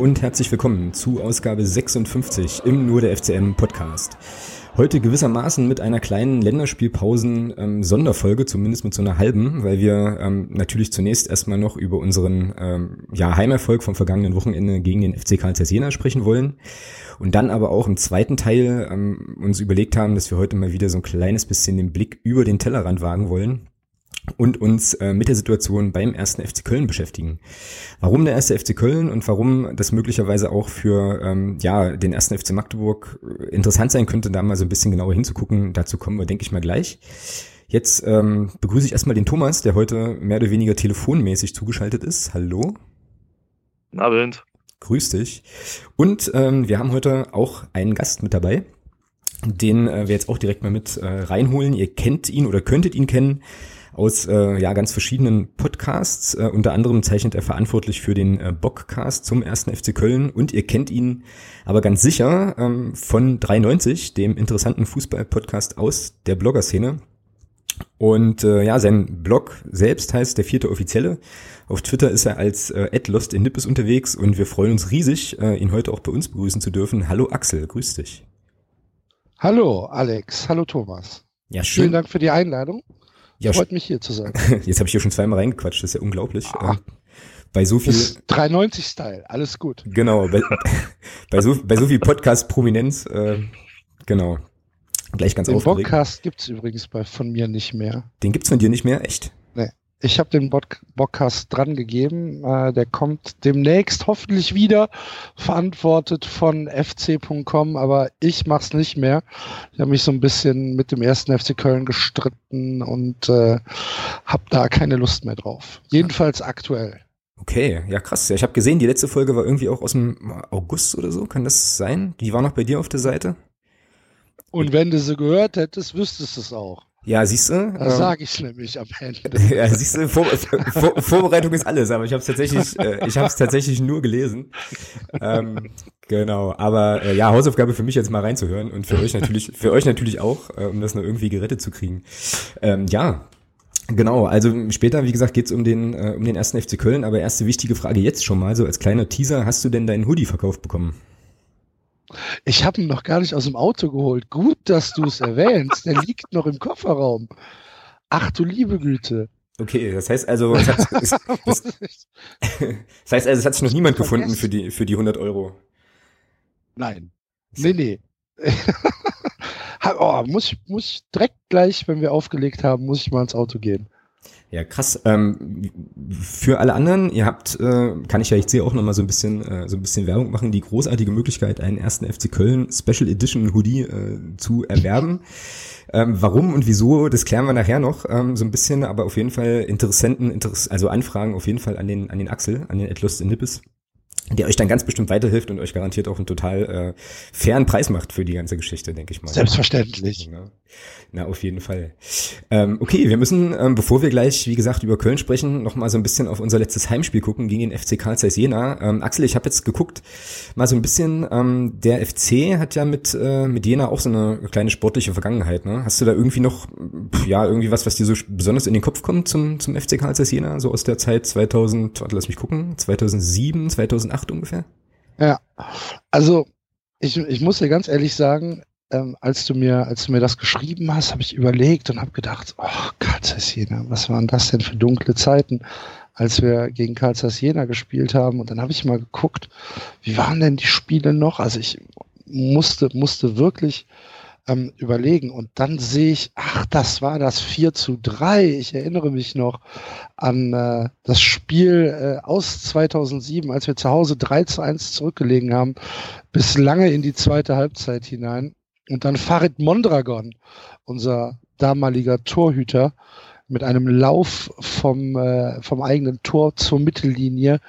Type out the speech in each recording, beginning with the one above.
Und herzlich willkommen zu Ausgabe 56 im Nur der FCM Podcast. Heute gewissermaßen mit einer kleinen Länderspielpausen-Sonderfolge, ähm, zumindest mit so einer halben, weil wir ähm, natürlich zunächst erstmal noch über unseren ähm, ja, Heimerfolg vom vergangenen Wochenende gegen den FC Karl Jena sprechen wollen. Und dann aber auch im zweiten Teil ähm, uns überlegt haben, dass wir heute mal wieder so ein kleines bisschen den Blick über den Tellerrand wagen wollen und uns äh, mit der Situation beim ersten FC Köln beschäftigen. Warum der erste FC Köln und warum das möglicherweise auch für ähm, ja den ersten FC Magdeburg äh, interessant sein könnte, da mal so ein bisschen genauer hinzugucken. Dazu kommen wir, denke ich mal, gleich. Jetzt ähm, begrüße ich erstmal den Thomas, der heute mehr oder weniger telefonmäßig zugeschaltet ist. Hallo. Guten Abend. Grüß dich. Und ähm, wir haben heute auch einen Gast mit dabei den äh, wir jetzt auch direkt mal mit äh, reinholen. Ihr kennt ihn oder könntet ihn kennen aus äh, ja ganz verschiedenen Podcasts. Äh, unter anderem zeichnet er verantwortlich für den äh, Bockcast zum ersten FC Köln und ihr kennt ihn aber ganz sicher ähm, von 93, dem interessanten Fußball-Podcast aus der Blogger-Szene. Und äh, ja, sein Blog selbst heißt der vierte Offizielle. Auf Twitter ist er als äh, Lost in Nippes unterwegs und wir freuen uns riesig, äh, ihn heute auch bei uns begrüßen zu dürfen. Hallo Axel, grüß dich. Hallo Alex, hallo Thomas. Ja, schön. Vielen Dank für die Einladung. Ja, Freut mich hier zu sein. Jetzt habe ich hier schon zweimal reingequatscht, das ist ja unglaublich. Ah, bei so viel. 390-Style, alles gut. Genau, bei, bei, so, bei so viel Podcast-Prominenz, äh, genau. Gleich ganz Den aufgeregt. Podcast gibt's übrigens bei, von mir nicht mehr. Den gibt's von dir nicht mehr, echt? Nee. Ich habe den Podcast dran gegeben. Äh, der kommt demnächst hoffentlich wieder, verantwortet von fc.com, aber ich mach's nicht mehr. Ich habe mich so ein bisschen mit dem ersten FC Köln gestritten und äh, habe da keine Lust mehr drauf. Jedenfalls aktuell. Okay, ja krass. Ja, ich habe gesehen, die letzte Folge war irgendwie auch aus dem August oder so. Kann das sein? Die war noch bei dir auf der Seite? Und wenn du sie gehört hättest, wüsstest du es auch. Ja, siehst du? Das ähm, sage ich nämlich am Ende. ja, siehst du, Vor Vor Vorbereitung ist alles, aber ich habe es tatsächlich, äh, ich habe tatsächlich nur gelesen. Ähm, genau, aber äh, ja, Hausaufgabe für mich jetzt mal reinzuhören und für euch natürlich, für euch natürlich auch, äh, um das noch irgendwie gerettet zu kriegen. Ähm, ja, Genau, also später, wie gesagt, geht's um den äh, um den ersten FC Köln, aber erste wichtige Frage jetzt schon mal, so als kleiner Teaser, hast du denn deinen Hoodie verkauft bekommen? Ich habe ihn noch gar nicht aus dem Auto geholt. Gut, dass du es erwähnst. Der liegt noch im Kofferraum. Ach du liebe Güte. Okay, das heißt also, es hat, es, das, das, heißt also, es hat sich noch niemand gefunden für die, für die 100 Euro. Nein. Nee, nee. oh, muss, muss ich direkt gleich, wenn wir aufgelegt haben, muss ich mal ins Auto gehen. Ja, krass. Ähm, für alle anderen, ihr habt, äh, kann ich ja jetzt hier auch nochmal so ein bisschen, äh, so ein bisschen Werbung machen, die großartige Möglichkeit, einen ersten FC Köln Special Edition Hoodie äh, zu erwerben. Ähm, warum und wieso, das klären wir nachher noch ähm, so ein bisschen, aber auf jeden Fall Interessenten, Interess also Anfragen auf jeden Fall an den, an den Axel, an den Ed in Nippes der euch dann ganz bestimmt weiterhilft und euch garantiert auch einen total äh, fairen Preis macht für die ganze Geschichte, denke ich mal. Selbstverständlich. Na, na auf jeden Fall. Ähm, okay, wir müssen, ähm, bevor wir gleich, wie gesagt, über Köln sprechen, noch mal so ein bisschen auf unser letztes Heimspiel gucken gegen den FC Karl Zeiss Jena. Ähm, Axel, ich habe jetzt geguckt, mal so ein bisschen, ähm, der FC hat ja mit, äh, mit Jena auch so eine kleine sportliche Vergangenheit. Ne? Hast du da irgendwie noch, ja, irgendwie was, was dir so besonders in den Kopf kommt zum, zum FC Karl Zeiss Jena, so aus der Zeit 2000, warte, lass mich gucken, 2007, 2008? acht ungefähr? Ja, also ich, ich muss dir ganz ehrlich sagen, ähm, als du mir, als du mir das geschrieben hast, habe ich überlegt und habe gedacht, oh, Kansas Jena, was waren das denn für dunkle Zeiten, als wir gegen Kansas Jena gespielt haben. Und dann habe ich mal geguckt, wie waren denn die Spiele noch? Also ich musste, musste wirklich ähm, überlegen. Und dann sehe ich, ach, das war das 4 zu 3. Ich erinnere mich noch an äh, das Spiel äh, aus 2007, als wir zu Hause 3 zu 1 zurückgelegen haben, bis lange in die zweite Halbzeit hinein. Und dann Farid Mondragon, unser damaliger Torhüter, mit einem Lauf vom, äh, vom eigenen Tor zur Mittellinie,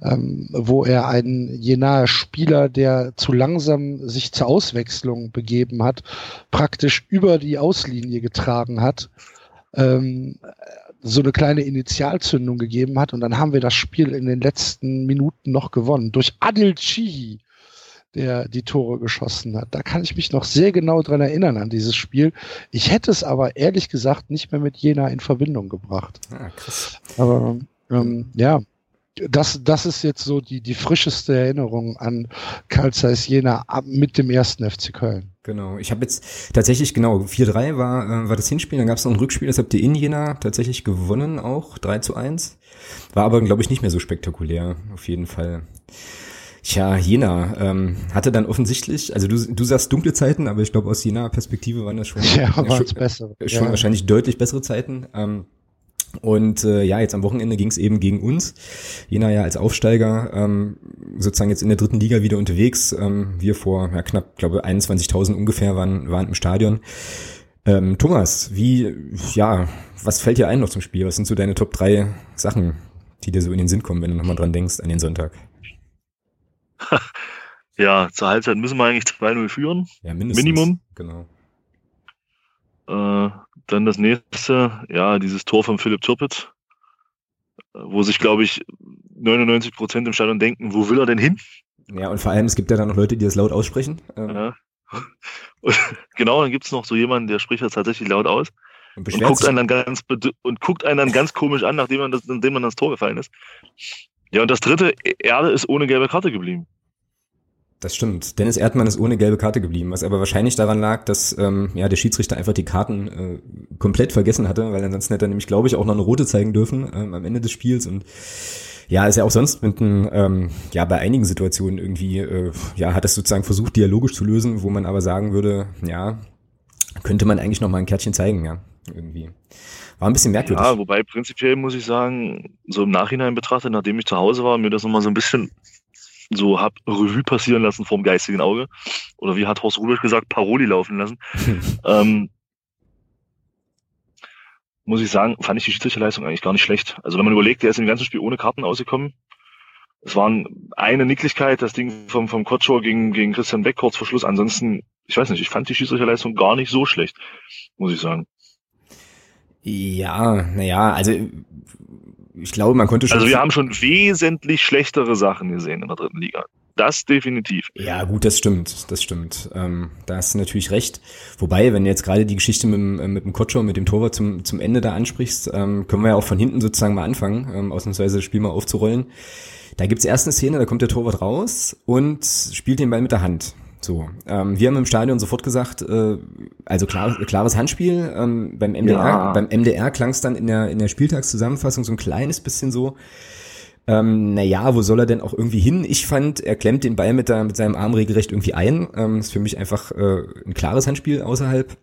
ähm, wo er einen je nahe Spieler, der zu langsam sich zur Auswechslung begeben hat, praktisch über die Auslinie getragen hat. Ähm, so eine kleine Initialzündung gegeben hat und dann haben wir das Spiel in den letzten Minuten noch gewonnen durch Adil Chihi der die Tore geschossen hat. Da kann ich mich noch sehr genau dran erinnern an dieses Spiel. Ich hätte es aber ehrlich gesagt nicht mehr mit Jena in Verbindung gebracht. Ah, krass. Aber ähm, ja, das, das ist jetzt so die, die frischeste Erinnerung an Karl Zeiss Jena mit dem ersten FC Köln. Genau, ich habe jetzt tatsächlich, genau, 4-3 war, äh, war das Hinspiel, dann gab es noch ein Rückspiel, das habt ihr in Jena tatsächlich gewonnen auch, 3 zu 1. War aber, glaube ich, nicht mehr so spektakulär, auf jeden Fall. Tja, Jena ähm, hatte dann offensichtlich, also du, du sagst dunkle Zeiten, aber ich glaube aus Jena Perspektive waren das schon, ja, ja, schon, bessere. schon ja. wahrscheinlich deutlich bessere Zeiten. Ähm, und äh, ja, jetzt am Wochenende ging es eben gegen uns. Jena ja als Aufsteiger ähm, sozusagen jetzt in der dritten Liga wieder unterwegs. Ähm, wir vor ja, knapp, glaube 21.000 ungefähr waren, waren im Stadion. Ähm, Thomas, wie, ja, was fällt dir ein noch zum Spiel? Was sind so deine Top drei Sachen, die dir so in den Sinn kommen, wenn du nochmal dran denkst an den Sonntag? ja, zur Halbzeit müssen wir eigentlich 2-0 führen. Ja, mindestens. Minimum. Genau. Äh, dann das nächste, ja, dieses Tor von Philipp Türpitz, wo sich, glaube ich, 99 Prozent im Stadion denken, wo will er denn hin? Ja, und vor allem, es gibt ja dann noch Leute, die das laut aussprechen. Ähm. Ja. Genau, dann gibt's noch so jemanden, der spricht das tatsächlich laut aus und, und guckt einen dann ganz und guckt einen dann ganz komisch an, nachdem man das, nachdem man das Tor gefallen ist. Ja, und das dritte, Erde ist ohne gelbe Karte geblieben. Das stimmt. Dennis Erdmann ist ohne gelbe Karte geblieben, was aber wahrscheinlich daran lag, dass ähm, ja der Schiedsrichter einfach die Karten äh, komplett vergessen hatte, weil ansonsten hätte er nämlich, glaube ich, auch noch eine rote zeigen dürfen ähm, am Ende des Spiels und ja, ist ja auch sonst mit einem, ähm, ja, bei einigen Situationen irgendwie, äh, ja, hat das sozusagen versucht, dialogisch zu lösen, wo man aber sagen würde, ja, könnte man eigentlich noch mal ein Kärtchen zeigen, ja, irgendwie. War ein bisschen merkwürdig. Ja, wobei prinzipiell muss ich sagen, so im Nachhinein betrachtet, nachdem ich zu Hause war, mir das nochmal so ein bisschen so hab Revue passieren lassen vom geistigen Auge. Oder wie hat Horst Rudolph gesagt, Paroli laufen lassen. ähm, muss ich sagen, fand ich die Schiedsrichterleistung eigentlich gar nicht schlecht. Also wenn man überlegt, der ist im ganzen Spiel ohne Karten ausgekommen. Es waren eine Nicklichkeit, das Ding vom, vom Kotschor gegen, gegen Christian Beck kurz vor Schluss. Ansonsten, ich weiß nicht, ich fand die Schiedsrichterleistung gar nicht so schlecht, muss ich sagen. Ja, naja, also ich glaube, man konnte schon. Also wir haben schon wesentlich schlechtere Sachen gesehen in der dritten Liga. Das definitiv. Ja, gut, das stimmt, das stimmt. Ähm, da hast du natürlich recht. Wobei, wenn du jetzt gerade die Geschichte mit, dem, mit dem Kotscher, mit dem Torwart zum, zum Ende da ansprichst, ähm, können wir ja auch von hinten sozusagen mal anfangen, ähm, ausnahmsweise das Spiel mal aufzurollen. Da gibt's erst eine Szene, da kommt der Torwart raus und spielt den Ball mit der Hand. So, ähm, wir haben im Stadion sofort gesagt, äh, also klar, klares Handspiel. Ähm, beim MDR, ja. beim MDR klang es dann in der in der Spieltagszusammenfassung so ein kleines bisschen so. Ähm, naja, wo soll er denn auch irgendwie hin? Ich fand, er klemmt den Ball mit, der, mit seinem Arm regelrecht irgendwie ein. Ähm, ist für mich einfach äh, ein klares Handspiel außerhalb.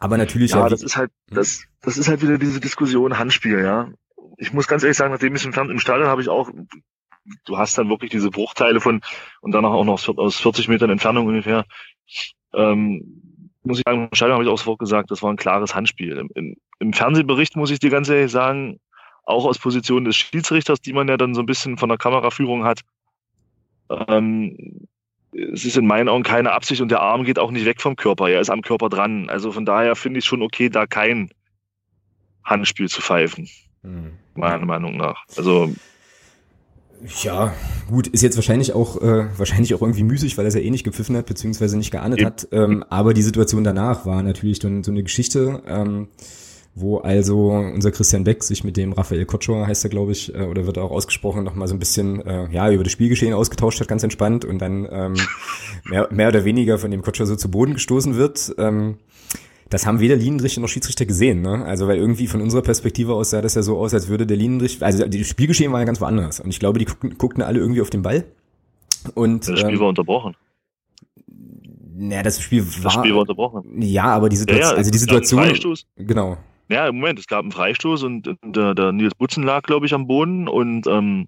Aber natürlich. Ja, das ist halt, das, das ist halt wieder diese Diskussion Handspiel, ja. Ich muss ganz ehrlich sagen, nachdem ich im, im Stadion habe ich auch du hast dann wirklich diese Bruchteile von und danach auch noch aus 40 Metern Entfernung ungefähr. Ähm, muss ich sagen, Stadion habe ich auch sofort gesagt, das war ein klares Handspiel. Im, im, Im, Fernsehbericht muss ich dir ganz ehrlich sagen, auch aus Position des Schiedsrichters, die man ja dann so ein bisschen von der Kameraführung hat, ähm, es ist in meinen Augen keine Absicht und der Arm geht auch nicht weg vom Körper, er ist am Körper dran. Also von daher finde ich schon okay, da kein Handspiel zu pfeifen. Hm. Meiner Meinung nach. Also ja, gut, ist jetzt wahrscheinlich auch äh, wahrscheinlich auch irgendwie müßig, weil er es ja eh nicht gepfiffen hat, beziehungsweise nicht geahndet ja. hat. Ähm, aber die Situation danach war natürlich dann so eine Geschichte, ähm, wo also unser Christian Beck sich mit dem Raphael Kotschor, heißt er, glaube ich, äh, oder wird auch ausgesprochen, nochmal so ein bisschen äh, ja über das Spielgeschehen ausgetauscht hat, ganz entspannt und dann ähm, mehr, mehr oder weniger von dem Kotschor so zu Boden gestoßen wird. Ähm, das haben weder Linienrichter noch Schiedsrichter gesehen, ne? Also weil irgendwie von unserer Perspektive aus sah das ja so aus, als würde der Linienrichter, also die Spielgeschehen war ja ganz woanders. Und ich glaube, die guckten, guckten alle irgendwie auf den Ball. Und, das Spiel ähm, war unterbrochen. Naja, das Spiel war. Das Spiel war unterbrochen. Ja, aber die Situation, ja, ja, also die Situation. Freistoß. Genau. Ja, im Moment, es gab einen Freistoß und der, der Nils Butzen lag, glaube ich, am Boden und ähm,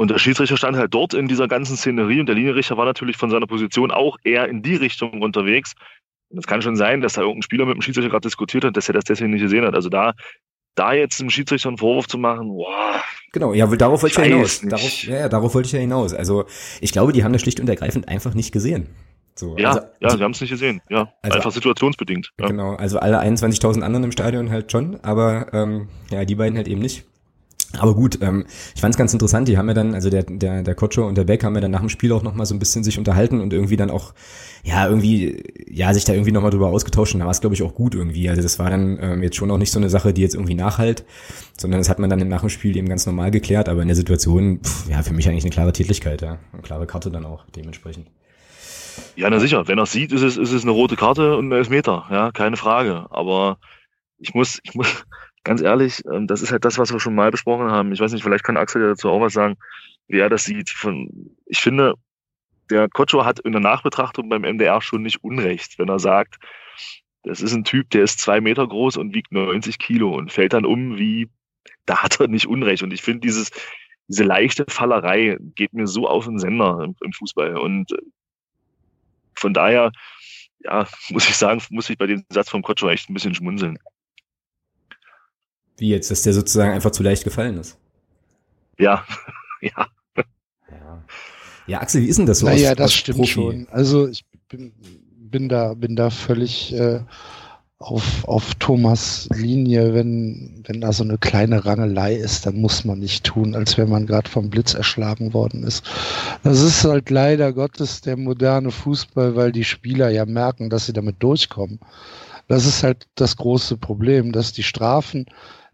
und der Schiedsrichter stand halt dort in dieser ganzen Szenerie und der Linienrichter war natürlich von seiner Position auch eher in die Richtung unterwegs, und es kann schon sein, dass da irgendein Spieler mit dem Schiedsrichter gerade diskutiert hat, dass er das deswegen nicht gesehen hat. Also da, da jetzt dem Schiedsrichter einen Vorwurf zu machen, boah. Genau, ja, darauf wollte ich ja hinaus. Darauf, ja, darauf wollte ich ja hinaus. Also ich glaube, die haben das schlicht und ergreifend einfach nicht gesehen. So, ja, also, ja, sie haben es nicht gesehen. Ja, also, einfach situationsbedingt. Ja. Genau, also alle 21.000 anderen im Stadion halt schon, aber ähm, ja, die beiden halt eben nicht. Aber gut, ähm, ich fand es ganz interessant, die haben ja dann, also der, der, der Kotscher und der Beck haben ja dann nach dem Spiel auch nochmal so ein bisschen sich unterhalten und irgendwie dann auch, ja, irgendwie, ja, sich da irgendwie nochmal drüber ausgetauscht und da war es, glaube ich, auch gut irgendwie. Also das war dann ähm, jetzt schon auch nicht so eine Sache, die jetzt irgendwie nachhalt, sondern das hat man dann nach dem Spiel eben ganz normal geklärt, aber in der Situation, pff, ja, für mich eigentlich eine klare Tätigkeit, ja. Eine klare Karte dann auch dementsprechend. Ja, na sicher, wenn er sieht, ist es, ist es eine rote Karte und ein Elfmeter, ja, keine Frage. Aber ich muss, ich muss, ganz ehrlich, ähm, das ist halt das, was wir schon mal besprochen haben. Ich weiß nicht, vielleicht kann Axel dazu auch was sagen, wie er das sieht. Ich finde, der Kocho hat in der Nachbetrachtung beim MDR schon nicht Unrecht, wenn er sagt, das ist ein Typ, der ist zwei Meter groß und wiegt 90 Kilo und fällt dann um wie, da hat er nicht Unrecht. Und ich finde dieses, diese leichte Fallerei geht mir so auf den Sender im, im Fußball. Und von daher, ja, muss ich sagen, muss ich bei dem Satz vom Kocho echt ein bisschen schmunzeln. Wie jetzt, dass der sozusagen einfach zu leicht gefallen ist? Ja, ja. Ja, ja Axel, wie ist denn das so? Naja, das stimmt Profi? schon. Also ich bin, bin da, bin da völlig äh, auf, auf Thomas Linie, wenn, wenn da so eine kleine Rangelei ist, dann muss man nicht tun, als wenn man gerade vom Blitz erschlagen worden ist. Das ist halt leider Gottes der moderne Fußball, weil die Spieler ja merken, dass sie damit durchkommen. Das ist halt das große Problem, dass die Strafen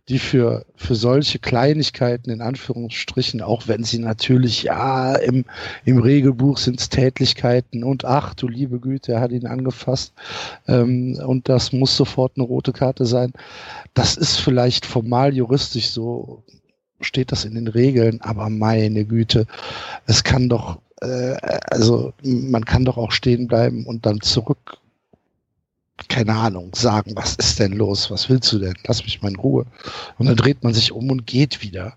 die für, für solche Kleinigkeiten in Anführungsstrichen, auch wenn sie natürlich, ja, im, im Regelbuch sind es Tätlichkeiten und ach du liebe Güte, er hat ihn angefasst ähm, und das muss sofort eine rote Karte sein. Das ist vielleicht formal juristisch so, steht das in den Regeln, aber meine Güte, es kann doch, äh, also man kann doch auch stehen bleiben und dann zurück keine Ahnung, sagen, was ist denn los? Was willst du denn? Lass mich mal in Ruhe. Und dann dreht man sich um und geht wieder.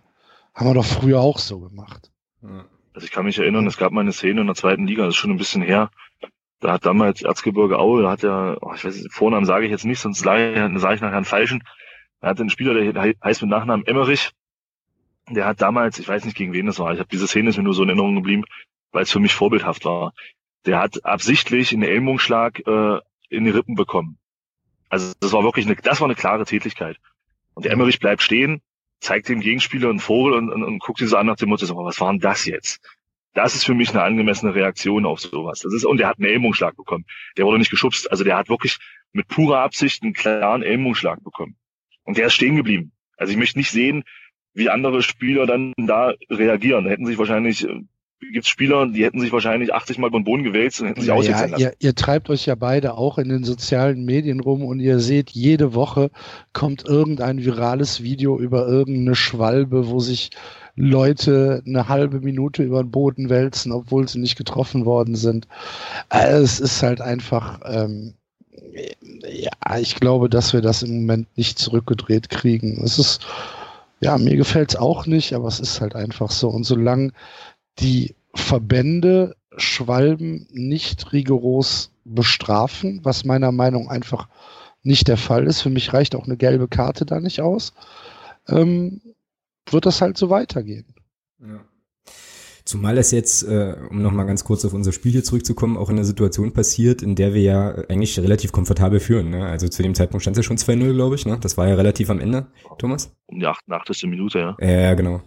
Haben wir doch früher auch so gemacht. Also ich kann mich erinnern, es gab mal eine Szene in der zweiten Liga, das ist schon ein bisschen her. Da hat damals Erzgebirge Aue, da hat er, oh, ich weiß nicht, Vornamen sage ich jetzt nicht, sonst sage ich, nachher einen falschen. Er hatte einen Spieler, der heißt mit Nachnamen Emmerich. Der hat damals, ich weiß nicht gegen wen das war, ich habe diese Szene ist mir nur so in Erinnerung geblieben, weil es für mich vorbildhaft war. Der hat absichtlich einen Ellbogenschlag äh, in die Rippen bekommen. Also das war wirklich eine, das war eine klare Tätigkeit. Und der Emmerich bleibt stehen, zeigt dem Gegenspieler einen Vogel und, und, und guckt sich so an nach dem Motto, was war denn das jetzt? Das ist für mich eine angemessene Reaktion auf sowas. Das ist, und er hat einen Ellbogenschlag bekommen. Der wurde nicht geschubst. Also der hat wirklich mit purer Absicht einen klaren Ellbogenschlag bekommen. Und der ist stehen geblieben. Also ich möchte nicht sehen, wie andere Spieler dann da reagieren. Da hätten sich wahrscheinlich äh, gibt es Spieler, die hätten sich wahrscheinlich 80 Mal beim Boden gewälzt und hätten sich ja, aussitzen lassen. Ihr, ihr treibt euch ja beide auch in den sozialen Medien rum und ihr seht, jede Woche kommt irgendein virales Video über irgendeine Schwalbe, wo sich Leute eine halbe Minute über den Boden wälzen, obwohl sie nicht getroffen worden sind. Also es ist halt einfach, ähm, ja, ich glaube, dass wir das im Moment nicht zurückgedreht kriegen. Es ist, ja, mir gefällt es auch nicht, aber es ist halt einfach so. Und solange die Verbände Schwalben nicht rigoros bestrafen, was meiner Meinung nach einfach nicht der Fall ist. Für mich reicht auch eine gelbe Karte da nicht aus. Ähm, wird das halt so weitergehen. Ja. Zumal es jetzt, äh, um nochmal ganz kurz auf unser Spiel hier zurückzukommen, auch in einer Situation passiert, in der wir ja eigentlich relativ komfortabel führen. Ne? Also zu dem Zeitpunkt stand es ja schon 2-0, glaube ich. Ne? Das war ja relativ am Ende, Thomas. Um die 88. Minute, ja. Ja, genau.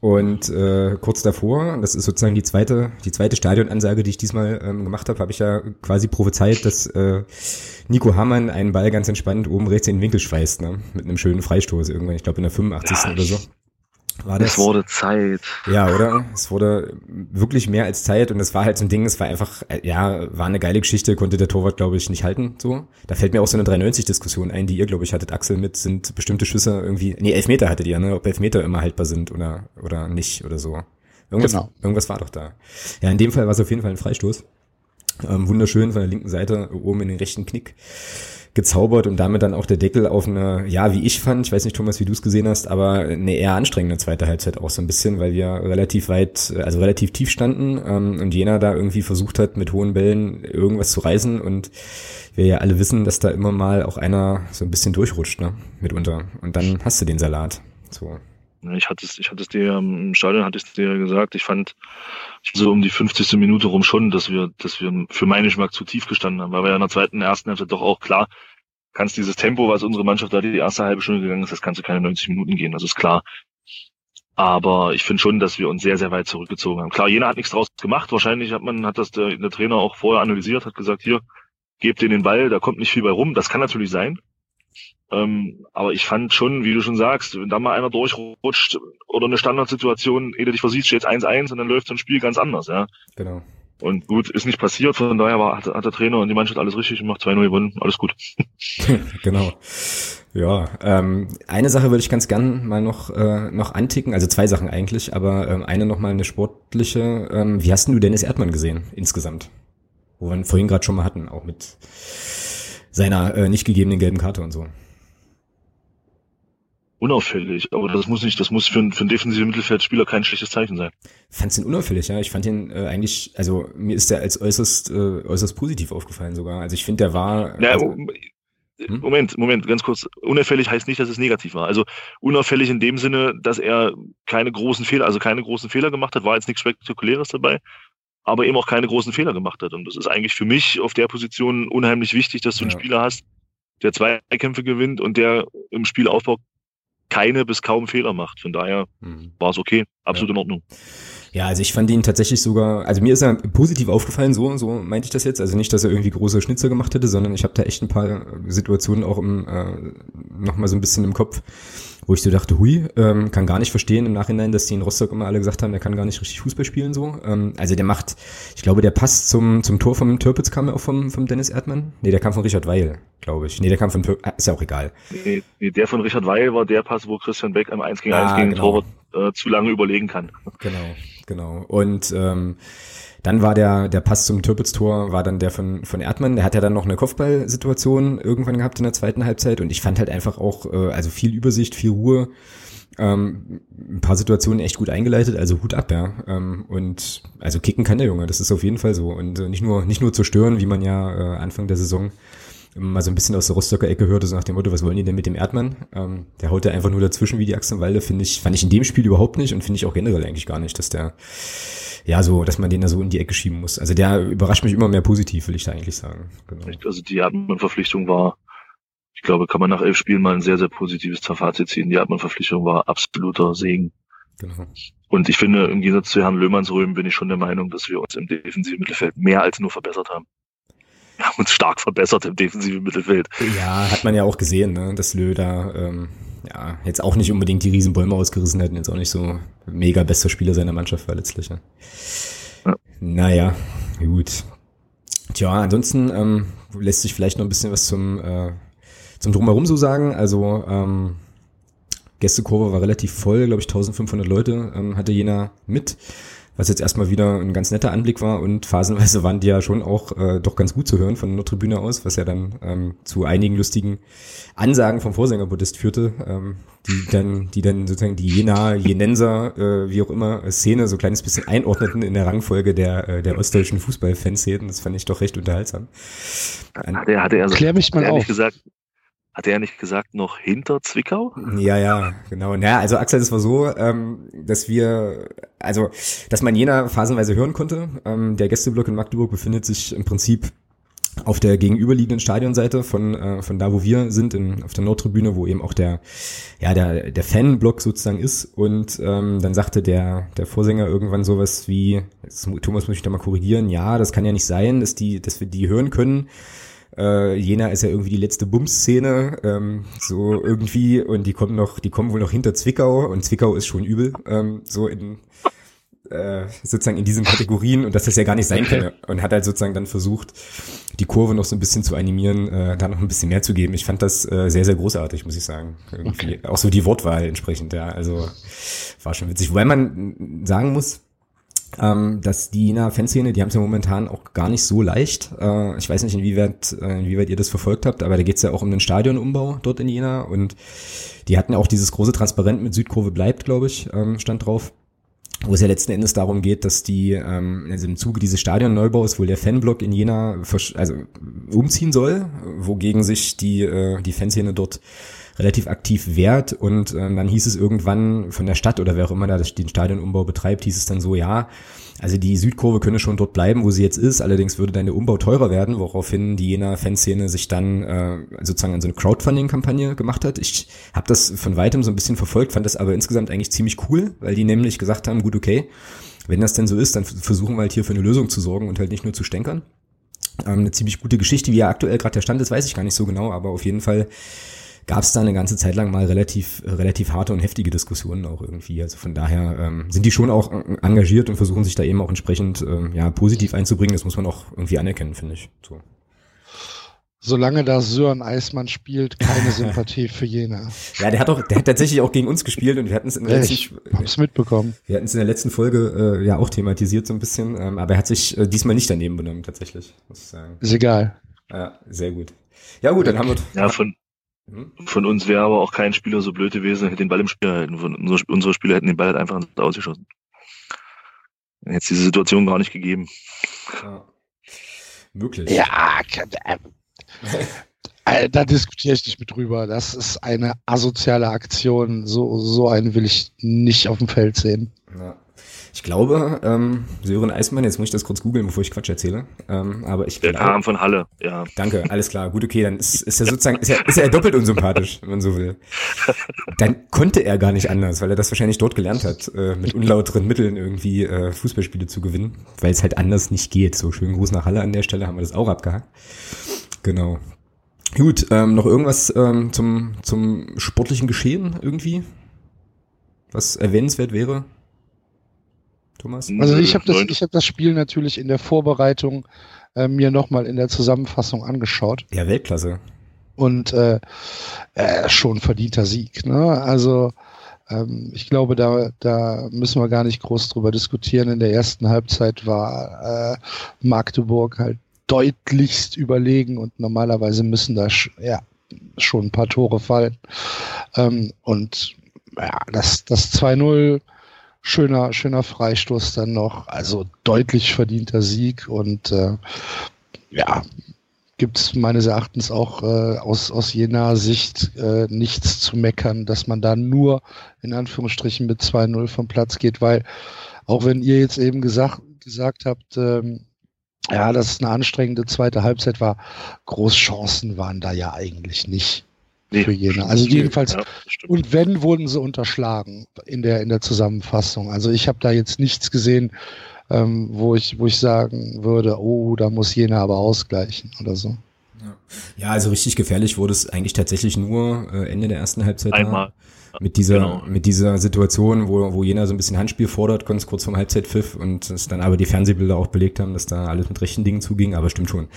Und äh, kurz davor, das ist sozusagen die zweite, die zweite Stadionansage, die ich diesmal ähm, gemacht habe, habe ich ja quasi prophezeit, dass äh, Nico Hamann einen Ball ganz entspannt oben rechts in den Winkel schweißt, ne? Mit einem schönen Freistoß irgendwann, ich glaube in der 85. Ja, oder so. War das? Es wurde Zeit. Ja, oder? Es wurde wirklich mehr als Zeit und es war halt so ein Ding, es war einfach, äh, ja, war eine geile Geschichte, konnte der Torwart, glaube ich, nicht halten, so. Da fällt mir auch so eine 93-Diskussion ein, die ihr, glaube ich, hattet, Axel, mit, sind bestimmte Schüsse irgendwie, nee, Elfmeter hattet ihr, ne, ob Elfmeter immer haltbar sind oder, oder nicht oder so. Irgendwas, genau. irgendwas war doch da. Ja, in dem Fall war es auf jeden Fall ein Freistoß. Ähm, wunderschön von der linken Seite, oben in den rechten Knick gezaubert und damit dann auch der Deckel auf eine, ja, wie ich fand, ich weiß nicht, Thomas, wie du es gesehen hast, aber eine eher anstrengende zweite Halbzeit auch so ein bisschen, weil wir relativ weit, also relativ tief standen ähm, und Jena da irgendwie versucht hat, mit hohen Bällen irgendwas zu reißen und wir ja alle wissen, dass da immer mal auch einer so ein bisschen durchrutscht, ne, mitunter. Und dann hast du den Salat. So. Ich hatte es, ich hatte es dir im Stadion hatte ich es dir gesagt. Ich fand so um die 50. Minute rum schon, dass wir, dass wir für meinen Geschmack zu tief gestanden haben, weil wir ja in der zweiten, ersten Halbzeit doch auch klar, kannst dieses Tempo, was unsere Mannschaft da die erste halbe Stunde gegangen ist, das kannst du keine 90 Minuten gehen, das ist klar. Aber ich finde schon, dass wir uns sehr, sehr weit zurückgezogen haben. Klar, Jena hat nichts draus gemacht. Wahrscheinlich hat man, hat das der, der Trainer auch vorher analysiert, hat gesagt, hier, gebt den den Ball, da kommt nicht viel bei rum. Das kann natürlich sein. Ähm, aber ich fand schon, wie du schon sagst, wenn da mal einer durchrutscht oder eine Standardsituation, ehe du dich versiehst, steht 1-1 und dann läuft so ein Spiel ganz anders, ja. Genau. Und gut, ist nicht passiert, von daher war, hat, hat der Trainer und die Mannschaft alles richtig gemacht, 2-0 gewonnen, alles gut. genau. Ja, ähm, eine Sache würde ich ganz gern mal noch, äh, noch anticken, also zwei Sachen eigentlich, aber ähm, eine nochmal eine sportliche. Ähm, wie hast denn du Dennis Erdmann gesehen insgesamt? Wo wir ihn vorhin gerade schon mal hatten, auch mit seiner äh, nicht gegebenen gelben Karte und so unauffällig, aber das muss nicht, das muss für, einen, für einen defensiven Mittelfeldspieler kein schlechtes Zeichen sein. Fandst ihn unauffällig, ja. Ich fand ihn äh, eigentlich, also mir ist der als äußerst, äh, äußerst positiv aufgefallen sogar. Also ich finde, der war. Ja, also, hm? Moment, Moment, ganz kurz. Unauffällig heißt nicht, dass es negativ war. Also unauffällig in dem Sinne, dass er keine großen Fehler, also keine großen Fehler gemacht hat, war jetzt nichts Spektakuläres dabei, aber eben auch keine großen Fehler gemacht hat. Und das ist eigentlich für mich auf der Position unheimlich wichtig, dass du einen Spieler hast, der zwei Kämpfe gewinnt und der im Spielaufbau keine bis kaum Fehler macht. Von daher mhm. war es okay, absolut ja. in Ordnung. Ja, also ich fand ihn tatsächlich sogar, also mir ist er positiv aufgefallen, so, so meinte ich das jetzt. Also nicht, dass er irgendwie große Schnitzer gemacht hätte, sondern ich habe da echt ein paar Situationen auch im, äh, nochmal so ein bisschen im Kopf, wo ich so dachte, hui, ähm, kann gar nicht verstehen im Nachhinein, dass die in Rostock immer alle gesagt haben, der kann gar nicht richtig Fußball spielen so. Ähm, also der macht, ich glaube, der passt zum, zum Tor vom Türpitz kam ja auch vom, vom Dennis Erdmann. Nee, der kam von Richard Weil, glaube ich. Nee, der kam von Türpitz, ist ja auch egal. Nee, nee, der von Richard Weil war der Pass, wo Christian Beck am 1 gegen 1 ah, gegen genau. Torwart äh, zu lange überlegen kann. Genau, genau. Und ähm, dann war der, der Pass zum Türpitz-Tor, war dann der von, von Erdmann. Der hat ja dann noch eine Kopfballsituation irgendwann gehabt in der zweiten Halbzeit und ich fand halt einfach auch, äh, also viel Übersicht, viel Ruhe. Ähm, ein paar Situationen echt gut eingeleitet, also Hut ab, ja. Ähm, und also kicken kann der Junge, das ist auf jeden Fall so. Und äh, nicht nur, nicht nur zerstören, wie man ja äh, Anfang der Saison mal so ein bisschen aus der Rostocker Ecke hörte, so nach dem Motto, was wollen die denn mit dem Erdmann? Ähm, der haut ja einfach nur dazwischen wie die Achsenwalde, finde ich, fand ich in dem Spiel überhaupt nicht und finde ich auch generell eigentlich gar nicht, dass der ja, so, dass man den da so in die Ecke schieben muss. Also der überrascht mich immer mehr positiv, will ich da eigentlich sagen. Genau. Also die Erdmann-Verpflichtung war, ich glaube, kann man nach elf Spielen mal ein sehr, sehr positives Fazit ziehen. Die Erdmann-Verpflichtung war absoluter Segen. Genau. Und ich finde, im Gegensatz zu Herrn Löhmannsröhm bin ich schon der Meinung, dass wir uns im defensiven Mittelfeld mehr als nur verbessert haben. Wir haben uns stark verbessert im defensiven Mittelfeld. Ja, hat man ja auch gesehen, ne? dass Löh da ähm, ja, jetzt auch nicht unbedingt die Riesenbäume ausgerissen hätten, jetzt auch nicht so mega bester Spieler seiner Mannschaft war letztlich. Ja. ja. Naja, gut. Tja, ansonsten ähm, lässt sich vielleicht noch ein bisschen was zum, äh, zum Drumherum so sagen. Also ähm, Gästekurve war relativ voll, glaube ich 1500 Leute ähm, hatte jener mit was jetzt erstmal wieder ein ganz netter Anblick war und phasenweise waren die ja schon auch äh, doch ganz gut zu hören von der Tribüne aus, was ja dann ähm, zu einigen lustigen Ansagen vom Vorsänger-Buddhist führte, ähm, die dann, die dann sozusagen die Jena, Jenenser, äh, wie auch immer, Szene so ein kleines bisschen einordneten in der Rangfolge der, äh, der ostdeutschen Fußballfanszenen. Das fand ich doch recht unterhaltsam. Hatte, hatte er so, Klär mich mal auf. gesagt, hat er nicht gesagt, noch hinter Zwickau? Ja, ja, genau. Naja, also Axel, das war so, ähm, dass wir, also, dass man jener phasenweise hören konnte. Ähm, der Gästeblock in Magdeburg befindet sich im Prinzip auf der gegenüberliegenden Stadionseite von, äh, von da, wo wir sind, in, auf der Nordtribüne, wo eben auch der, ja, der, der Fanblock sozusagen ist. Und ähm, dann sagte der, der Vorsänger irgendwann sowas wie, Thomas muss ich da mal korrigieren, ja, das kann ja nicht sein, dass die, dass wir die hören können äh, Jena ist ja irgendwie die letzte Bums-Szene, ähm, so irgendwie, und die kommen noch, die kommen wohl noch hinter Zwickau und Zwickau ist schon übel, ähm, so in äh, sozusagen in diesen Kategorien und dass das ja gar nicht sein kann. Und hat halt sozusagen dann versucht, die Kurve noch so ein bisschen zu animieren, äh, da noch ein bisschen mehr zu geben. Ich fand das äh, sehr, sehr großartig, muss ich sagen. Irgendwie. Okay. Auch so die Wortwahl entsprechend, ja. Also war schon witzig. Wobei man sagen muss, ähm, dass die Jena Fanszene, die haben es ja momentan auch gar nicht so leicht. Äh, ich weiß nicht, inwieweit, äh, inwieweit ihr das verfolgt habt, aber da geht es ja auch um den Stadionumbau dort in Jena und die hatten ja auch dieses große Transparent mit Südkurve bleibt, glaube ich, ähm, stand drauf wo es ja letzten Endes darum geht, dass die, ähm, also im Zuge dieses Stadionneubaus wohl der Fanblock in Jena also umziehen soll, wogegen sich die, äh, die Fanszene dort relativ aktiv wehrt und äh, dann hieß es irgendwann von der Stadt oder wer auch immer da den Stadionumbau betreibt, hieß es dann so, ja, Also die Südkurve könne schon dort bleiben, wo sie jetzt ist. Allerdings würde dann der Umbau teurer werden, woraufhin die jener Fanszene sich dann äh, sozusagen an so eine Crowdfunding-Kampagne gemacht hat. Ich habe das von weitem so ein bisschen verfolgt, fand das aber insgesamt eigentlich ziemlich cool, weil die nämlich gesagt haben, gut, okay, wenn das denn so ist, dann versuchen wir halt hier für eine Lösung zu sorgen und halt nicht nur zu stänkern. Ähm, eine ziemlich gute Geschichte, wie ja aktuell gerade der Stand ist, weiß ich gar nicht so genau, aber auf jeden Fall gab es da eine ganze Zeit lang mal relativ, relativ harte und heftige Diskussionen auch irgendwie. Also von daher ähm, sind die schon auch engagiert und versuchen sich da eben auch entsprechend ähm, ja, positiv einzubringen. Das muss man auch irgendwie anerkennen, finde ich. So. Solange da Sören Eismann spielt, keine Sympathie für Jena. Ja, der hat auch, der hat tatsächlich auch gegen uns gespielt und wir hatten es in der letzten, ich hab's mitbekommen. Wir hatten es in der letzten Folge äh, ja auch thematisiert so ein bisschen, ähm, aber er hat sich äh, diesmal nicht daneben benommen tatsächlich, muss ich sagen. Ist egal. Ja, sehr gut. Ja gut, dann haben wir. Ja, von? Von uns wäre aber auch kein Spieler so blöd gewesen, hätte den Ball im Spiel halten. Von unsere, Spieler hätten den Ball halt einfach ins Ausgeschossen. Hätte es diese Situation gar nicht gegeben. Ja. Möglich. Ja, äh, da diskutiere ich nicht mit drüber. Das ist eine asoziale Aktion. So, so einen will ich nicht auf dem Feld sehen. Ja. Ich glaube, ähm, Sören Eismann, jetzt muss ich das kurz googeln, bevor ich Quatsch erzähle. Ähm, aber ich Der kam von Halle, ja. Danke, alles klar. Gut, okay, dann ist, ist er sozusagen, ist er, ist er doppelt unsympathisch, wenn man so will. Dann konnte er gar nicht anders, weil er das wahrscheinlich dort gelernt hat, äh, mit unlauteren Mitteln irgendwie äh, Fußballspiele zu gewinnen, weil es halt anders nicht geht. So, schönen Gruß nach Halle an der Stelle, haben wir das auch abgehakt. Genau. Gut, ähm, noch irgendwas ähm, zum, zum sportlichen Geschehen irgendwie? Was erwähnenswert wäre? Thomas? Also ich habe das, ich hab das Spiel natürlich in der Vorbereitung äh, mir nochmal in der Zusammenfassung angeschaut. Ja, Weltklasse. Und äh, äh, schon verdienter Sieg. Ne? Also ähm, ich glaube, da, da müssen wir gar nicht groß drüber diskutieren. In der ersten Halbzeit war äh, Magdeburg halt deutlichst überlegen und normalerweise müssen da sch ja, schon ein paar Tore fallen. Ähm, und ja, das, das 2-0 schöner, schöner Freistoß dann noch. Also deutlich verdienter Sieg und äh, ja, gibt es meines Erachtens auch äh, aus, aus jener Sicht äh, nichts zu meckern, dass man da nur in Anführungsstrichen mit 2-0 vom Platz geht, weil auch wenn ihr jetzt eben gesagt, gesagt habt, ähm, ja, dass es eine anstrengende zweite Halbzeit war, Großchancen waren da ja eigentlich nicht nee, für Jena. Also jedenfalls, ja, und wenn, wurden sie unterschlagen in der, in der Zusammenfassung. Also ich habe da jetzt nichts gesehen, ähm, wo, ich, wo ich sagen würde, oh, da muss Jena aber ausgleichen oder so. Ja, also richtig gefährlich wurde es eigentlich tatsächlich nur äh, Ende der ersten Halbzeit. Einmal mit dieser, genau. mit dieser Situation, wo, wo jener so ein bisschen Handspiel fordert, ganz kurz vorm Halbzeitpfiff und es dann aber die Fernsehbilder auch belegt haben, dass da alles mit rechten Dingen zuging, aber stimmt schon.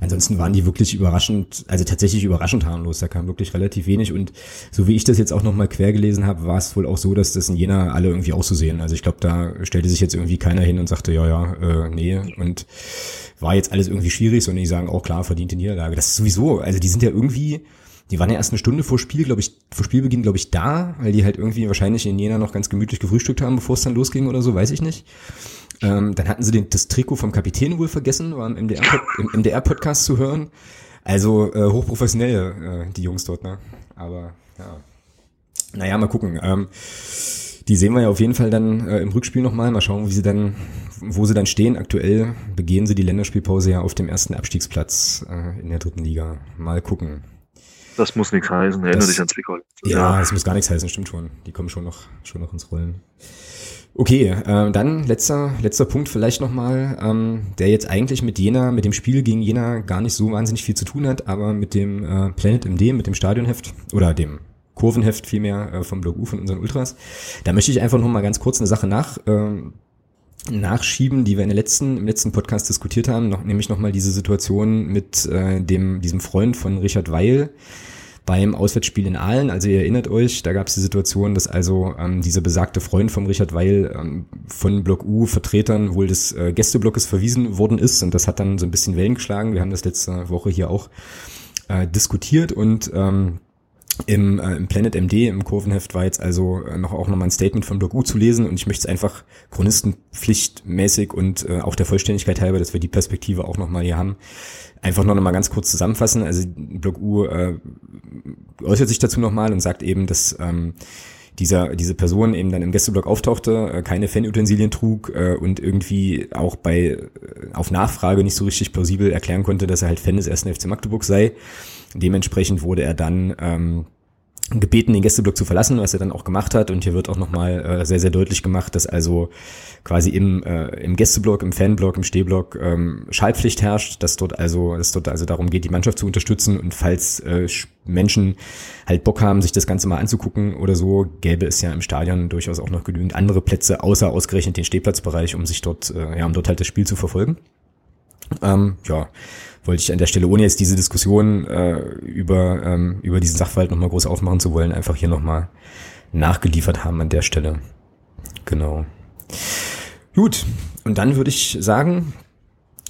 Ansonsten waren die wirklich überraschend, also tatsächlich überraschend harmlos, da kam wirklich relativ wenig und so wie ich das jetzt auch nochmal quer gelesen habe, war es wohl auch so, dass das in Jena alle irgendwie auch so sehen. Also ich glaube, da stellte sich jetzt irgendwie keiner hin und sagte, ja, ja, äh, nee und war jetzt alles irgendwie schwierig, sondern die sagen auch klar, verdiente Niederlage. Das ist sowieso, also die sind ja irgendwie, die waren ja erst eine Stunde vor Spiel, glaube ich, vor Spielbeginn, glaube ich, da, weil die halt irgendwie wahrscheinlich in Jena noch ganz gemütlich gefrühstückt haben, bevor es dann losging oder so, weiß ich nicht. Ähm, dann hatten sie den, das Trikot vom Kapitän wohl vergessen, war im MDR-Podcast MDR zu hören. Also äh, hochprofessionell, äh, die Jungs dort, ne? Aber ja. Naja, mal gucken. Ähm, die sehen wir ja auf jeden Fall dann äh, im Rückspiel nochmal. Mal schauen, wie sie dann, wo sie dann stehen. Aktuell begehen sie die Länderspielpause ja auf dem ersten Abstiegsplatz äh, in der dritten Liga. Mal gucken. Das muss nichts heißen, erinnere dich an Zwickau. Ja, das muss gar nichts heißen, stimmt schon. Die kommen schon noch, schon noch ins Rollen. Okay, äh, dann letzter, letzter Punkt vielleicht nochmal, ähm, der jetzt eigentlich mit Jena, mit dem Spiel gegen Jena gar nicht so wahnsinnig viel zu tun hat, aber mit dem äh, Planet MD, mit dem Stadionheft oder dem Kurvenheft vielmehr äh, vom Blog U von unseren Ultras. Da möchte ich einfach nochmal ganz kurz eine Sache nach, ähm, nachschieben, die wir in der letzten, im letzten Podcast diskutiert haben, noch, nämlich nochmal diese Situation mit äh, dem, diesem Freund von Richard Weil beim Auswärtsspiel in Aalen. Also ihr erinnert euch, da gab es die Situation, dass also ähm, dieser besagte Freund von Richard Weil ähm, von Block U Vertretern wohl des äh, Gästeblocks verwiesen worden ist und das hat dann so ein bisschen Wellen geschlagen. Wir haben das letzte Woche hier auch äh, diskutiert und ähm, im, äh, im Planet MD, im Kurvenheft, war jetzt also äh, noch auch nochmal ein Statement von Block U zu lesen und ich möchte es einfach chronistenpflichtmäßig und äh, auch der Vollständigkeit halber, dass wir die Perspektive auch nochmal hier haben, einfach noch mal ganz kurz zusammenfassen. Also Block U äh, äußert sich dazu nochmal und sagt eben, dass ähm, dieser, diese Person eben dann im Gästeblock auftauchte, äh, keine Fanutensilien trug äh, und irgendwie auch bei äh, auf Nachfrage nicht so richtig plausibel erklären konnte, dass er halt Fan des ersten FC Magdeburg sei. Dementsprechend wurde er dann ähm, gebeten, den Gästeblock zu verlassen, was er dann auch gemacht hat. Und hier wird auch nochmal äh, sehr, sehr deutlich gemacht, dass also quasi im, äh, im Gästeblock, im Fanblock, im Stehblock ähm, Schallpflicht herrscht, dass dort also, dass dort also darum geht, die Mannschaft zu unterstützen und falls äh, Menschen halt Bock haben, sich das Ganze mal anzugucken oder so, gäbe es ja im Stadion durchaus auch noch genügend andere Plätze, außer ausgerechnet den Stehplatzbereich, um sich dort, äh, ja, um dort halt das Spiel zu verfolgen. Ähm, ja, wollte ich an der Stelle, ohne jetzt diese Diskussion äh, über, ähm, über diesen Sachverhalt nochmal groß aufmachen zu wollen, einfach hier nochmal nachgeliefert haben an der Stelle. Genau. Gut, und dann würde ich sagen,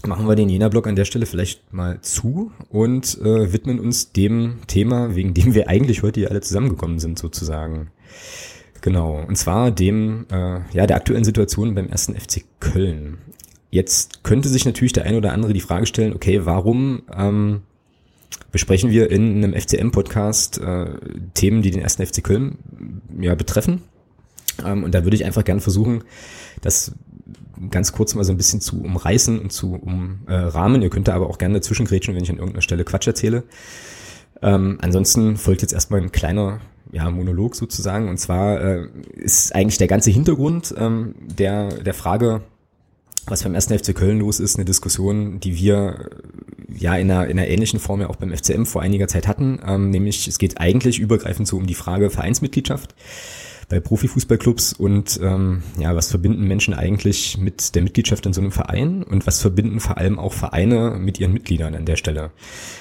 machen wir den Jena-Blog an der Stelle vielleicht mal zu und äh, widmen uns dem Thema, wegen dem wir eigentlich heute hier alle zusammengekommen sind, sozusagen. Genau, und zwar dem, äh, ja, der aktuellen Situation beim ersten FC Köln. Jetzt könnte sich natürlich der ein oder andere die Frage stellen, okay, warum ähm, besprechen wir in einem FCM-Podcast äh, Themen, die den ersten FC Köln ja betreffen? Ähm, und da würde ich einfach gerne versuchen, das ganz kurz mal so ein bisschen zu umreißen und zu umrahmen. Ihr könnt da aber auch gerne dazwischen grätschen, wenn ich an irgendeiner Stelle Quatsch erzähle. Ähm, ansonsten folgt jetzt erstmal ein kleiner ja, Monolog sozusagen. Und zwar äh, ist eigentlich der ganze Hintergrund ähm, der, der Frage, was beim ersten FC Köln los ist, eine Diskussion, die wir ja in einer, in einer ähnlichen Form ja auch beim FCM vor einiger Zeit hatten, ähm, nämlich es geht eigentlich übergreifend so um die Frage Vereinsmitgliedschaft bei Profifußballclubs und ähm, ja, was verbinden Menschen eigentlich mit der Mitgliedschaft in so einem Verein und was verbinden vor allem auch Vereine mit ihren Mitgliedern an der Stelle.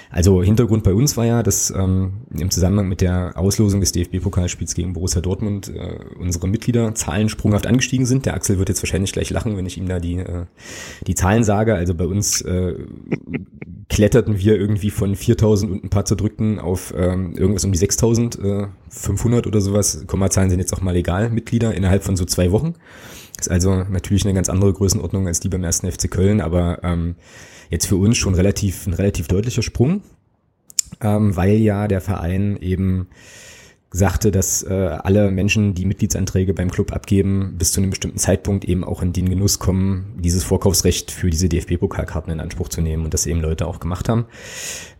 Also Hintergrund bei uns war ja, dass ähm, im Zusammenhang mit der Auslosung des DFB-Pokalspiels gegen Borussia Dortmund äh, unsere Mitgliederzahlen sprunghaft angestiegen sind. Der Axel wird jetzt wahrscheinlich gleich lachen, wenn ich ihm da die, äh, die Zahlen sage. Also bei uns äh, kletterten wir irgendwie von 4000 und ein paar zerdrückten auf ähm, irgendwas um die 6500 äh, oder sowas. Kommazahlen sind jetzt auch mal egal, Mitglieder innerhalb von so zwei Wochen. Ist also natürlich eine ganz andere Größenordnung als die beim ersten FC Köln, aber ähm, jetzt für uns schon relativ ein relativ deutlicher Sprung, ähm, weil ja der Verein eben sagte, dass äh, alle Menschen, die Mitgliedsanträge beim Club abgeben, bis zu einem bestimmten Zeitpunkt eben auch in den Genuss kommen, dieses Vorkaufsrecht für diese DFB-Pokalkarten in Anspruch zu nehmen und das eben Leute auch gemacht haben.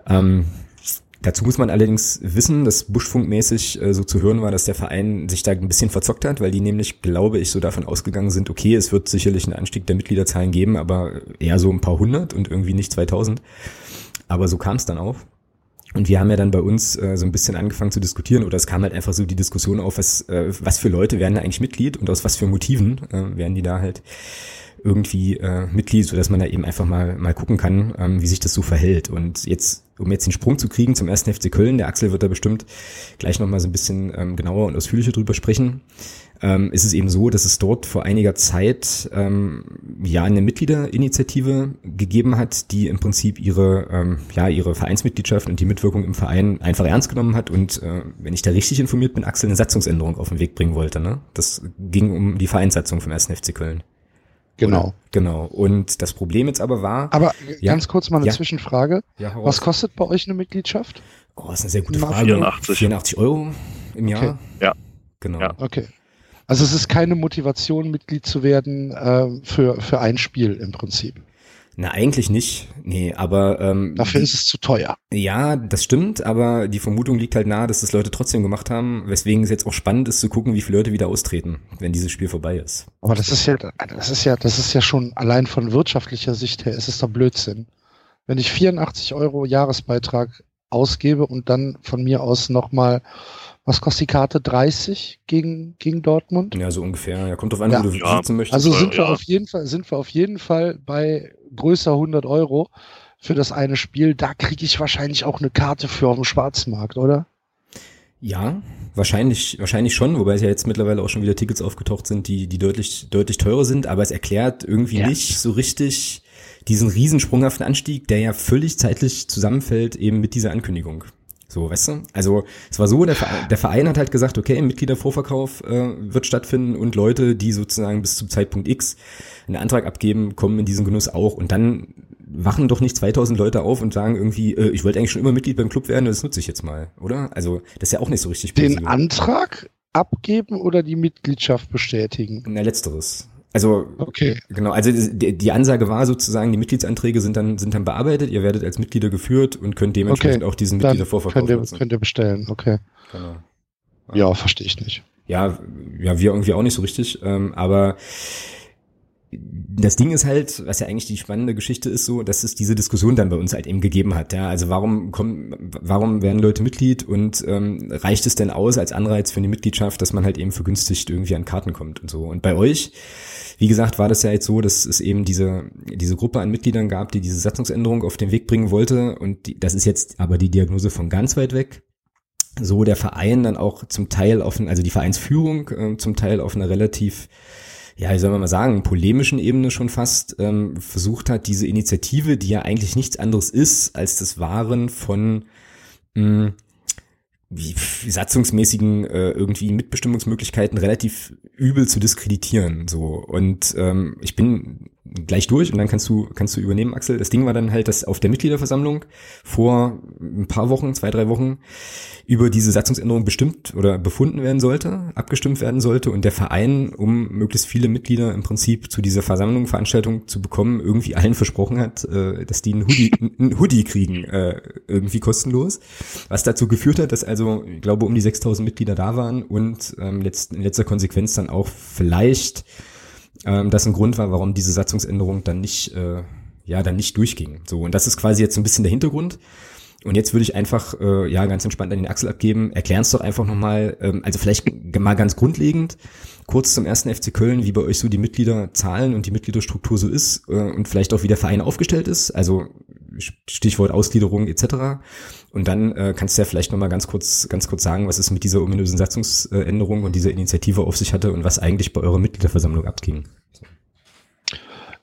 Ähm, Dazu muss man allerdings wissen, dass buschfunkmäßig äh, so zu hören war, dass der Verein sich da ein bisschen verzockt hat, weil die nämlich, glaube ich, so davon ausgegangen sind, okay, es wird sicherlich einen Anstieg der Mitgliederzahlen geben, aber eher so ein paar hundert und irgendwie nicht 2000. Aber so kam es dann auf. Und wir haben ja dann bei uns äh, so ein bisschen angefangen zu diskutieren oder es kam halt einfach so die Diskussion auf, was, äh, was für Leute werden da eigentlich Mitglied und aus was für Motiven äh, werden die da halt irgendwie äh, Mitglied, so dass man da eben einfach mal mal gucken kann, ähm, wie sich das so verhält. Und jetzt, um jetzt den Sprung zu kriegen zum ersten FC Köln, der Axel wird da bestimmt gleich noch mal so ein bisschen ähm, genauer und ausführlicher drüber sprechen. Ähm, ist es eben so, dass es dort vor einiger Zeit ähm, ja eine Mitgliederinitiative gegeben hat, die im Prinzip ihre ähm, ja ihre Vereinsmitgliedschaft und die Mitwirkung im Verein einfach ernst genommen hat und äh, wenn ich da richtig informiert bin, Axel eine Satzungsänderung auf den Weg bringen wollte. Ne? Das ging um die Vereinssatzung vom ersten FC Köln. Genau. Oder? Genau. Und das Problem jetzt aber war. Aber ja, ganz kurz mal eine ja. Zwischenfrage. Ja, Was kostet bei euch eine Mitgliedschaft? Oh, das ist eine sehr gute Frage. 84. 84 Euro im Jahr. Okay. Ja. Genau. Ja. Okay. Also es ist keine Motivation, Mitglied zu werden äh, für, für ein Spiel im Prinzip. Na, eigentlich nicht. Nee, aber ähm, Dafür ist es zu teuer. ja, das stimmt, aber die Vermutung liegt halt nahe, dass das Leute trotzdem gemacht haben, weswegen es jetzt auch spannend ist zu gucken, wie viele Leute wieder austreten, wenn dieses Spiel vorbei ist. Aber das ist ja, das ist ja, das ist ja schon allein von wirtschaftlicher Sicht her, ist es doch Blödsinn. Wenn ich 84 Euro Jahresbeitrag ausgebe und dann von mir aus nochmal, was kostet die Karte? 30 gegen, gegen Dortmund? Ja, so ungefähr. Ja, kommt drauf an, Ja. wo du Ja. sitzen möchtest. Also sind wir ja. auf jeden Fall, sind wir auf jeden Fall bei größer 100 Euro für das eine Spiel. Da kriege ich wahrscheinlich auch eine Karte für auf dem Schwarzmarkt, oder? Ja, wahrscheinlich, wahrscheinlich schon, wobei es ja jetzt mittlerweile auch schon wieder Tickets aufgetaucht sind, die, die deutlich, deutlich teurer sind, aber es erklärt irgendwie Ja. nicht so richtig diesen riesensprunghaften Anstieg, der ja völlig zeitlich zusammenfällt eben mit dieser Ankündigung. So, weißt du? Also es war so, der Verein, der Verein hat halt gesagt, okay, Mitgliedervorverkauf äh, wird stattfinden und Leute, die sozusagen bis zum Zeitpunkt X einen Antrag abgeben, kommen in diesen Genuss auch. Und dann wachen doch nicht 2000 Leute auf und sagen irgendwie, äh, ich wollte eigentlich schon immer Mitglied beim Club werden, das nutze ich jetzt mal, oder? Also das ist ja auch nicht so richtig Den plausibel. Antrag abgeben oder die Mitgliedschaft bestätigen? Na, letzteres. Also okay. genau, also die, die, Ansage war sozusagen, die Mitgliedsanträge sind dann sind dann bearbeitet, ihr werdet als Mitglieder geführt und könnt dementsprechend okay. auch diesen Mitgliedervorverkauf könnt ihr, könnt ihr bestellen, okay. Genau. Ja, verstehe ich nicht. Ja, ja, wir irgendwie auch nicht so richtig, ähm, aber das Ding ist halt, was ja eigentlich die spannende Geschichte ist, so, dass es diese Diskussion dann bei uns halt eben gegeben hat. Ja, also warum kommen, warum werden Leute Mitglied und ähm, reicht es denn aus als Anreiz für die Mitgliedschaft, dass man halt eben vergünstigt irgendwie an Karten kommt und so. Und bei euch, wie gesagt, war das ja jetzt so, dass es eben diese diese Gruppe an Mitgliedern gab, die diese Satzungsänderung auf den Weg bringen wollte. Und die, das ist jetzt aber die Diagnose von ganz weit weg so der Verein dann auch zum Teil auf, also die Vereinsführung äh, zum Teil auf einer relativ ja, wie soll man mal sagen, polemischen Ebene schon fast ähm, versucht hat, diese Initiative, die ja eigentlich nichts anderes ist als das Wahren von mh, wie, satzungsmäßigen äh, irgendwie Mitbestimmungsmöglichkeiten relativ übel zu diskreditieren. So und ähm, ich bin gleich durch und dann kannst du kannst du übernehmen, Axel. Das Ding war dann halt, dass auf der Mitgliederversammlung vor ein paar Wochen, zwei drei Wochen über diese Satzungsänderung bestimmt oder befunden werden sollte, abgestimmt werden sollte und der Verein, um möglichst viele Mitglieder im Prinzip zu dieser Versammlung, Veranstaltung zu bekommen, irgendwie allen versprochen hat, äh, dass die einen Hoodie, einen Hoodie kriegen, äh, irgendwie kostenlos. Was dazu geführt hat, dass also, ich glaube, um die 6000 Mitglieder da waren und ähm, letzt, in letzter Konsequenz dann auch vielleicht ähm, das ein Grund war, warum diese Satzungsänderung dann nicht, äh, ja, dann nicht durchging. So, und das ist quasi jetzt so ein bisschen der Hintergrund. Und jetzt würde ich einfach äh, ja ganz entspannt an den Axel abgeben. Erklären es doch einfach nochmal, ähm, also vielleicht mal ganz grundlegend, kurz zum ersten FC Köln, wie bei euch so die Mitgliederzahlen und die Mitgliederstruktur so ist äh, und vielleicht auch wie der Verein aufgestellt ist, also Stichwort Ausgliederung etc. Und dann äh, kannst du ja vielleicht nochmal ganz kurz, ganz kurz sagen, was es mit dieser ominösen Satzungsänderung und dieser Initiative auf sich hatte und was eigentlich bei eurer Mitgliederversammlung abging.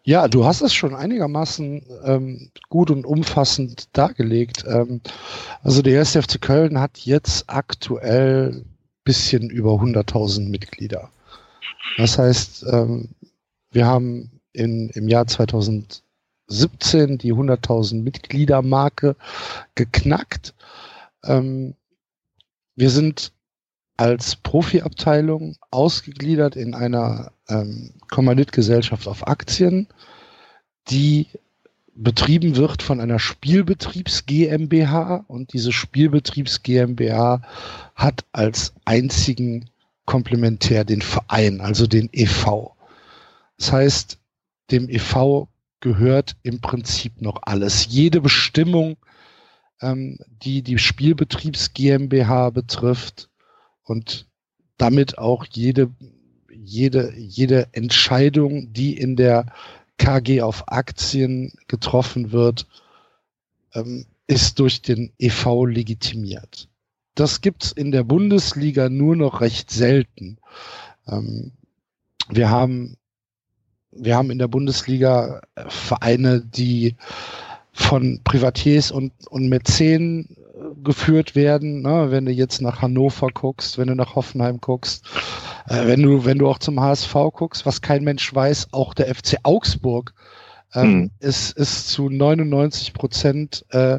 Ja, du hast es schon einigermaßen ähm, gut und umfassend dargelegt. Ähm, also der erste FC Köln hat jetzt aktuell bisschen über 100.000 Mitglieder. Das heißt, ähm, wir haben in, im Jahr 2017 die 100.000 Mitgliedermarke geknackt. Ähm, wir sind als Profiabteilung ausgegliedert in einer ähm, Kommanditgesellschaft auf Aktien, die betrieben wird von einer Spielbetriebs GmbH und diese Spielbetriebs GmbH hat als einzigen Komplementär den Verein, also den EV. Das heißt, dem EV gehört im Prinzip noch alles. Jede Bestimmung, ähm, die die Spielbetriebs GmbH betrifft, und damit auch jede, jede, jede Entscheidung, die in der KG auf Aktien getroffen wird, ähm, ist durch den EV legitimiert. Das gibt's in der Bundesliga nur noch recht selten. Ähm, wir haben wir haben in der Bundesliga Vereine, die von Privatiers und, und Mäzen geführt werden. Ne? Wenn du jetzt nach Hannover guckst, wenn du nach Hoffenheim guckst, äh, wenn du wenn du auch zum HSV guckst, was kein Mensch weiß, auch der FC Augsburg ähm, mhm. ist ist zu 99 Prozent äh,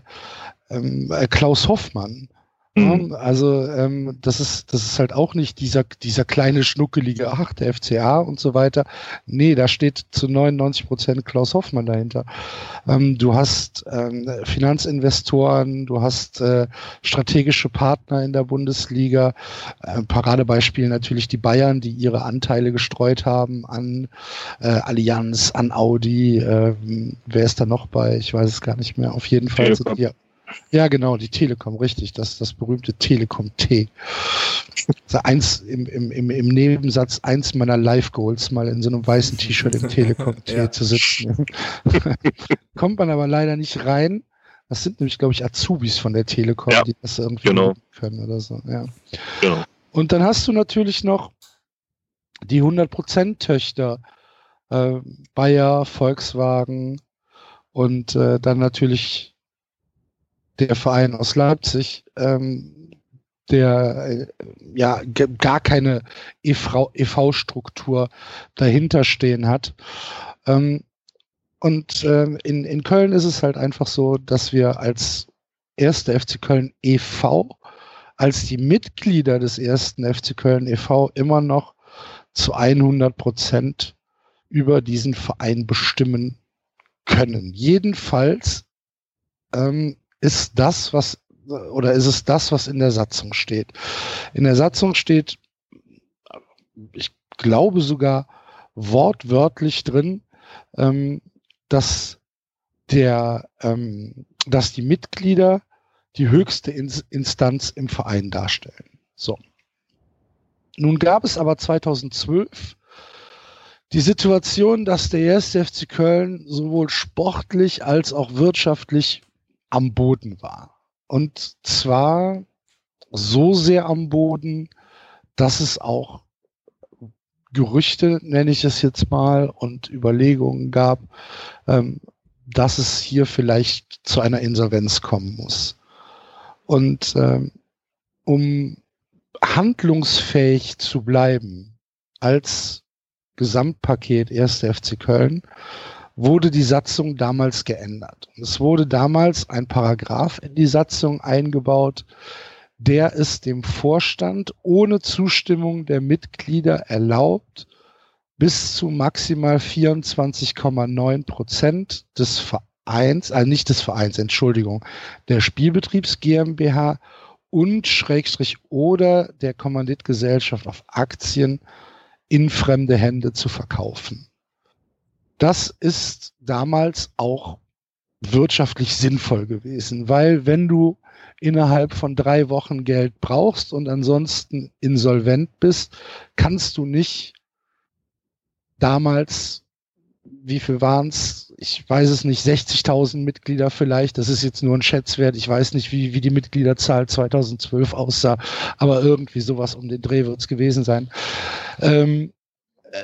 ähm, Klaus Hoffmann. Mhm. Also ähm, das ist das ist halt auch nicht dieser dieser kleine schnuckelige ach der FCA und so weiter. Nee, da steht zu 99 Prozent Klaus Hoffmann dahinter. Ähm, du hast ähm, Finanzinvestoren, du hast äh, strategische Partner in der Bundesliga. Äh, Paradebeispiel natürlich die Bayern, die ihre Anteile gestreut haben an äh, Allianz, an Audi. Äh, wer ist da noch bei? Ich weiß es gar nicht mehr. Auf jeden Fall sind die ja, genau, die Telekom, richtig. Das das berühmte Telekom T. Also eins im, im, im, im Nebensatz eins meiner Live-Goals, mal in so einem weißen T-Shirt im Telekom T ja. zu sitzen. Kommt man aber leider nicht rein. Das sind nämlich, glaube ich, Azubis von der Telekom, ja, die das irgendwie genau. können oder so. Ja. Genau. Und dann hast du natürlich noch die 100% Töchter. Äh, Bayer, Volkswagen und äh, dann natürlich der Verein aus Leipzig, ähm, der äh, ja gar keine EV-Struktur e dahinter stehen hat. Ähm, und ähm, in, in Köln ist es halt einfach so, dass wir als erste FC Köln e.V. als die Mitglieder des ersten FC Köln e.V. immer noch zu 100 Prozent über diesen Verein bestimmen können. Jedenfalls ähm, ist das, was oder ist es das, was in der Satzung steht. In der Satzung steht, ich glaube sogar wortwörtlich drin, ähm, dass der, ähm, dass die Mitglieder die höchste Instanz im Verein darstellen. So. Nun gab es aber 2012 die Situation, dass der erste FC Köln sowohl sportlich als auch wirtschaftlich am Boden war. Und zwar so sehr am Boden, dass es auch Gerüchte, nenne ich es jetzt mal, und Überlegungen gab, ähm, dass es hier vielleicht zu einer Insolvenz kommen muss. Und ähm, um handlungsfähig zu bleiben als Gesamtpaket 1. FC Köln, wurde die Satzung damals geändert. Es wurde damals ein Paragraph in die Satzung eingebaut, der es dem Vorstand ohne Zustimmung der Mitglieder erlaubt, bis zu maximal 24,9 Prozent des Vereins, äh nicht des Vereins, Entschuldigung, der Spielbetriebs GmbH und Schrägstrich oder der Kommanditgesellschaft auf Aktien in fremde Hände zu verkaufen. Das ist damals auch wirtschaftlich sinnvoll gewesen, weil wenn du innerhalb von drei Wochen Geld brauchst und ansonsten insolvent bist, kannst du nicht damals, wie viel waren es? Ich weiß es nicht, 60.000 Mitglieder vielleicht. Das ist jetzt nur ein Schätzwert. Ich weiß nicht, wie, wie die Mitgliederzahl 2012 aussah, aber irgendwie sowas um den Dreh wird es gewesen sein. Ähm,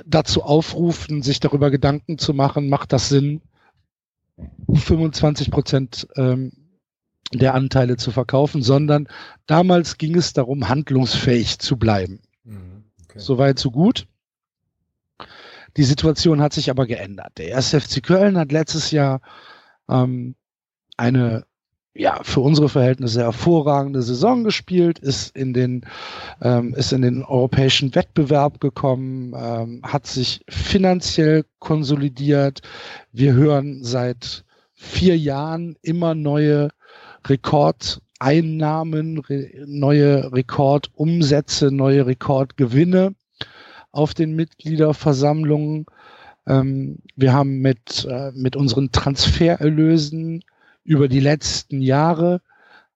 dazu aufrufen, sich darüber Gedanken zu machen, macht das Sinn, 25 Prozent ähm, der Anteile zu verkaufen, sondern damals ging es darum, handlungsfähig zu bleiben. Mhm, okay. Soweit, so gut. Die Situation hat sich aber geändert. Der 1. FC Köln hat letztes Jahr ähm, eine ja, für unsere Verhältnisse hervorragende Saison gespielt, ist in den, ähm, ist in den europäischen Wettbewerb gekommen, ähm, hat sich finanziell konsolidiert. Wir hören seit vier Jahren immer neue Rekordeinnahmen, re neue Rekordumsätze, neue Rekordgewinne auf den Mitgliederversammlungen. Ähm, wir haben mit, äh, mit unseren Transfererlösen über die letzten Jahre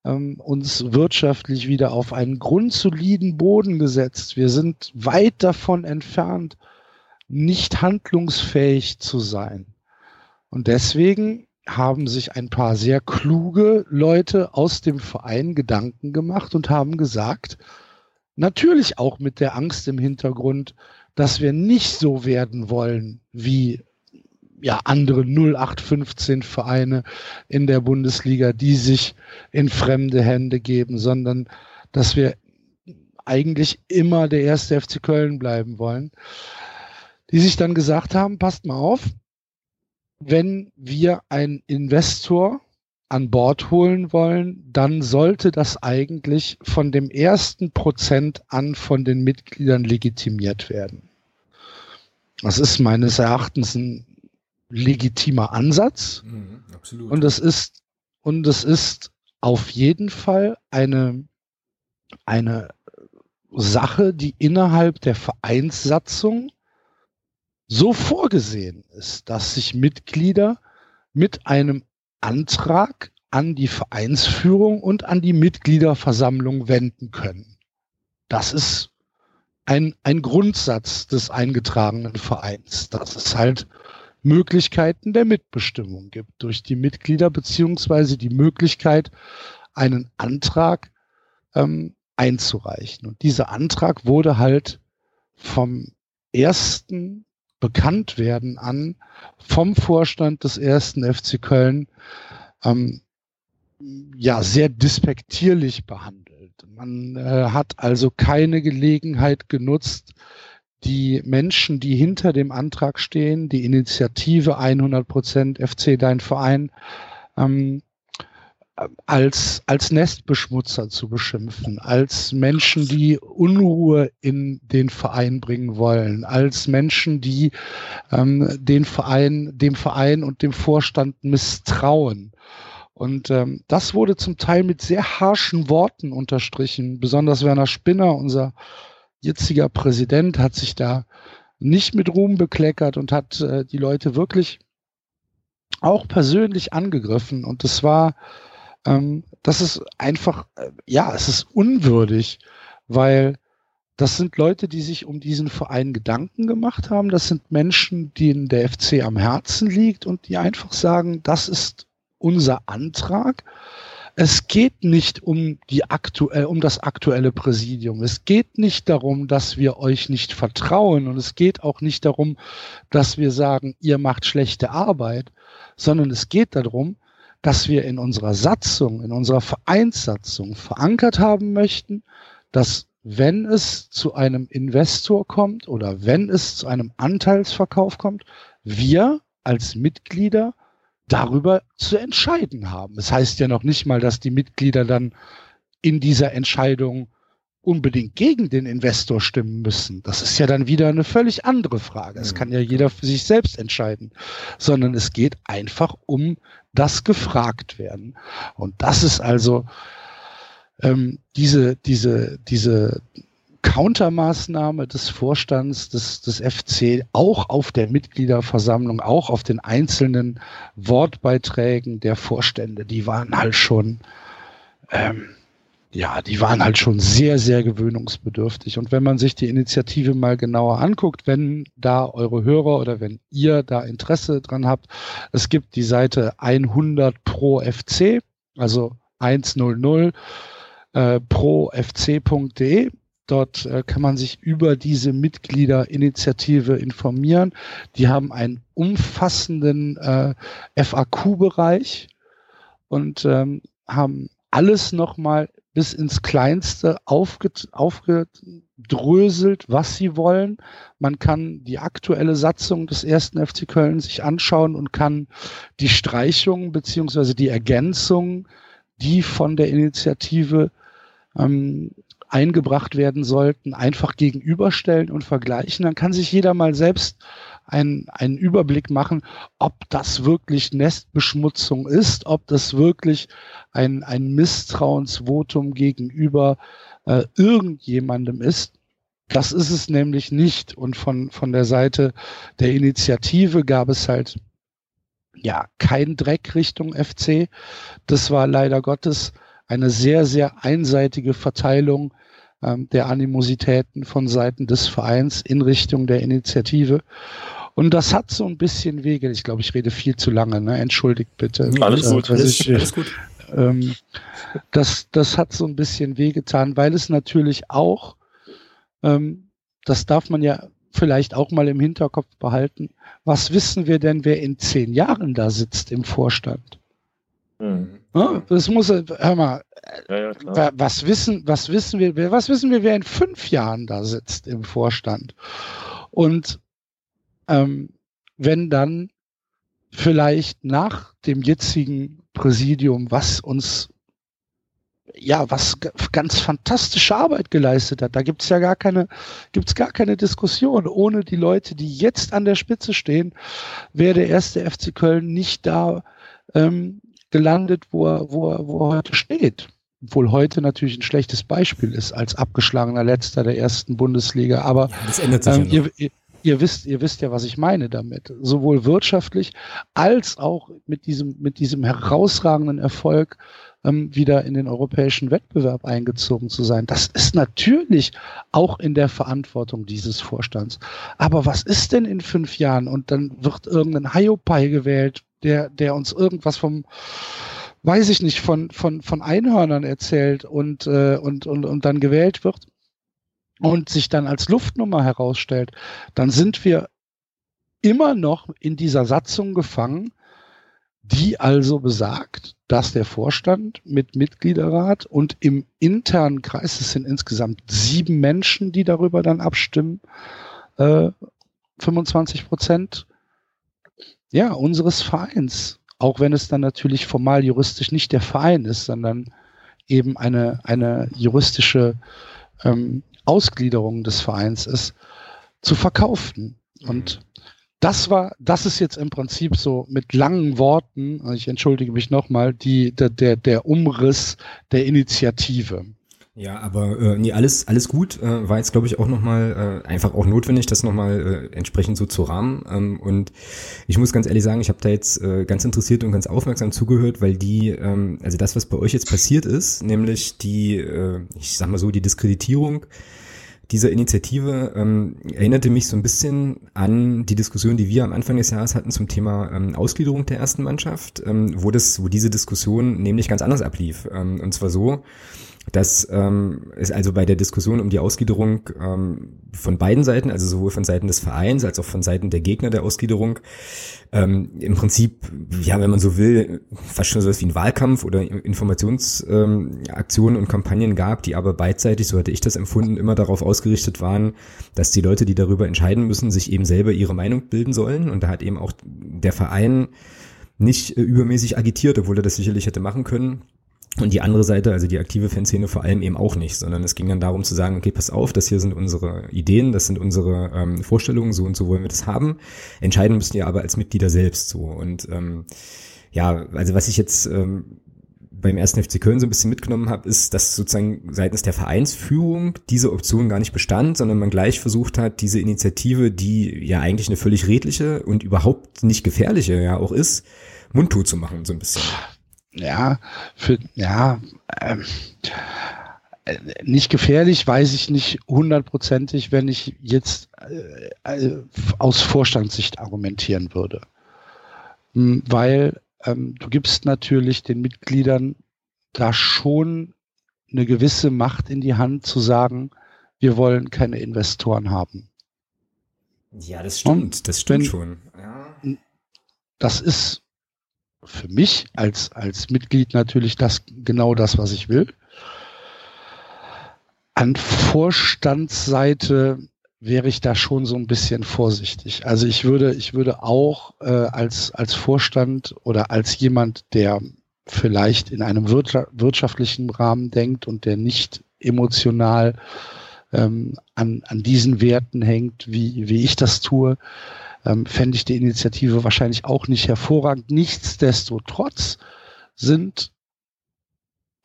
ähm, uns wirtschaftlich wieder auf einen grundsoliden Boden gesetzt. Wir sind weit davon entfernt, nicht handlungsfähig zu sein. Und deswegen haben sich ein paar sehr kluge Leute aus dem Verein Gedanken gemacht und haben gesagt, natürlich auch mit der Angst im Hintergrund, dass wir nicht so werden wollen wie ja andere 0815 Vereine in der Bundesliga, die sich in fremde Hände geben, sondern dass wir eigentlich immer der erste FC Köln bleiben wollen, die sich dann gesagt haben, passt mal auf, wenn wir einen Investor an Bord holen wollen, dann sollte das eigentlich von dem ersten Prozent an von den Mitgliedern legitimiert werden. Das ist meines Erachtens ein legitimer Ansatz. Mhm, absolut. Und es ist, und es ist auf jeden Fall eine, eine Sache, die innerhalb der Vereinssatzung so vorgesehen ist, dass sich Mitglieder mit einem Antrag an die Vereinsführung und an die Mitgliederversammlung wenden können. Das ist ein, ein Grundsatz des eingetragenen Vereins, dass es halt Möglichkeiten der Mitbestimmung gibt durch die Mitglieder beziehungsweise die Möglichkeit, einen Antrag ähm, einzureichen. Und dieser Antrag wurde halt vom ersten Bekanntwerden an vom Vorstand des ersten FC Köln ähm, ja sehr despektierlich behandelt. Man äh, hat also keine Gelegenheit genutzt, die Menschen, die hinter dem Antrag stehen, die Initiative 100 Prozent FC Dein Verein, ähm, als, als Nestbeschmutzer zu beschimpfen, als Menschen, die Unruhe in den Verein bringen wollen, als Menschen, die ähm, den Verein, dem Verein und dem Vorstand misstrauen. Und ähm, das wurde zum Teil mit sehr harschen Worten unterstrichen. Besonders Werner Spinner, unser jetziger Präsident, hat sich da nicht mit Ruhm bekleckert und hat äh, die Leute wirklich auch persönlich angegriffen. Und das war, ähm, das ist einfach, äh, ja, es ist unwürdig, weil das sind Leute, die sich um diesen Verein Gedanken gemacht haben. Das sind Menschen, denen der FC am Herzen liegt und die einfach sagen, das ist unser Antrag. Es geht nicht um die aktuell, um das aktuelle Präsidium. Es geht nicht darum, dass wir euch nicht vertrauen und es geht auch nicht darum, dass wir sagen, ihr macht schlechte Arbeit, sondern es geht darum, dass wir in unserer Satzung, in unserer Vereinssatzung verankert haben möchten, dass wenn es zu einem Investor kommt oder wenn es zu einem Anteilsverkauf kommt, wir als Mitglieder darüber zu entscheiden haben. Es das heißt ja noch nicht mal, dass die Mitglieder dann in dieser Entscheidung unbedingt gegen den Investor stimmen müssen. Das ist ja dann wieder eine völlig andere Frage. Es kann ja jeder für sich selbst entscheiden, sondern es geht einfach um das gefragt werden. Und das ist also ähm, diese, diese, diese Countermaßnahme des Vorstands des, des FC auch auf der Mitgliederversammlung, auch auf den einzelnen Wortbeiträgen der Vorstände, die waren halt schon ähm, ja, die waren halt schon sehr, sehr gewöhnungsbedürftig. Und wenn man sich die Initiative mal genauer anguckt, wenn da eure Hörer oder wenn ihr da Interesse dran habt, es gibt die Seite 100 pro FC, also 100 äh, pro fc.de. Dort äh, kann man sich über diese Mitgliederinitiative informieren. Die haben einen umfassenden äh, FAQ-Bereich und ähm, haben alles nochmal bis ins Kleinste aufgedröselt, was sie wollen. Man kann die aktuelle Satzung des ersten FC Köln sich anschauen und kann die Streichungen beziehungsweise die Ergänzungen, die von der Initiative ähm, eingebracht werden sollten, einfach gegenüberstellen und vergleichen. Dann kann sich jeder mal selbst einen, einen Überblick machen, ob das wirklich Nestbeschmutzung ist, ob das wirklich ein, ein Misstrauensvotum gegenüber äh, irgendjemandem ist. Das ist es nämlich nicht. Und von, von der Seite der Initiative gab es halt ja kein Dreck Richtung FC. Das war leider Gottes eine sehr, sehr einseitige Verteilung ähm, der Animositäten von Seiten des Vereins in Richtung der Initiative. Und das hat so ein bisschen Wege. Ich glaube, ich rede viel zu lange. Ne? Entschuldigt bitte. Alles gut. Äh, alles, ich, alles gut. Ähm, das, das hat so ein bisschen wehgetan, weil es natürlich auch, ähm, das darf man ja vielleicht auch mal im Hinterkopf behalten, was wissen wir denn, wer in zehn Jahren da sitzt im Vorstand? Mhm. Ja, das muss, hör mal, ja, ja, was wissen, was wissen wir, was wissen wir, wer in fünf Jahren da sitzt im Vorstand? Und ähm, wenn dann vielleicht nach dem jetzigen Präsidium, was uns ja, was ganz fantastische Arbeit geleistet hat. Da gibt's ja gar keine, gibt's gar keine Diskussion. Ohne die Leute, die jetzt an der Spitze stehen, wäre der erste FC Köln nicht da ähm, gelandet, wo er, wo, er, wo er heute steht. Obwohl heute natürlich ein schlechtes Beispiel ist als abgeschlagener Letzter der ersten Bundesliga. Aber ja, das ändert sich ähm, ja ihr, ihr wisst, ihr wisst ja, was ich meine damit. Sowohl wirtschaftlich als auch mit diesem, mit diesem herausragenden Erfolg ähm, wieder in den europäischen Wettbewerb eingezogen zu sein. Das ist natürlich auch in der Verantwortung dieses Vorstands. Aber was ist denn in fünf Jahren? Und dann wird irgendein Hiopai gewählt, der, der uns irgendwas vom weiß ich nicht, von, von, von Einhörnern erzählt und, äh, und, und, und dann gewählt wird und sich dann als Luftnummer herausstellt, dann sind wir immer noch in dieser Satzung gefangen, die also besagt, dass der Vorstand mit Mitgliederrat und im internen Kreis, es sind insgesamt sieben Menschen, die darüber dann abstimmen, äh, 25 Prozent ja, unseres Vereins auch wenn es dann natürlich formal juristisch nicht der Verein ist, sondern eben eine, eine juristische ähm, Ausgliederung des Vereins ist, zu verkaufen. Und. Das war, das ist jetzt im Prinzip so mit langen Worten, ich entschuldige mich nochmal, die, der, der, der Umriss der Initiative. Ja, aber äh, nee, alles alles gut. Äh, war jetzt glaube ich auch nochmal äh, einfach auch notwendig, das nochmal äh, entsprechend so zu rahmen. Ähm, und ich muss ganz ehrlich sagen, ich habe da jetzt äh, ganz interessiert und ganz aufmerksam zugehört, weil die, ähm, also das, was bei euch jetzt passiert ist, nämlich die, äh, ich sag mal so, die Diskreditierung dieser Initiative ähm, erinnerte mich so ein bisschen an die Diskussion, die wir am Anfang des Jahres hatten zum Thema ähm, Ausgliederung der ersten Mannschaft, ähm, wo das, wo diese Diskussion nämlich ganz anders ablief. Ähm, und zwar so, dass ähm, es also bei der Diskussion um die Ausgliederung ähm, von beiden Seiten, also sowohl von Seiten des Vereins als auch von Seiten der Gegner der Ausgliederung, ähm, im Prinzip, ja, wenn man so will, fast schon so was wie ein Wahlkampf oder Informationsaktionen ähm, und Kampagnen gab, die aber beidseitig, so hatte ich das empfunden, immer darauf ausgerichtet waren, dass die Leute, die darüber entscheiden müssen, sich eben selber ihre Meinung bilden sollen. Und da hat eben auch der Verein nicht äh, übermäßig agitiert, obwohl er das sicherlich hätte machen können und die andere Seite, also die aktive Fanszene vor allem eben auch nicht, sondern es ging dann darum zu sagen, okay, pass auf, das hier sind unsere Ideen, das sind unsere ähm, Vorstellungen, so und so wollen wir das haben. Entscheiden müssen wir aber als Mitglieder selbst so. Und ähm, ja, also was ich jetzt ähm, beim ersten FC Köln so ein bisschen mitgenommen habe, ist, dass sozusagen seitens der Vereinsführung diese Option gar nicht bestand, sondern man gleich versucht hat, diese Initiative, die ja eigentlich eine völlig redliche und überhaupt nicht gefährliche ja auch ist, mundtot zu machen, so ein bisschen ja, für, ja, ähm, äh, nicht gefährlich, weiß ich nicht hundertprozentig, wenn ich jetzt äh, äh, aus Vorstandssicht argumentieren würde. Hm, weil ähm, du gibst natürlich den Mitgliedern da schon eine gewisse Macht in die Hand zu sagen, wir wollen keine Investoren haben. Ja, das stimmt, Und das stimmt wenn, schon. Ja. Das ist für mich als, als Mitglied natürlich das, genau das, was ich will. An Vorstandsseite wäre ich da schon so ein bisschen vorsichtig. Also ich würde, ich würde auch äh, als, als Vorstand oder als jemand, der vielleicht in einem wirtschaftlichen Rahmen denkt und der nicht emotional ähm, an, an diesen Werten hängt, wie, wie ich das tue, ähm, fände ich die Initiative wahrscheinlich auch nicht hervorragend. Nichtsdestotrotz sind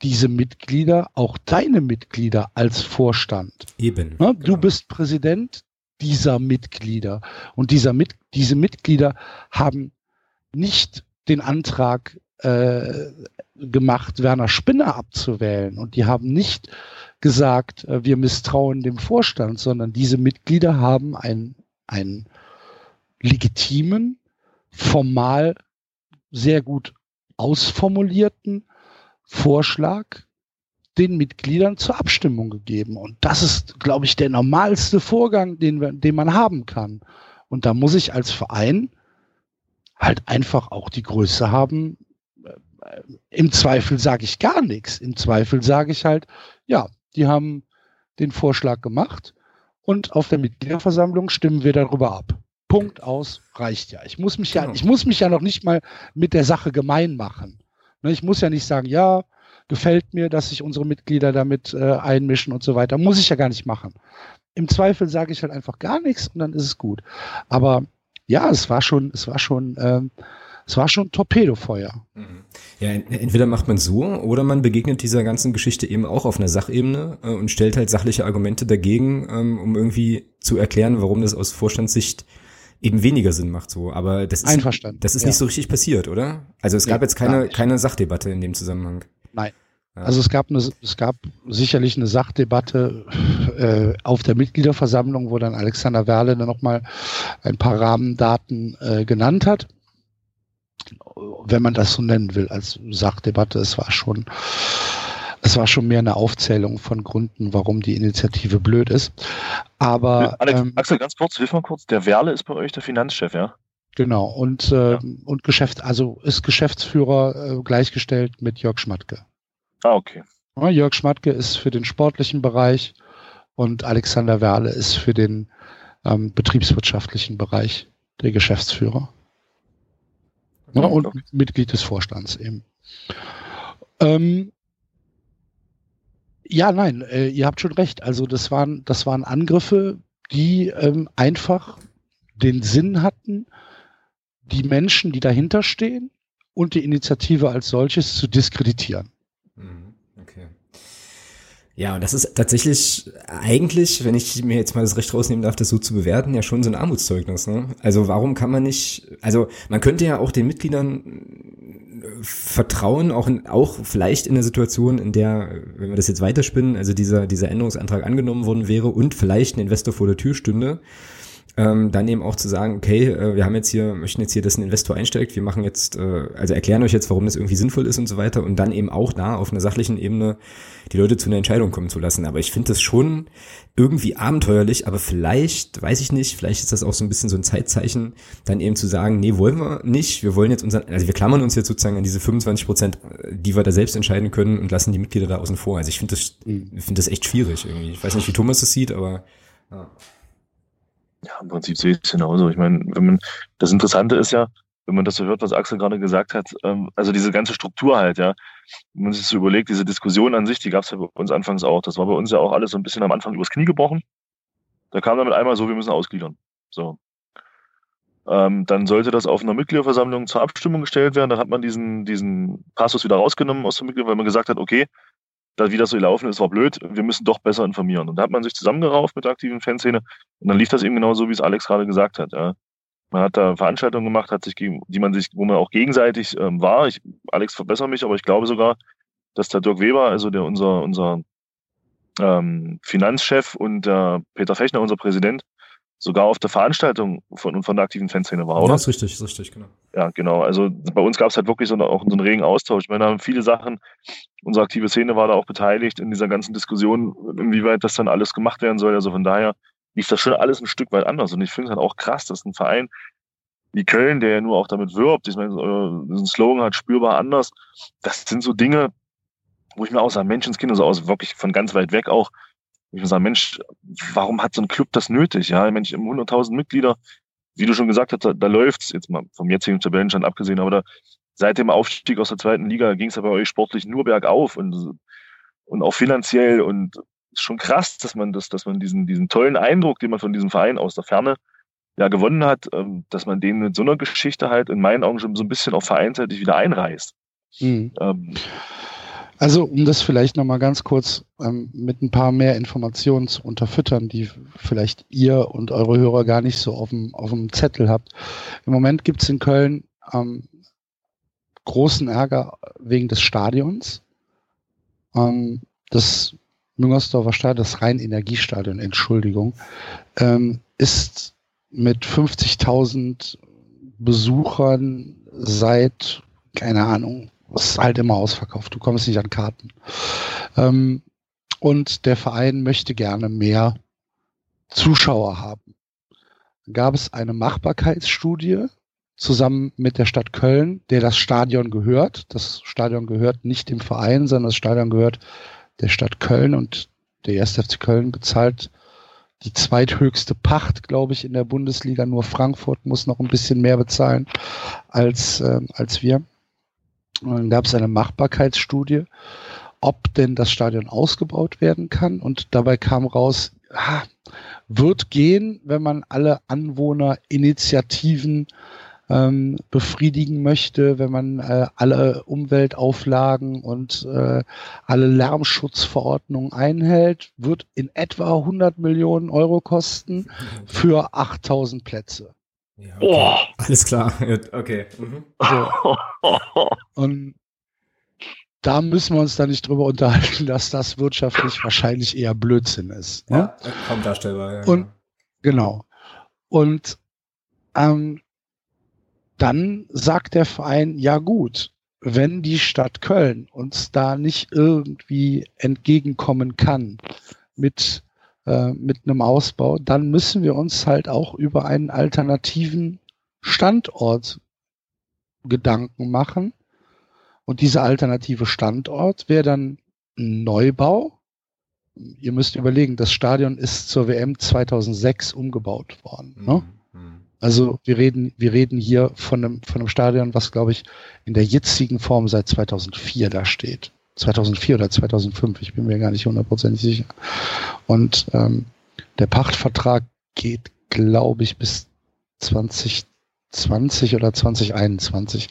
diese Mitglieder auch deine Mitglieder als Vorstand. Eben. Ne? Du genau. bist Präsident dieser Mitglieder und dieser Mit diese Mitglieder haben nicht den Antrag äh, gemacht, Werner Spinner abzuwählen und die haben nicht gesagt, äh, wir misstrauen dem Vorstand, sondern diese Mitglieder haben ein, ein legitimen, formal sehr gut ausformulierten Vorschlag den Mitgliedern zur Abstimmung gegeben. Und das ist, glaube ich, der normalste Vorgang, den, den man haben kann. Und da muss ich als Verein halt einfach auch die Größe haben. Äh, Im Zweifel sage ich gar nichts. Im Zweifel sage ich halt, ja, die haben den Vorschlag gemacht und auf der Mitgliederversammlung stimmen wir darüber ab. Punkt aus, reicht ja. Ich muss mich ja, genau. ich muss mich ja noch nicht mal mit der Sache gemein machen. Ne, ich muss ja nicht sagen, ja, gefällt mir, dass sich unsere Mitglieder damit äh, einmischen und so weiter. Muss ich ja gar nicht machen. Im Zweifel sage ich halt einfach gar nichts und dann ist es gut. Aber ja, es war schon, es war schon, ähm, es war schon Torpedofeuer. Mhm. Ja, entweder macht man so oder man begegnet dieser ganzen Geschichte eben auch auf einer Sachebene äh, und stellt halt sachliche Argumente dagegen, ähm, um irgendwie zu erklären, warum das aus Vorstandssicht eben weniger Sinn macht so. Aber das ist, Einverstanden. Das ist ja. nicht so richtig passiert, oder? Also es gab ja, jetzt keine, keine Sachdebatte in dem Zusammenhang. Nein. Ja. Also es gab, eine, es gab sicherlich eine Sachdebatte äh, auf der Mitgliederversammlung, wo dann Alexander Werle dann nochmal ein paar Rahmendaten äh, genannt hat. Wenn man das so nennen will als Sachdebatte, es war schon es war schon mehr eine Aufzählung von Gründen, warum die Initiative blöd ist. Aber Alex, ähm, Axel, ganz kurz, hilf mal kurz. Der Werle ist bei euch der Finanzchef, ja? Genau und äh, ja. und Geschäft, also ist Geschäftsführer äh, gleichgestellt mit Jörg Schmatke. Ah okay. Ja, Jörg Schmatke ist für den sportlichen Bereich und Alexander Werle ist für den ähm, betriebswirtschaftlichen Bereich der Geschäftsführer. Ja, und okay. Mitglied des Vorstands eben. Ähm, ja, nein, äh, ihr habt schon recht. Also das waren, das waren Angriffe, die ähm, einfach den Sinn hatten, die Menschen, die dahinter stehen und die Initiative als solches zu diskreditieren. Ja, und das ist tatsächlich eigentlich, wenn ich mir jetzt mal das Recht rausnehmen darf, das so zu bewerten, ja schon so ein Armutszeugnis. Ne? Also warum kann man nicht, also man könnte ja auch den Mitgliedern äh, vertrauen, auch, in, auch vielleicht in der Situation, in der, wenn wir das jetzt weiterspinnen, also dieser, dieser Änderungsantrag angenommen worden wäre und vielleicht ein Investor vor der Tür stünde, ähm, dann eben auch zu sagen, okay, äh, wir haben jetzt hier, möchten jetzt hier, dass ein Investor einsteigt, wir machen jetzt, äh, also erklären euch jetzt, warum das irgendwie sinnvoll ist und so weiter und dann eben auch da auf einer sachlichen Ebene die Leute zu einer Entscheidung kommen zu lassen. Aber ich finde das schon irgendwie abenteuerlich, aber vielleicht, weiß ich nicht, vielleicht ist das auch so ein bisschen so ein Zeitzeichen, dann eben zu sagen, nee, wollen wir nicht, wir wollen jetzt unseren, also wir klammern uns jetzt sozusagen an diese 25 Prozent, die wir da selbst entscheiden können und lassen die Mitglieder da außen vor. Also ich finde das, mhm. finde das echt schwierig irgendwie. Ich weiß nicht, wie Thomas das sieht, aber ja. Ja, im Prinzip sehe ich es genauso. Ich meine, wenn man, das Interessante ist ja, wenn man das so hört, was Axel gerade gesagt hat, ähm, also diese ganze Struktur halt, ja, wenn man sich so überlegt, diese Diskussion an sich, die gab es ja bei uns anfangs auch. Das war bei uns ja auch alles so ein bisschen am Anfang übers Knie gebrochen. Da kam dann mit einmal so, wir müssen ausgliedern. So. Ähm, dann sollte das auf einer Mitgliederversammlung zur Abstimmung gestellt werden. Dann hat man diesen, diesen Passus wieder rausgenommen aus der Mitglieder, weil man gesagt hat, okay, wie das so gelaufen ist, war blöd, wir müssen doch besser informieren. Und da hat man sich zusammengerauft mit der aktiven Fanszene und dann lief das eben genau so, wie es Alex gerade gesagt hat. Ja. Man hat da Veranstaltungen gemacht, hat sich gegen, die man sich, wo man auch gegenseitig ähm, war. Ich, Alex verbessere mich, aber ich glaube sogar, dass der Dirk Weber, also der unser, unser ähm, Finanzchef und der Peter Fechner, unser Präsident, sogar auf der Veranstaltung von, von der aktiven Fanszene war, oder? Ja, ist richtig, ist richtig, genau. Ja, genau. Also bei uns gab es halt wirklich so, auch so einen regen Austausch. Ich meine, da haben viele Sachen, unsere aktive Szene war da auch beteiligt in dieser ganzen Diskussion, inwieweit das dann alles gemacht werden soll. Also von daher lief das schon alles ein Stück weit anders. Und ich finde es halt auch krass, dass ein Verein wie Köln, der ja nur auch damit wirbt, ich meine, diesen Slogan hat spürbar anders. Das sind so Dinge, wo ich mir auch sage, Menschenskinder, so aus wirklich von ganz weit weg auch, ich mir sagen, Mensch, warum hat so ein Club das nötig? Ja, Mensch, 100.000 Mitglieder, wie du schon gesagt hast, da, da läuft's jetzt mal vom jetzigen Tabellenstand abgesehen, aber da, seit dem Aufstieg aus der zweiten Liga ging es bei euch sportlich nur bergauf und, und auch finanziell und ist schon krass, dass man das, dass man diesen, diesen tollen Eindruck, den man von diesem Verein aus der Ferne ja gewonnen hat, ähm, dass man den mit so einer Geschichte halt in meinen Augen schon so ein bisschen auch vereinseitig wieder einreißt. Mhm. Ähm, also, um das vielleicht nochmal ganz kurz ähm, mit ein paar mehr Informationen zu unterfüttern, die vielleicht ihr und eure Hörer gar nicht so auf dem, Zettel habt. Im Moment gibt es in Köln ähm, großen Ärger wegen des Stadions. Ähm, das Müngersdorfer Stadion, das Rhein-Energiestadion, Entschuldigung, ähm, ist mit 50.000 Besuchern seit, keine Ahnung, ist halt immer ausverkauft. Du kommst nicht an Karten. Ähm, und der Verein möchte gerne mehr Zuschauer haben. Dann gab es eine Machbarkeitsstudie zusammen mit der Stadt Köln, der das Stadion gehört. Das Stadion gehört nicht dem Verein, sondern das Stadion gehört der Stadt Köln und der 1. FC Köln bezahlt die zweithöchste Pacht, glaube ich, in der Bundesliga. Nur Frankfurt muss noch ein bisschen mehr bezahlen als, äh, als wir. Und dann gab es eine Machbarkeitsstudie, ob denn das Stadion ausgebaut werden kann. Und dabei kam raus, ah, wird gehen, wenn man alle Anwohnerinitiativen ähm, befriedigen möchte, wenn man äh, alle Umweltauflagen und äh, alle Lärmschutzverordnungen einhält, wird in etwa 100 Millionen Euro kosten für 8000 Plätze. Ja, okay. oh. Alles klar, okay. Mhm. So. Und da müssen wir uns dann nicht drüber unterhalten, dass das wirtschaftlich wahrscheinlich eher Blödsinn ist. Ne? Ja, kaum darstellbar. Ja, Und genau. Und ähm, dann sagt der Verein, ja gut, wenn die Stadt Köln uns da nicht irgendwie entgegenkommen kann mit, äh, mit einem Ausbau, dann müssen wir uns halt auch über einen alternativen Standort Gedanken machen. Und dieser alternative Standort wäre dann ein Neubau. Ihr müsst überlegen, das Stadion ist zur WM 2006 umgebaut worden. Ne? Mhm. Also wir reden, wir reden hier von einem, von einem Stadion, was glaube ich in der jetzigen Form seit 2004 da steht. 2004 oder 2005, ich bin mir gar nicht hundertprozentig sicher. Und ähm, der Pachtvertrag geht, glaube ich, bis 2020 oder 2021.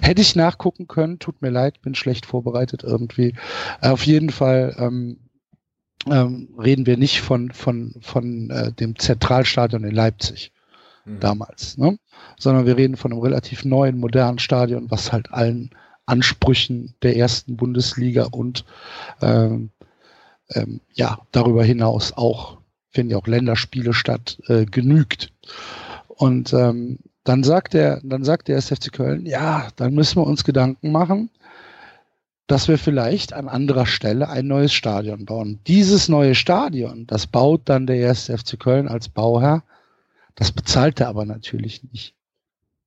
Hätte ich nachgucken können, tut mir leid, bin schlecht vorbereitet irgendwie. Auf jeden Fall ähm, ähm, reden wir nicht von, von, von äh, dem Zentralstadion in Leipzig mhm. damals, ne? sondern wir reden von einem relativ neuen, modernen Stadion, was halt allen Ansprüchen der ersten Bundesliga und ähm, ähm, ja, darüber hinaus auch, finden ja auch Länderspiele statt, äh, genügt. Und ähm, dann sagt der, dann sagt der SFC Köln, ja, dann müssen wir uns Gedanken machen, dass wir vielleicht an anderer Stelle ein neues Stadion bauen. Dieses neue Stadion, das baut dann der erste FC Köln als Bauherr. Das bezahlt er aber natürlich nicht.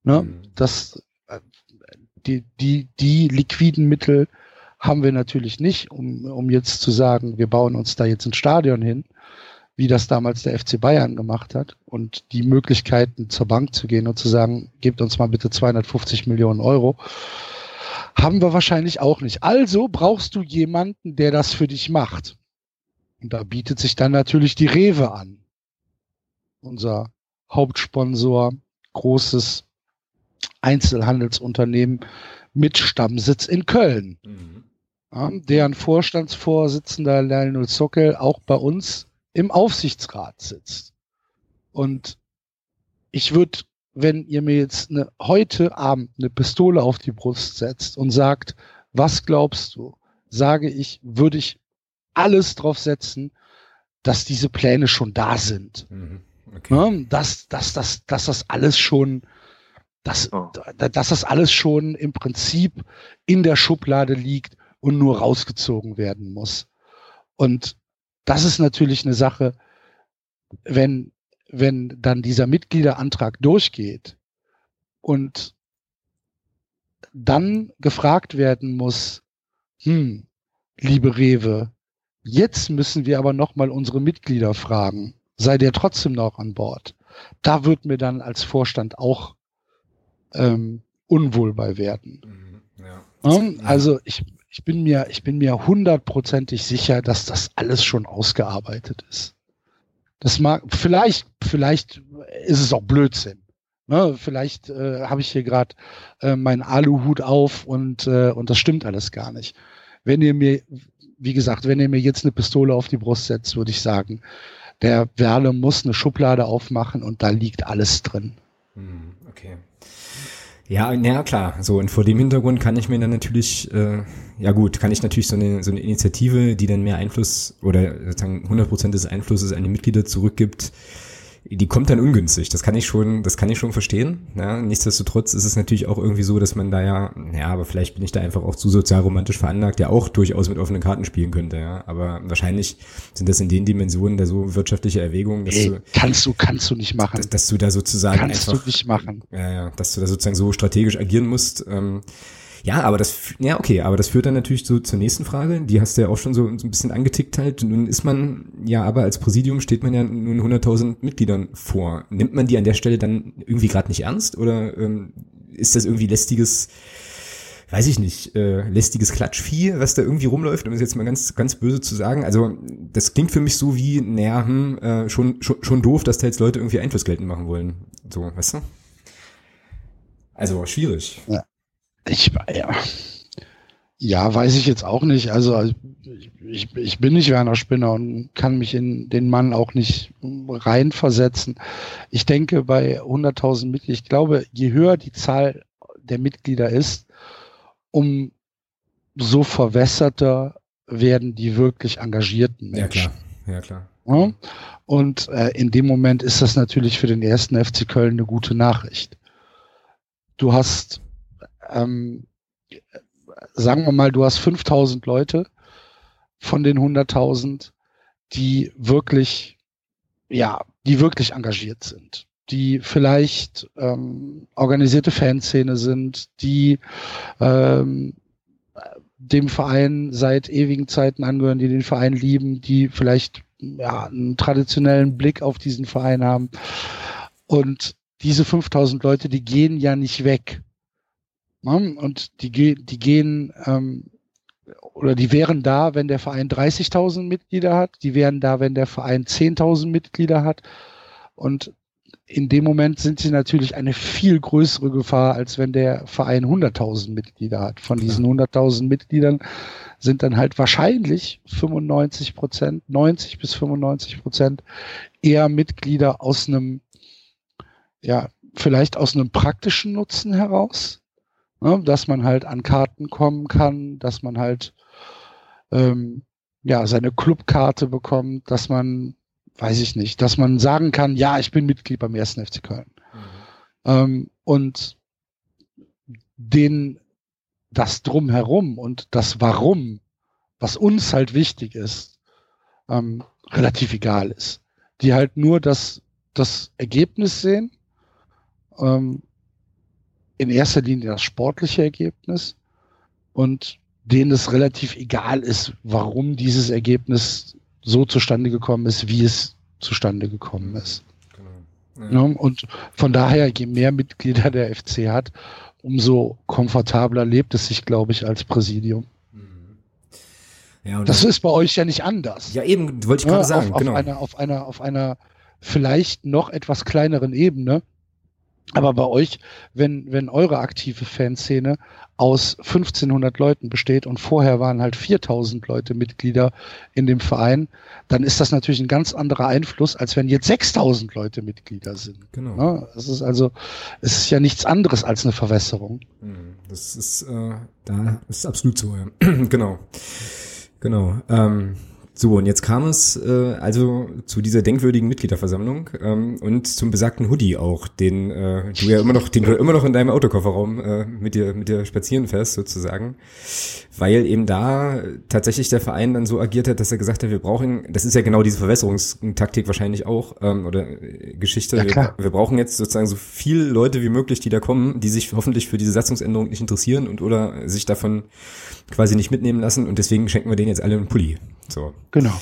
Ne? Mhm. Das, die, die, die liquiden Mittel haben wir natürlich nicht, um, um jetzt zu sagen, wir bauen uns da jetzt ein Stadion hin, wie das damals der FC Bayern gemacht hat und die Möglichkeiten zur Bank zu gehen und zu sagen, gebt uns mal bitte 250 Millionen Euro haben wir wahrscheinlich auch nicht. Also brauchst du jemanden, der das für dich macht. Und da bietet sich dann natürlich die Rewe an. Unser Hauptsponsor, großes Einzelhandelsunternehmen mit Stammsitz in Köln. Mhm. Ja, deren Vorstandsvorsitzender Lionel Sockel auch bei uns im Aufsichtsrat sitzt. Und ich würde wenn ihr mir jetzt eine, heute Abend eine Pistole auf die Brust setzt und sagt, was glaubst du, sage ich, würde ich alles drauf setzen, dass diese Pläne schon da sind. Mhm. Okay. Ne? Dass, dass, dass, dass das alles schon, dass, oh. dass das alles schon im Prinzip in der Schublade liegt und nur rausgezogen werden muss. Und das ist natürlich eine Sache, wenn wenn dann dieser Mitgliederantrag durchgeht und dann gefragt werden muss, hm, liebe Rewe, jetzt müssen wir aber nochmal unsere Mitglieder fragen, seid ihr trotzdem noch an Bord? Da wird mir dann als Vorstand auch ähm, unwohl bei werden. Mhm, ja. Also ich, ich bin mir, ich bin mir hundertprozentig sicher, dass das alles schon ausgearbeitet ist. Das mag, vielleicht, vielleicht ist es auch Blödsinn. Ne? Vielleicht äh, habe ich hier gerade äh, meinen Aluhut auf und, äh, und das stimmt alles gar nicht. Wenn ihr mir, wie gesagt, wenn ihr mir jetzt eine Pistole auf die Brust setzt, würde ich sagen, der Werle muss eine Schublade aufmachen und da liegt alles drin. Hm, okay. Ja, na klar. So, und vor dem Hintergrund kann ich mir dann natürlich, äh, ja gut, kann ich natürlich so eine, so eine Initiative, die dann mehr Einfluss oder sozusagen 100 Prozent des Einflusses an die Mitglieder zurückgibt, die kommt dann ungünstig. Das kann ich schon, das kann ich schon verstehen. Ja, nichtsdestotrotz ist es natürlich auch irgendwie so, dass man da ja, ja, aber vielleicht bin ich da einfach auch zu sozialromantisch veranlagt, der auch durchaus mit offenen Karten spielen könnte. Ja, aber wahrscheinlich sind das in den Dimensionen da so wirtschaftliche Erwägungen, dass Ey, du kannst du kannst du nicht machen, dass, dass du da sozusagen kannst einfach, du nicht machen. Ja, ja, dass du da sozusagen so strategisch agieren musst. Ähm, ja, aber das, ja, okay, aber das führt dann natürlich so zur nächsten Frage. Die hast du ja auch schon so, ein bisschen angetickt halt. Nun ist man, ja, aber als Präsidium steht man ja nun 100.000 Mitgliedern vor. Nimmt man die an der Stelle dann irgendwie gerade nicht ernst oder ähm, ist das irgendwie lästiges, weiß ich nicht, äh, lästiges Klatschvieh, was da irgendwie rumläuft, um es jetzt mal ganz, ganz böse zu sagen. Also das klingt für mich so wie, naja, hm, äh, schon, schon, schon doof, dass da jetzt Leute irgendwie Einfluss geltend machen wollen. So, weißt du? Also schwierig. Ja. Ich, ja. Ja, weiß ich jetzt auch nicht. Also ich, ich bin nicht Werner Spinner und kann mich in den Mann auch nicht reinversetzen. Ich denke, bei 100.000 Mitgliedern, ich glaube, je höher die Zahl der Mitglieder ist, um so verwässerter werden die wirklich engagierten Menschen. Ja, klar. Ja, klar. Ja? Und äh, in dem Moment ist das natürlich für den ersten FC Köln eine gute Nachricht. Du hast ähm, sagen wir mal, du hast 5000 Leute von den 100.000, die wirklich, ja, die wirklich engagiert sind, die vielleicht ähm, organisierte Fanszene sind, die ähm, dem Verein seit ewigen Zeiten angehören, die den Verein lieben, die vielleicht ja, einen traditionellen Blick auf diesen Verein haben und diese 5000 Leute, die gehen ja nicht weg. Ne? Und die, die gehen, ähm, oder die wären da, wenn der Verein 30.000 Mitglieder hat, die wären da, wenn der Verein 10.000 Mitglieder hat. Und in dem Moment sind sie natürlich eine viel größere Gefahr, als wenn der Verein 100.000 Mitglieder hat. Von diesen 100.000 Mitgliedern sind dann halt wahrscheinlich 95 Prozent, 90 bis 95 Prozent eher Mitglieder aus einem, ja, vielleicht aus einem praktischen Nutzen heraus, ne, dass man halt an Karten kommen kann, dass man halt ähm, ja seine Clubkarte bekommt, dass man weiß ich nicht, dass man sagen kann, ja, ich bin Mitglied beim ersten FC Köln. Mhm. Ähm, und den, das drumherum und das Warum, was uns halt wichtig ist, ähm, relativ egal ist. Die halt nur das, das Ergebnis sehen, ähm, in erster Linie das sportliche Ergebnis und denen es relativ egal ist, warum dieses Ergebnis so zustande gekommen ist, wie es zustande gekommen ist. Genau. Ja. Ja, und von daher, je mehr Mitglieder der FC hat, umso komfortabler lebt es sich, glaube ich, als Präsidium. Mhm. Ja, das ist bei euch ja nicht anders. Ja, eben, wollte ich gerade sagen. Auf, genau. auf, einer, auf, einer, auf einer vielleicht noch etwas kleineren Ebene aber bei euch, wenn, wenn eure aktive Fanszene aus 1500 Leuten besteht und vorher waren halt 4000 Leute Mitglieder in dem Verein, dann ist das natürlich ein ganz anderer Einfluss, als wenn jetzt 6000 Leute Mitglieder sind. Genau. Ja, es ist also, es ist ja nichts anderes als eine Verwässerung. Mhm. Das ist, äh, da ist absolut so, ja. genau. Genau. Ähm, so, und jetzt kam es äh, also zu dieser denkwürdigen Mitgliederversammlung ähm, und zum besagten Hoodie auch, den äh, du ja immer noch, den du immer noch in deinem Autokofferraum äh, mit dir mit dir spazieren fährst sozusagen, weil eben da tatsächlich der Verein dann so agiert hat, dass er gesagt hat, wir brauchen, das ist ja genau diese Verwässerungstaktik wahrscheinlich auch ähm, oder äh, Geschichte, ja, wir, wir brauchen jetzt sozusagen so viele Leute wie möglich, die da kommen, die sich hoffentlich für diese Satzungsänderung nicht interessieren und oder sich davon quasi nicht mitnehmen lassen. Und deswegen schenken wir denen jetzt alle einen Pulli. So. Genau.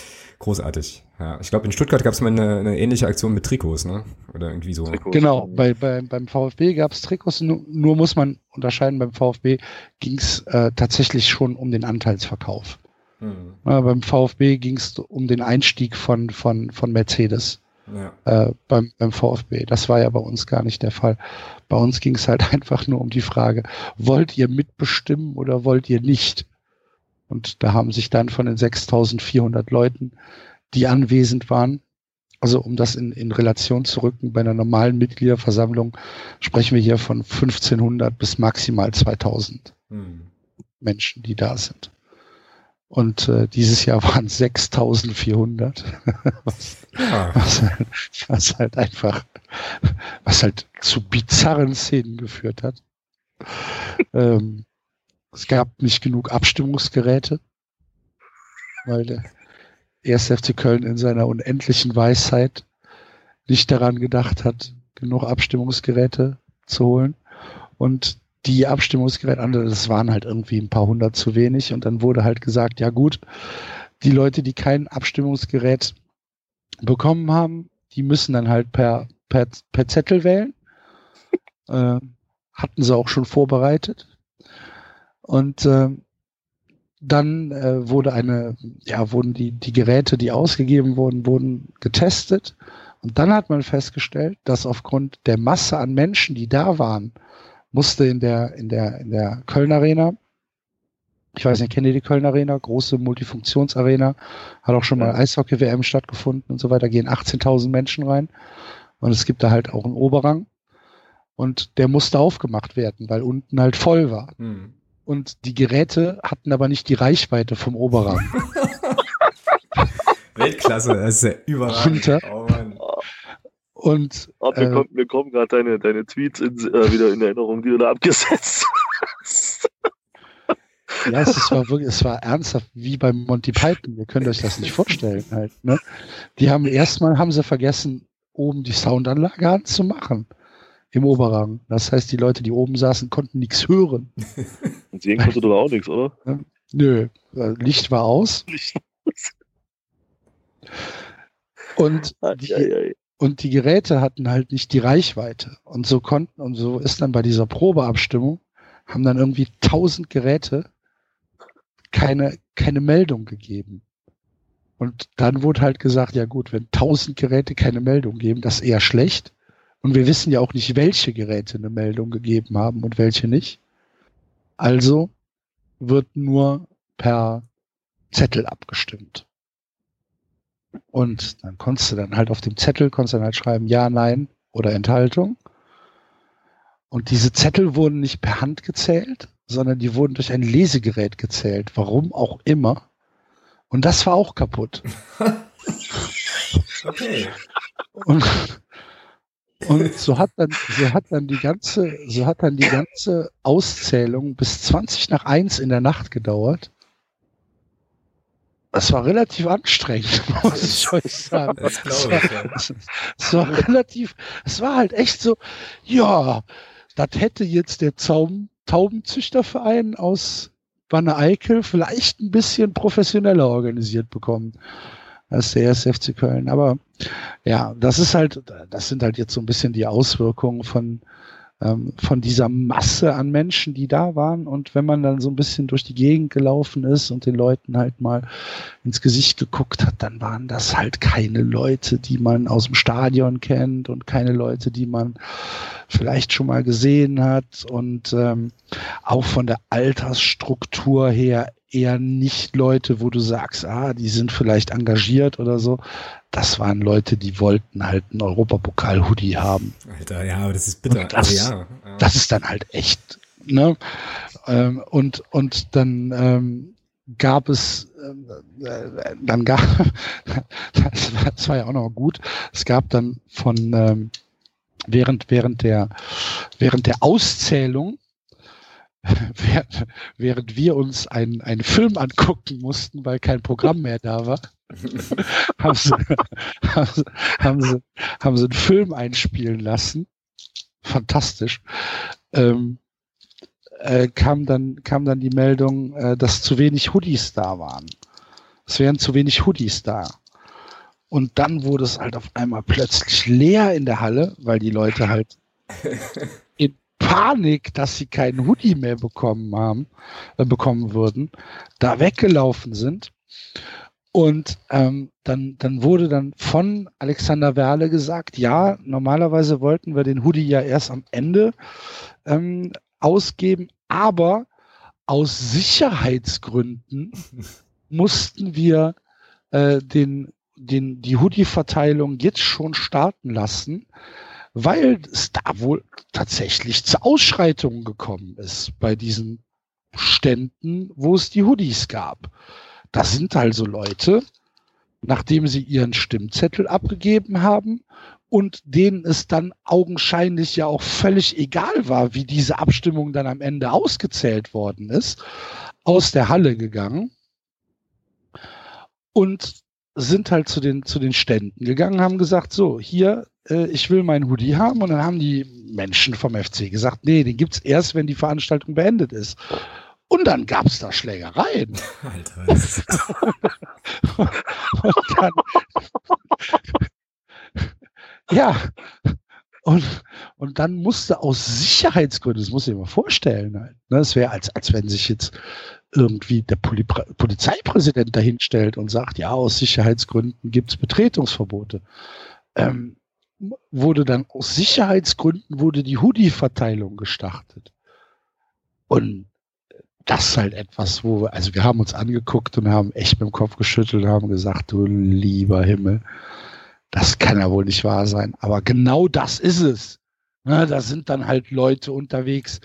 Großartig. Ja, ich glaube, in Stuttgart gab es mal eine, eine, ähnliche Aktion mit Trikots, ne? Oder irgendwie so. Trikots. Genau, bei, bei, beim VfB gab es Trikots, nur, nur, muss man unterscheiden, beim VfB ging es äh, tatsächlich schon um den Anteilsverkauf. Mhm. Äh, beim VfB ging es um den Einstieg von, von, von Mercedes. Ja. Äh, beim, beim VfB. Das war ja bei uns gar nicht der Fall. Bei uns ging es halt einfach nur um die Frage, wollt ihr mitbestimmen oder wollt ihr nicht? Und da haben sich dann von den 6400 Leuten, die anwesend waren, also um das in, in Relation zu rücken, bei einer normalen Mitgliederversammlung sprechen wir hier von 1500 bis maximal 2000 hm. Menschen, die da sind. Und äh, dieses Jahr waren 6400, was, ja. was, halt, was halt einfach, was halt zu bizarren Szenen geführt hat. ähm, es gab nicht genug Abstimmungsgeräte, weil der erste FC Köln in seiner unendlichen Weisheit nicht daran gedacht hat, genug Abstimmungsgeräte zu holen. Und die Abstimmungsgeräte, das waren halt irgendwie ein paar hundert zu wenig. Und dann wurde halt gesagt, ja gut, die Leute, die kein Abstimmungsgerät bekommen haben, die müssen dann halt per, per, per Zettel wählen. Äh, hatten sie auch schon vorbereitet. Und äh, dann äh, wurde eine, ja, wurden die, die Geräte, die ausgegeben wurden, wurden getestet. Und dann hat man festgestellt, dass aufgrund der Masse an Menschen, die da waren, musste in der, in der, in der Köln Arena, ich weiß nicht, kennt ihr die Köln Arena? Große Multifunktionsarena, hat auch schon mal Eishockey-WM stattgefunden und so weiter, gehen 18.000 Menschen rein. Und es gibt da halt auch einen Oberrang. Und der musste aufgemacht werden, weil unten halt voll war. Hm und die Geräte hatten aber nicht die Reichweite vom Oberrang. Weltklasse, das ist ja überragend. Oh Mann. Und oh, mir, äh, kommt, mir kommen gerade deine, deine Tweets in, äh, wieder in Erinnerung, die du da abgesetzt hast. Ja, es war wirklich, es war ernsthaft wie beim Monty Python. Ihr könnt euch das nicht vorstellen halt. Ne? Die haben erstmal haben sie vergessen, oben die Soundanlage anzumachen im Oberrang. Das heißt, die Leute, die oben saßen, konnten nichts hören. Und sehen konnte doch auch nichts, oder? Nö, Licht war aus. Und die, Und die Geräte hatten halt nicht die Reichweite. Und so konnten, und so ist dann bei dieser Probeabstimmung, haben dann irgendwie tausend Geräte keine, keine Meldung gegeben. Und dann wurde halt gesagt, ja gut, wenn tausend Geräte keine Meldung geben, das ist eher schlecht. Und wir wissen ja auch nicht, welche Geräte eine Meldung gegeben haben und welche nicht. Also wird nur per Zettel abgestimmt. Und dann konntest du dann halt auf dem Zettel, konntest dann halt schreiben, ja, nein oder Enthaltung. Und diese Zettel wurden nicht per Hand gezählt, sondern die wurden durch ein Lesegerät gezählt. Warum auch immer. Und das war auch kaputt. okay. Und, und so hat dann, so hat dann die ganze, so hat dann die ganze Auszählung bis 20 nach 1 in der Nacht gedauert. Das war relativ anstrengend, muss ich euch sagen. Das ich, ja. Es war relativ, es war halt echt so, ja, das hätte jetzt der Zaum, Taubenzüchterverein aus Wanne Eickel vielleicht ein bisschen professioneller organisiert bekommen als der SFC Köln. Aber ja, das ist halt, das sind halt jetzt so ein bisschen die Auswirkungen von, ähm, von dieser Masse an Menschen, die da waren. Und wenn man dann so ein bisschen durch die Gegend gelaufen ist und den Leuten halt mal ins Gesicht geguckt hat, dann waren das halt keine Leute, die man aus dem Stadion kennt und keine Leute, die man vielleicht schon mal gesehen hat. Und ähm, auch von der Altersstruktur her eher nicht Leute, wo du sagst, ah, die sind vielleicht engagiert oder so. Das waren Leute, die wollten halt einen Europapokal-Hoodie haben. Alter, ja, aber das ist bitter. Das, also, ja, ja. das ist dann halt echt, ne? Ähm, und, und dann ähm, gab es, äh, dann gab, das war, das war ja auch noch gut, es gab dann von, ähm, während, während der, während der Auszählung während, wir uns einen, einen Film angucken mussten, weil kein Programm mehr da war, haben, sie, haben, sie, haben, sie, haben sie einen Film einspielen lassen. Fantastisch. Ähm, äh, kam, dann, kam dann die Meldung, äh, dass zu wenig Hoodies da waren. Es wären zu wenig Hoodies da. Und dann wurde es halt auf einmal plötzlich leer in der Halle, weil die Leute halt Panik, dass sie keinen Hoodie mehr bekommen haben, äh, bekommen würden, da weggelaufen sind. Und ähm, dann, dann wurde dann von Alexander Werle gesagt, ja, normalerweise wollten wir den Hoodie ja erst am Ende ähm, ausgeben, aber aus Sicherheitsgründen mussten wir äh, den, den, die Hoodie-Verteilung jetzt schon starten lassen, weil es da wohl tatsächlich zu Ausschreitungen gekommen ist bei diesen Ständen, wo es die Hoodies gab. Das sind also Leute, nachdem sie ihren Stimmzettel abgegeben haben und denen es dann augenscheinlich ja auch völlig egal war, wie diese Abstimmung dann am Ende ausgezählt worden ist, aus der Halle gegangen und sind halt zu den, zu den Ständen gegangen, haben gesagt, so, hier, äh, ich will meinen Hoodie haben. Und dann haben die Menschen vom FC gesagt, nee, den gibt's erst, wenn die Veranstaltung beendet ist. Und dann gab's da Schlägereien. Alter. und dann, ja, und, und dann musste aus Sicherheitsgründen, das muss ich mir vorstellen, halt, ne, es wäre, als, als wenn sich jetzt irgendwie der Poli Polizeipräsident dahinstellt und sagt, ja, aus Sicherheitsgründen gibt's Betretungsverbote. Ähm, wurde dann aus Sicherheitsgründen wurde die Hoodie-Verteilung gestartet. Und das ist halt etwas, wo wir, also wir haben uns angeguckt und haben echt mit dem Kopf geschüttelt und haben gesagt, du lieber Himmel, das kann ja wohl nicht wahr sein. Aber genau das ist es. Ne, da sind dann halt Leute unterwegs,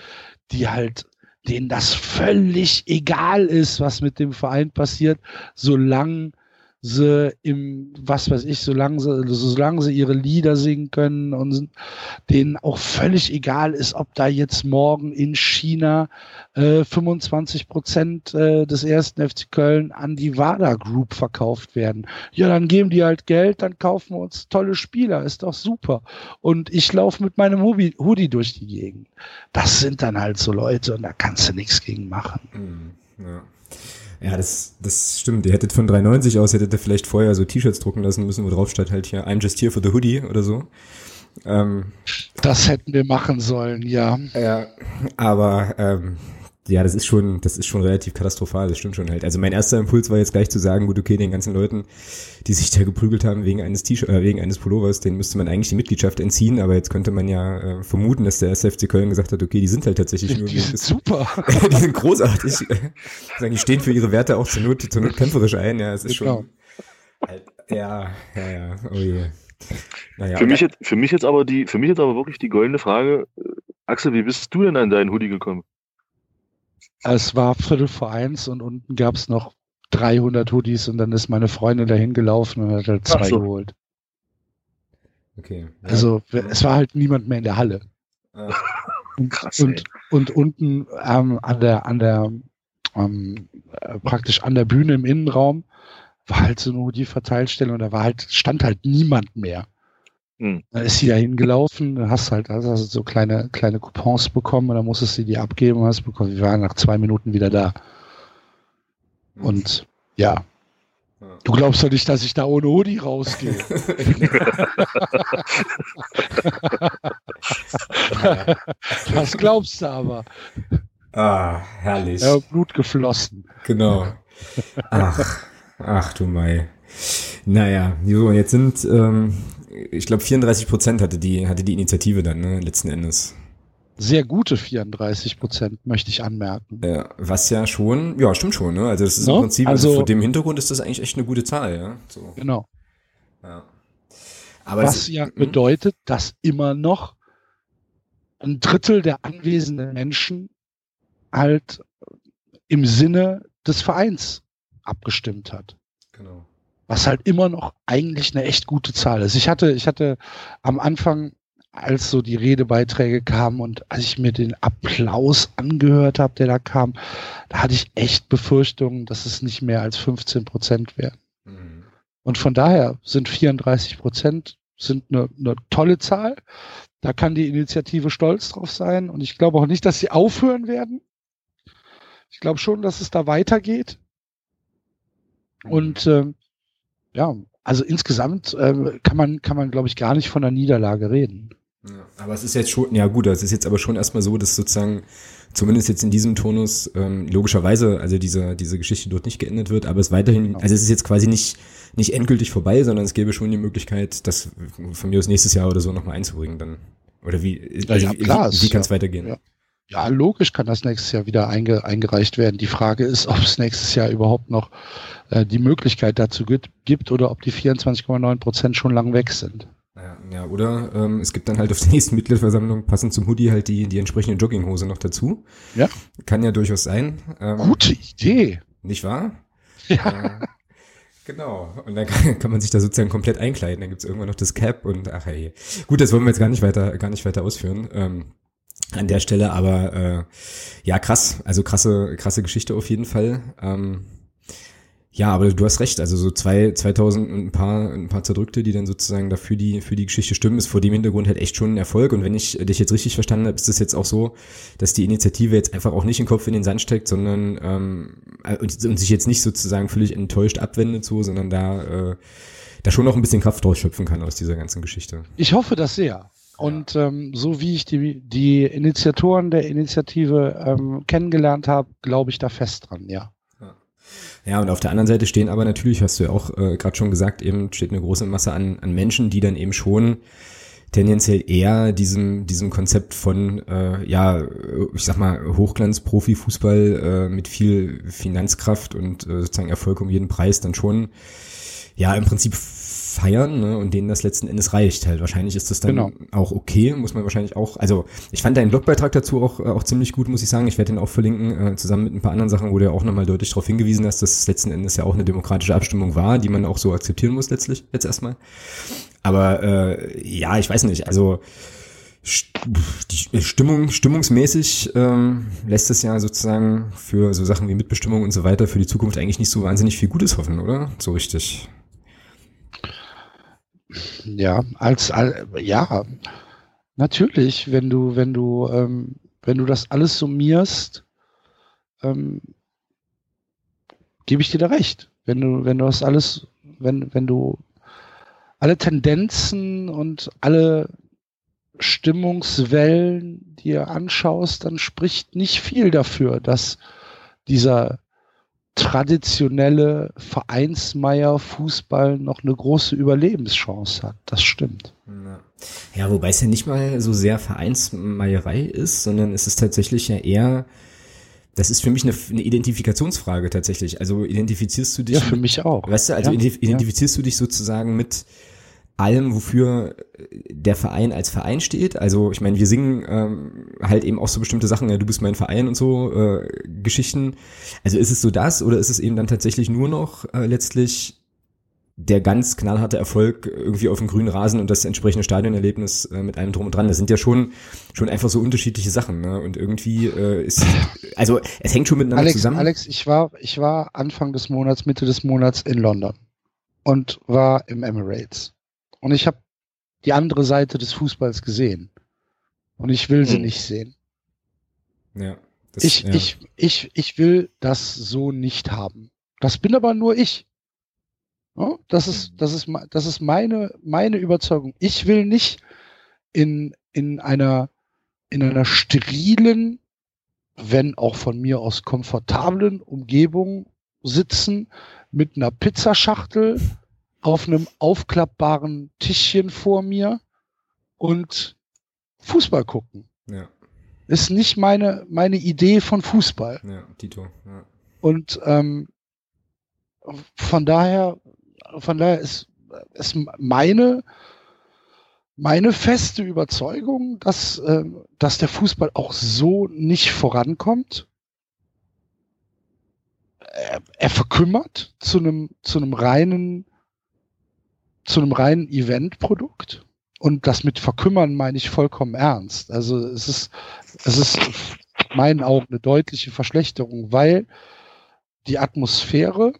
die halt, denen das völlig egal ist, was mit dem Verein passiert, solange sie im, was weiß ich, solange sie, solange sie ihre Lieder singen können und denen auch völlig egal ist, ob da jetzt morgen in China äh, 25 Prozent äh, des ersten FC Köln an die WADA Group verkauft werden. Ja, dann geben die halt Geld, dann kaufen wir uns tolle Spieler, ist doch super. Und ich laufe mit meinem Hoodie durch die Gegend. Das sind dann halt so Leute und da kannst du nichts gegen machen. Mhm, ja. Ja, das, das stimmt. Ihr hättet von 3,90 aus, hättet ihr vielleicht vorher so T-Shirts drucken lassen müssen, wo drauf steht halt hier, I'm just here for the hoodie oder so. Ähm, das hätten wir machen sollen, ja. Ja, aber ähm, ja, das ist schon, das ist schon relativ katastrophal, das stimmt schon halt. Also mein erster Impuls war jetzt gleich zu sagen, gut, okay, den ganzen Leuten, die sich da geprügelt haben wegen eines T-Shirts, äh, wegen eines Pullovers, den müsste man eigentlich die Mitgliedschaft entziehen, aber jetzt könnte man ja äh, vermuten, dass der SFC Köln gesagt hat, okay, die sind halt tatsächlich die, nur. Die sind super. die sind großartig. sagen, die stehen für ihre Werte auch zur Not, zur Not kämpferisch ein, ja, es ist genau. schon. Halt, ja, ja, ja, oh je. Naja, für mich jetzt, für mich jetzt aber die, für mich jetzt aber wirklich die goldene Frage, äh, Axel, wie bist du denn an deinen Hoodie gekommen? Es war Viertel vor eins und unten gab es noch 300 Hoodies und dann ist meine Freundin dahin gelaufen und hat halt zwei so. geholt. Okay. Ja. Also es war halt niemand mehr in der Halle. Ah. Krass. Und, und unten ähm, an der, an der, ähm, äh, praktisch an der Bühne im Innenraum war halt so eine Hoodie-Verteilstelle und da war halt, stand halt niemand mehr. Hm. Dann ist sie da hingelaufen, dann hast halt also so kleine, kleine Coupons bekommen und dann musstest du die abgeben und hast bekommen. Wir waren nach zwei Minuten wieder da. Hm. Und ja. Du glaubst doch nicht, dass ich da ohne Hoodie rausgehe. das glaubst du aber. Ah, herrlich. Ja, Blut geflossen. Genau. Ach, ach du Mai. Naja, so, jetzt sind ähm, ich glaube 34 Prozent hatte die, hatte die Initiative dann, ne, letzten Endes. Sehr gute 34 Prozent, möchte ich anmerken. Ja, was ja schon, ja, stimmt schon, ne? Also das ist no? im Prinzip, also, vor dem Hintergrund ist das eigentlich echt eine gute Zahl, ja. So. Genau. Ja. Aber was es, ja hm? bedeutet, dass immer noch ein Drittel der anwesenden Menschen halt im Sinne des Vereins abgestimmt hat. Genau was halt immer noch eigentlich eine echt gute Zahl ist. Ich hatte, ich hatte am Anfang, als so die Redebeiträge kamen und als ich mir den Applaus angehört habe, der da kam, da hatte ich echt Befürchtungen, dass es nicht mehr als 15 Prozent wären. Mhm. Und von daher sind 34 Prozent sind eine, eine tolle Zahl. Da kann die Initiative stolz drauf sein. Und ich glaube auch nicht, dass sie aufhören werden. Ich glaube schon, dass es da weitergeht. Und ähm, ja, also insgesamt äh, kann man, kann man, glaube ich, gar nicht von einer Niederlage reden. Ja, aber es ist jetzt schon, ja gut, es ist jetzt aber schon erstmal so, dass sozusagen, zumindest jetzt in diesem Tonus, ähm, logischerweise, also diese, diese Geschichte dort nicht geendet wird, aber es weiterhin, genau. also es ist jetzt quasi nicht, nicht endgültig vorbei, sondern es gäbe schon die Möglichkeit, das von mir aus nächstes Jahr oder so nochmal einzubringen dann. Oder wie, also ja, klar, wie, wie kann es ja, weitergehen? Ja. Ja, logisch kann das nächstes Jahr wieder einge, eingereicht werden. Die Frage ist, ob es nächstes Jahr überhaupt noch äh, die Möglichkeit dazu gibt, gibt oder ob die 24,9 Prozent schon lang weg sind. Ja, ja oder ähm, es gibt dann halt auf der nächsten Mitgliederversammlung passend zum Hoodie halt die, die entsprechende Jogginghose noch dazu. Ja. Kann ja durchaus sein. Ähm, Gute Idee. Nicht wahr? Ja. Äh, Genau. Und dann kann, kann, man sich da sozusagen komplett einkleiden. Dann gibt's irgendwann noch das Cap und ach hey. Gut, das wollen wir jetzt gar nicht weiter, gar nicht weiter ausführen. Ähm, an der Stelle, aber äh, ja, krass, also krasse, krasse Geschichte auf jeden Fall. Ähm, ja, aber du hast recht, also so zwei, 2000 und ein paar, ein paar Zerdrückte, die dann sozusagen dafür die, für die Geschichte stimmen, ist vor dem Hintergrund halt echt schon ein Erfolg. Und wenn ich dich jetzt richtig verstanden habe, ist es jetzt auch so, dass die Initiative jetzt einfach auch nicht den Kopf in den Sand steckt, sondern ähm, und, und sich jetzt nicht sozusagen völlig enttäuscht abwendet so, sondern da, äh, da schon noch ein bisschen Kraft draus schöpfen kann aus dieser ganzen Geschichte. Ich hoffe das sehr. Und ähm, so wie ich die, die Initiatoren der Initiative ähm, kennengelernt habe, glaube ich da fest dran, ja. Ja, und auf der anderen Seite stehen aber natürlich, hast du ja auch äh, gerade schon gesagt, eben steht eine große Masse an, an Menschen, die dann eben schon tendenziell eher diesem, diesem Konzept von, äh, ja, ich sag mal, Hochglanz-Profi-Fußball äh, mit viel Finanzkraft und äh, sozusagen Erfolg um jeden Preis dann schon, ja, im Prinzip feiern ne, und denen das letzten Endes reicht halt. Wahrscheinlich ist das dann genau. auch okay, muss man wahrscheinlich auch, also ich fand deinen Blogbeitrag dazu auch, äh, auch ziemlich gut, muss ich sagen. Ich werde den auch verlinken, äh, zusammen mit ein paar anderen Sachen, wo du ja auch nochmal deutlich darauf hingewiesen hast, dass es letzten Endes ja auch eine demokratische Abstimmung war, die man auch so akzeptieren muss letztlich, jetzt erstmal. Aber äh, ja, ich weiß nicht, also die Stimmung, stimmungsmäßig ähm, lässt es ja sozusagen für so Sachen wie Mitbestimmung und so weiter für die Zukunft eigentlich nicht so wahnsinnig viel Gutes hoffen, oder? So richtig. Ja, als, als ja, natürlich, wenn du, wenn du, ähm, wenn du das alles summierst, ähm, gebe ich dir da recht. Wenn du, wenn du das alles, wenn, wenn du alle Tendenzen und alle Stimmungswellen dir anschaust, dann spricht nicht viel dafür, dass dieser traditionelle Vereinsmeier Fußball noch eine große Überlebenschance hat. Das stimmt. Ja, wobei es ja nicht mal so sehr Vereinsmeierei ist, sondern es ist tatsächlich ja eher, das ist für mich eine, eine Identifikationsfrage tatsächlich. Also identifizierst du dich? Ja, für mich auch. Weißt du, also ja, identifizierst ja. du dich sozusagen mit allem, wofür der Verein als Verein steht. Also ich meine, wir singen ähm, halt eben auch so bestimmte Sachen, ja, du bist mein Verein und so äh, Geschichten. Also ist es so das oder ist es eben dann tatsächlich nur noch äh, letztlich der ganz knallharte Erfolg irgendwie auf dem grünen Rasen und das entsprechende Stadionerlebnis äh, mit allem drum und dran. Das sind ja schon schon einfach so unterschiedliche Sachen. Ne? Und irgendwie äh, ist also es hängt schon miteinander Alex, zusammen. Alex, ich war ich war Anfang des Monats, Mitte des Monats in London und war im Emirates und ich habe die andere Seite des Fußballs gesehen und ich will sie hm. nicht sehen. Ja. Das, ich, ja. ich, ich, ich will das so nicht haben. Das bin aber nur ich. Ja, das ist, das ist, das ist meine, meine Überzeugung. Ich will nicht in, in einer, in einer sterilen, wenn auch von mir aus komfortablen Umgebung sitzen mit einer Pizzaschachtel auf einem aufklappbaren Tischchen vor mir und Fußball gucken. Ja. Ist nicht meine, meine Idee von Fußball. Ja, Tito. Ja. Und ähm, von daher von daher ist, ist meine, meine feste Überzeugung, dass, äh, dass der Fußball auch so nicht vorankommt. Er, er verkümmert zu einem, zu einem reinen, zu einem reinen Eventprodukt. Und das mit verkümmern meine ich vollkommen ernst. Also es ist, es ist in meinen Augen eine deutliche Verschlechterung, weil die Atmosphäre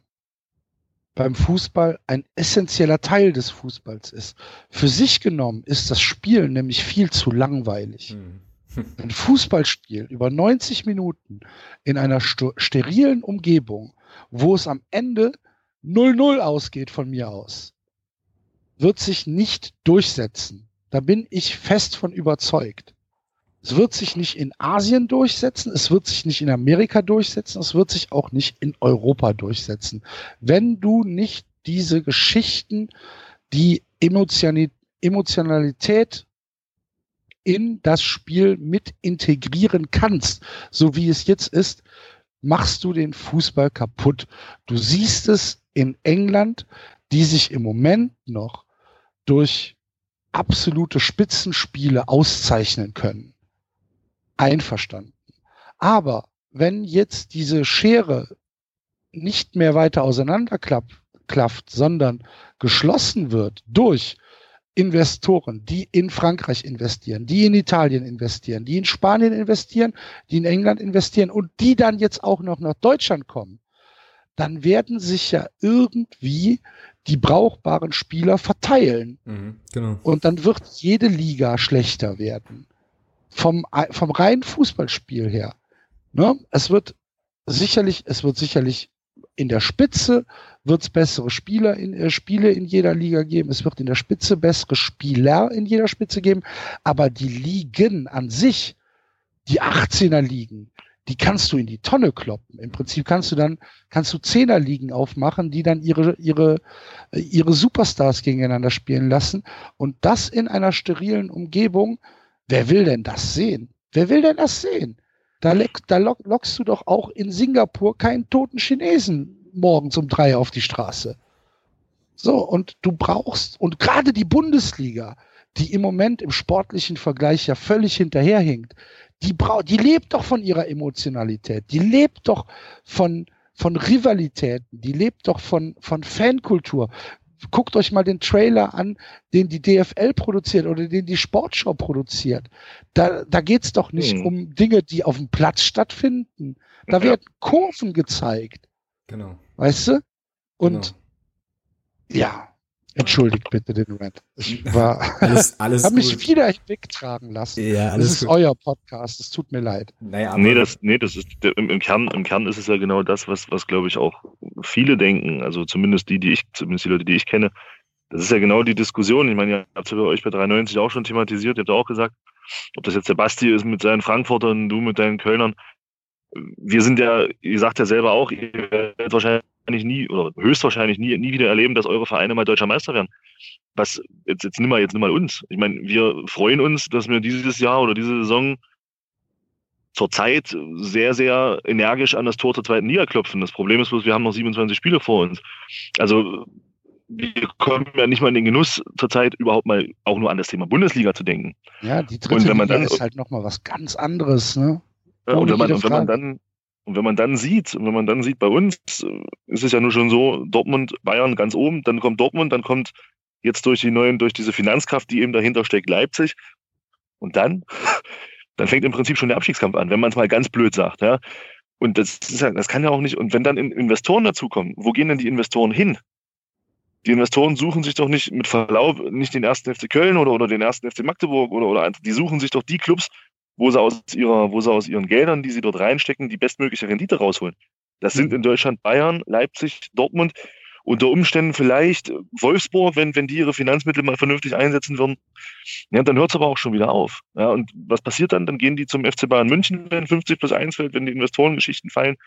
beim Fußball ein essentieller Teil des Fußballs ist. Für sich genommen ist das Spiel nämlich viel zu langweilig. Hm. Ein Fußballspiel über 90 Minuten in einer sterilen Umgebung, wo es am Ende 0-0 ausgeht von mir aus, wird sich nicht durchsetzen. Da bin ich fest von überzeugt. Es wird sich nicht in Asien durchsetzen, es wird sich nicht in Amerika durchsetzen, es wird sich auch nicht in Europa durchsetzen. Wenn du nicht diese Geschichten, die Emotionalität in das Spiel mit integrieren kannst, so wie es jetzt ist, machst du den Fußball kaputt. Du siehst es in England, die sich im Moment noch durch absolute Spitzenspiele auszeichnen können einverstanden. Aber wenn jetzt diese Schere nicht mehr weiter auseinanderklafft, sondern geschlossen wird durch Investoren, die in Frankreich investieren, die in Italien investieren, die in Spanien investieren, die in England investieren und die dann jetzt auch noch nach Deutschland kommen, dann werden sich ja irgendwie die brauchbaren Spieler verteilen. Mhm, genau. Und dann wird jede Liga schlechter werden vom, vom reinen Fußballspiel her. Ne? Es wird sicherlich, es wird sicherlich in der Spitze wird es bessere Spieler in, äh, Spiele in jeder Liga geben. Es wird in der Spitze bessere Spieler in jeder Spitze geben. Aber die Ligen an sich, die 18er Ligen, die kannst du in die Tonne kloppen. Im Prinzip kannst du dann, kannst du Zehner Ligen aufmachen, die dann ihre, ihre, äh, ihre Superstars gegeneinander spielen lassen. Und das in einer sterilen Umgebung, Wer will denn das sehen? Wer will denn das sehen? Da, da lockst du doch auch in Singapur keinen toten Chinesen morgens um drei auf die Straße. So, und du brauchst, und gerade die Bundesliga, die im Moment im sportlichen Vergleich ja völlig hinterherhinkt, die braucht, die lebt doch von ihrer Emotionalität, die lebt doch von, von Rivalitäten, die lebt doch von, von Fankultur guckt euch mal den Trailer an, den die DFL produziert oder den die Sportschau produziert. Da, da geht's doch nicht hm. um Dinge, die auf dem Platz stattfinden. Da ja. werden Kurven gezeigt. Genau. Weißt du? Und genau. ja, entschuldigt bitte den Rant. Ich war, alles, alles habe mich wieder wegtragen lassen. Ja, alles das ist gut. euer Podcast. Es tut mir leid. Naja, nee, das, nee, das ist im, im Kern, im Kern ist es ja genau das, was, was glaube ich auch viele denken, also zumindest die, die ich, zumindest die Leute, die ich kenne, das ist ja genau die Diskussion. Ich meine, ihr habt es bei euch bei 93 auch schon thematisiert, ihr habt auch gesagt, ob das jetzt der Basti ist mit seinen Frankfurtern, du mit deinen Kölnern. Wir sind ja, ihr sagt ja selber auch, ihr werdet wahrscheinlich nie oder höchstwahrscheinlich nie, nie wieder erleben, dass eure Vereine mal deutscher Meister werden. Was, jetzt, jetzt nimm mal, jetzt nimm mal uns. Ich meine, wir freuen uns, dass wir dieses Jahr oder diese Saison zurzeit sehr, sehr energisch an das Tor zur zweiten Liga klopfen. Das Problem ist bloß, wir haben noch 27 Spiele vor uns. Also wir kommen ja nicht mal in den Genuss zurzeit überhaupt mal auch nur an das Thema Bundesliga zu denken. Ja, die dritte Liga dann, ist halt nochmal was ganz anderes, ne? Ja, und, wenn man, und wenn man dann und wenn man dann sieht, wenn man dann sieht, bei uns ist es ja nur schon so, Dortmund, Bayern ganz oben, dann kommt Dortmund, dann kommt jetzt durch die neuen, durch diese Finanzkraft, die eben dahinter steckt, Leipzig. Und dann dann fängt im Prinzip schon der Abstiegskampf an, wenn man es mal ganz blöd sagt, ja. Und das, ist ja, das kann ja auch nicht, und wenn dann Investoren dazukommen, wo gehen denn die Investoren hin? Die Investoren suchen sich doch nicht mit Verlaub nicht den ersten FC Köln oder, oder den ersten FC Magdeburg oder, oder die suchen sich doch die Clubs, wo sie aus ihrer, wo sie aus ihren Geldern, die sie dort reinstecken, die bestmögliche Rendite rausholen. Das sind in Deutschland Bayern, Leipzig, Dortmund unter Umständen vielleicht Wolfsburg, wenn, wenn die ihre Finanzmittel mal vernünftig einsetzen würden, ja, dann hört es aber auch schon wieder auf. Ja, und was passiert dann? Dann gehen die zum FC Bayern München, wenn 50 plus 1 fällt, wenn die Investorengeschichten fallen.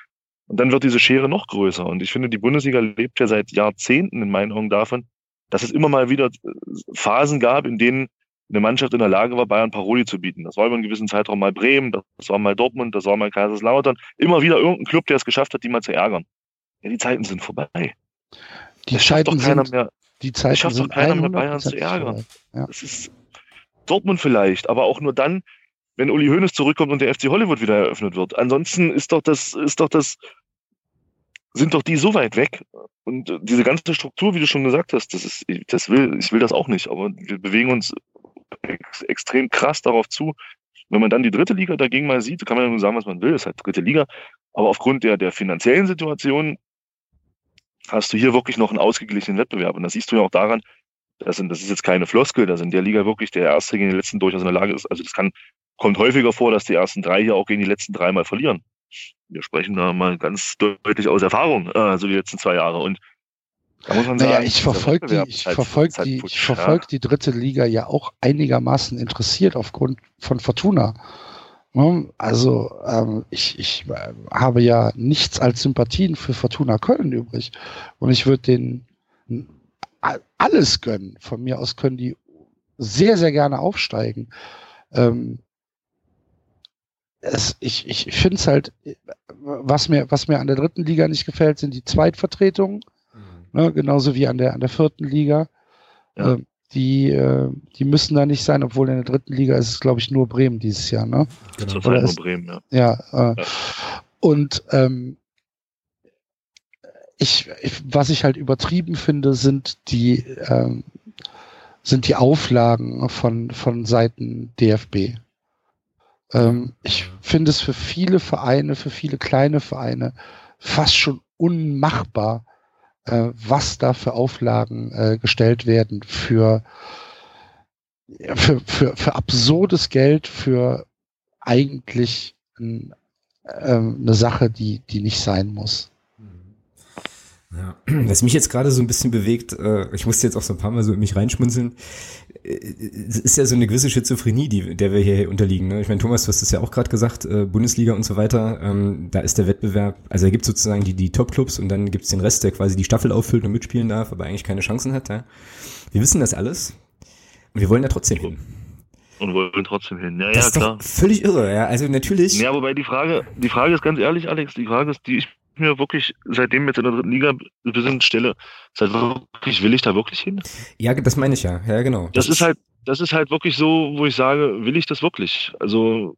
Und dann wird diese Schere noch größer. Und ich finde, die Bundesliga lebt ja seit Jahrzehnten in meinen Augen davon, dass es immer mal wieder Phasen gab, in denen eine Mannschaft in der Lage war, Bayern Paroli zu bieten. Das war über einen gewissen Zeitraum mal Bremen, das war mal Dortmund, das war mal Kaiserslautern. Immer wieder irgendein Club, der es geschafft hat, die mal zu ärgern. Ja, die Zeiten sind vorbei. Die Zeiten sind, mehr, die Zeiten schafft sind doch keiner mehr Bayern zu ärgern. Ja. Das ist Dortmund vielleicht, aber auch nur dann, wenn Uli Hoeneß zurückkommt und der FC Hollywood wieder eröffnet wird. Ansonsten ist doch das, ist doch das, sind doch die so weit weg. Und diese ganze Struktur, wie du schon gesagt hast, das ist, das will, ich will das auch nicht, aber wir bewegen uns ex, extrem krass darauf zu. Wenn man dann die dritte Liga dagegen mal sieht, kann man ja nur sagen, was man will, ist halt dritte Liga. Aber aufgrund der, der finanziellen Situation hast du hier wirklich noch einen ausgeglichenen Wettbewerb. Und das siehst du ja auch daran, das, sind, das ist jetzt keine Floskel, dass in der Liga wirklich der Erste gegen den letzten durchaus in der Lage ist. Also das kann, kommt häufiger vor, dass die ersten drei hier auch gegen die letzten drei mal verlieren. Wir sprechen da mal ganz deutlich aus Erfahrung, also die letzten zwei Jahre. Und da muss man naja, sagen, ich verfolge die, ich halt, verfolge halt die, ich verfolge ja. die dritte Liga ja auch einigermaßen interessiert aufgrund von Fortuna. Ne? Also ähm, ich, ich äh, habe ja nichts als Sympathien für Fortuna Köln übrig. Und ich würde denen alles gönnen. Von mir aus können die sehr, sehr gerne aufsteigen. Ähm, es, ich ich finde es halt, was mir, was mir an der dritten Liga nicht gefällt, sind die Zweitvertretungen. Ne, genauso wie an der, an der vierten Liga. Ja. Ähm, die, äh, die müssen da nicht sein, obwohl in der dritten Liga ist es, glaube ich, nur Bremen dieses Jahr, ne? Genau. Oder nur Bremen, ja. Ja, äh, ja. und ähm, ich, ich, was ich halt übertrieben finde, sind die, ähm, sind die Auflagen von, von Seiten DFB. Ähm, ich finde es für viele Vereine, für viele kleine Vereine fast schon unmachbar, äh, was da für Auflagen äh, gestellt werden für, für, für, für absurdes Geld, für eigentlich ein, äh, eine Sache, die, die nicht sein muss. Ja, was mich jetzt gerade so ein bisschen bewegt, äh, ich musste jetzt auch so ein paar Mal so in mich reinschmunzeln, es ist ja so eine gewisse Schizophrenie, die, der wir hier unterliegen. Ne? Ich meine, Thomas, du hast es ja auch gerade gesagt, äh, Bundesliga und so weiter, ähm, da ist der Wettbewerb, also da gibt es sozusagen die, die Top-Clubs und dann gibt es den Rest, der quasi die Staffel auffüllt und mitspielen darf, aber eigentlich keine Chancen hat. Ja? Wir wissen das alles und wir wollen da trotzdem hin. Und wollen trotzdem hin. Ja, das ja, ist klar. Doch völlig irre, ja. Also natürlich. Ja, wobei die Frage, die Frage ist ganz ehrlich, Alex, die Frage ist, die ich mir wirklich, seitdem wir jetzt in der dritten Liga wir sind stelle, ist halt wirklich, will ich da wirklich hin? Ja, das meine ich ja, ja, genau. Das, das ist halt, das ist halt wirklich so, wo ich sage, will ich das wirklich? Also,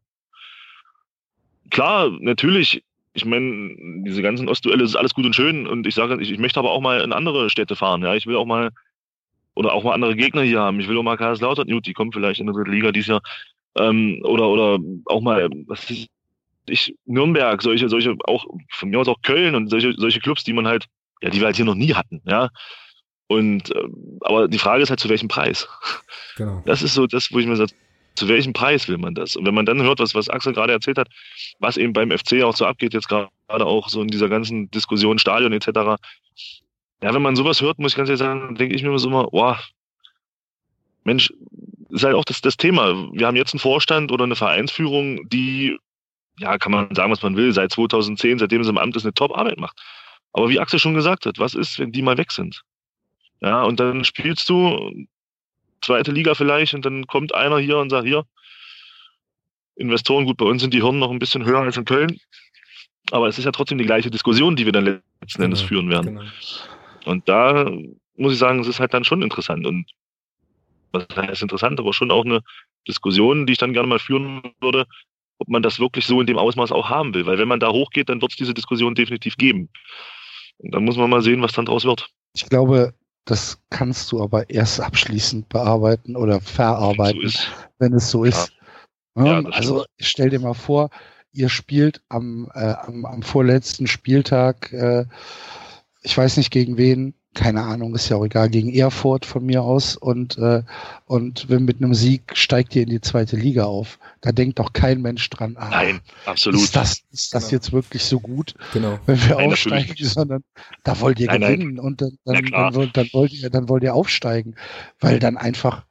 klar, natürlich, ich meine, diese ganzen Ostduelle ist alles gut und schön und ich sage, ich, ich möchte aber auch mal in andere Städte fahren, ja, ich will auch mal, oder auch mal andere Gegner hier haben. Ich will auch mal Kaiserslautern, gut, die kommen vielleicht in der dritten Liga dieses Jahr, ähm, oder, oder auch mal, was ist, ich, Nürnberg, solche, solche, auch von mir aus auch Köln und solche, solche Clubs, die man halt, ja, die wir halt hier noch nie hatten, ja. Und äh, aber die Frage ist halt, zu welchem Preis? Genau. Das ist so das, wo ich mir sage, zu welchem Preis will man das? Und wenn man dann hört, was, was Axel gerade erzählt hat, was eben beim FC auch so abgeht, jetzt gerade auch so in dieser ganzen Diskussion Stadion etc. Ja, wenn man sowas hört, muss ich ganz ehrlich sagen, denke ich mir immer so immer, boah, Mensch, ist halt auch das, das Thema. Wir haben jetzt einen Vorstand oder eine Vereinsführung, die, ja, kann man sagen, was man will, seit 2010, seitdem sie im Amt ist, eine Top-Arbeit macht. Aber wie Axel schon gesagt hat, was ist, wenn die mal weg sind? Ja, und dann spielst du zweite Liga vielleicht und dann kommt einer hier und sagt, hier, Investoren, gut, bei uns sind die Hirn noch ein bisschen höher als in Köln. Aber es ist ja trotzdem die gleiche Diskussion, die wir dann letzten genau, Endes führen werden. Genau. Und da muss ich sagen, es ist halt dann schon interessant. Und was heißt interessant, aber schon auch eine Diskussion, die ich dann gerne mal führen würde, ob man das wirklich so in dem Ausmaß auch haben will. Weil wenn man da hochgeht, dann wird es diese Diskussion definitiv geben. Und dann muss man mal sehen, was dann draus wird. Ich glaube, das kannst du aber erst abschließend bearbeiten oder verarbeiten, so wenn es so ist. Ja. Ja, also stell dir mal vor, ihr spielt am, äh, am, am vorletzten Spieltag, äh, ich weiß nicht gegen wen, keine Ahnung, ist ja auch egal, gegen Erfurt von mir aus und, äh, und wenn mit einem Sieg steigt ihr in die zweite Liga auf. Da denkt doch kein Mensch dran, ah, Nein, absolut. Ist das, ist das genau. jetzt wirklich so gut, genau. wenn wir nein, aufsteigen, sondern da wollt ihr nein, gewinnen nein. und dann, dann, dann, wollt, dann, wollt ihr, dann wollt ihr aufsteigen, weil dann einfach,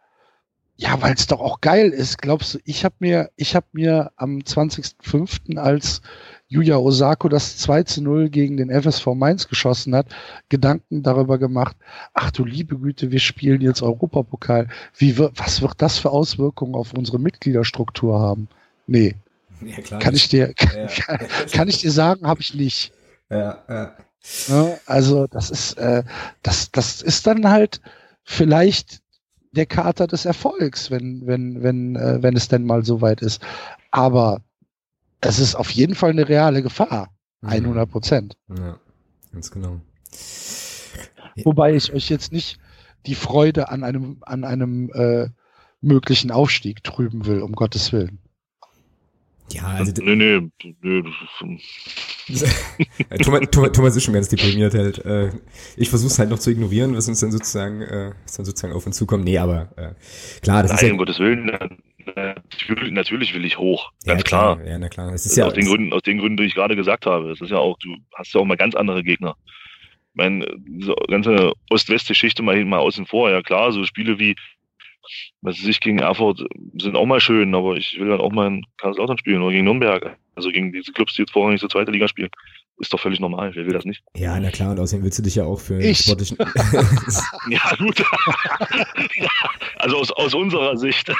ja, weil es doch auch geil ist, glaubst du, ich habe mir, ich habe mir am 20.05. als Yuya Osako das 2 zu 0 gegen den FSV Mainz geschossen hat, Gedanken darüber gemacht, ach du liebe Güte, wir spielen jetzt Europapokal. Wie, was wird das für Auswirkungen auf unsere Mitgliederstruktur haben? Nee. Ja, klar, kann ich dir, ja. kann, kann, ich dir sagen, habe ich nicht. Ja, ja. ja, also das ist, äh, das, das ist dann halt vielleicht der Kater des Erfolgs, wenn, wenn, wenn, äh, wenn es denn mal so weit ist. Aber es ist auf jeden Fall eine reale Gefahr. 100 mhm. Prozent. Ja, ganz genau. Wobei ich euch jetzt nicht die Freude an einem, an einem äh, möglichen Aufstieg trüben will, um Gottes Willen. Ja, also. Nee, nee, nee. Thomas, Thomas, Thomas ist schon ganz deprimiert halt. Äh, ich versuche es halt noch zu ignorieren, was uns dann sozusagen, äh, was dann sozusagen auf uns zukommt. Nee, aber äh, klar, das Nein, ist ja. um Gottes Willen, Natürlich, natürlich will ich hoch, ganz ja, klar. klar. Ja, na klar. Das ist ja aus den Gründen, aus den Gründen, die ich gerade gesagt habe. Es ist ja auch, du hast ja auch mal ganz andere Gegner. Ich meine, diese ganze Ost-West-Geschichte mal, mal außen vor. Ja klar, so Spiele wie, was weiß ich, gegen Erfurt sind auch mal schön, aber ich will dann auch mal in Karlslautern spielen oder gegen Nürnberg. Also gegen diese Clubs, die jetzt vorher nicht so zweite Liga spielen ist doch völlig normal. Wer will das nicht? Ja, na klar, und außerdem willst du dich ja auch für ich. sportlichen. ja, gut. also aus, aus unserer Sicht. Ja.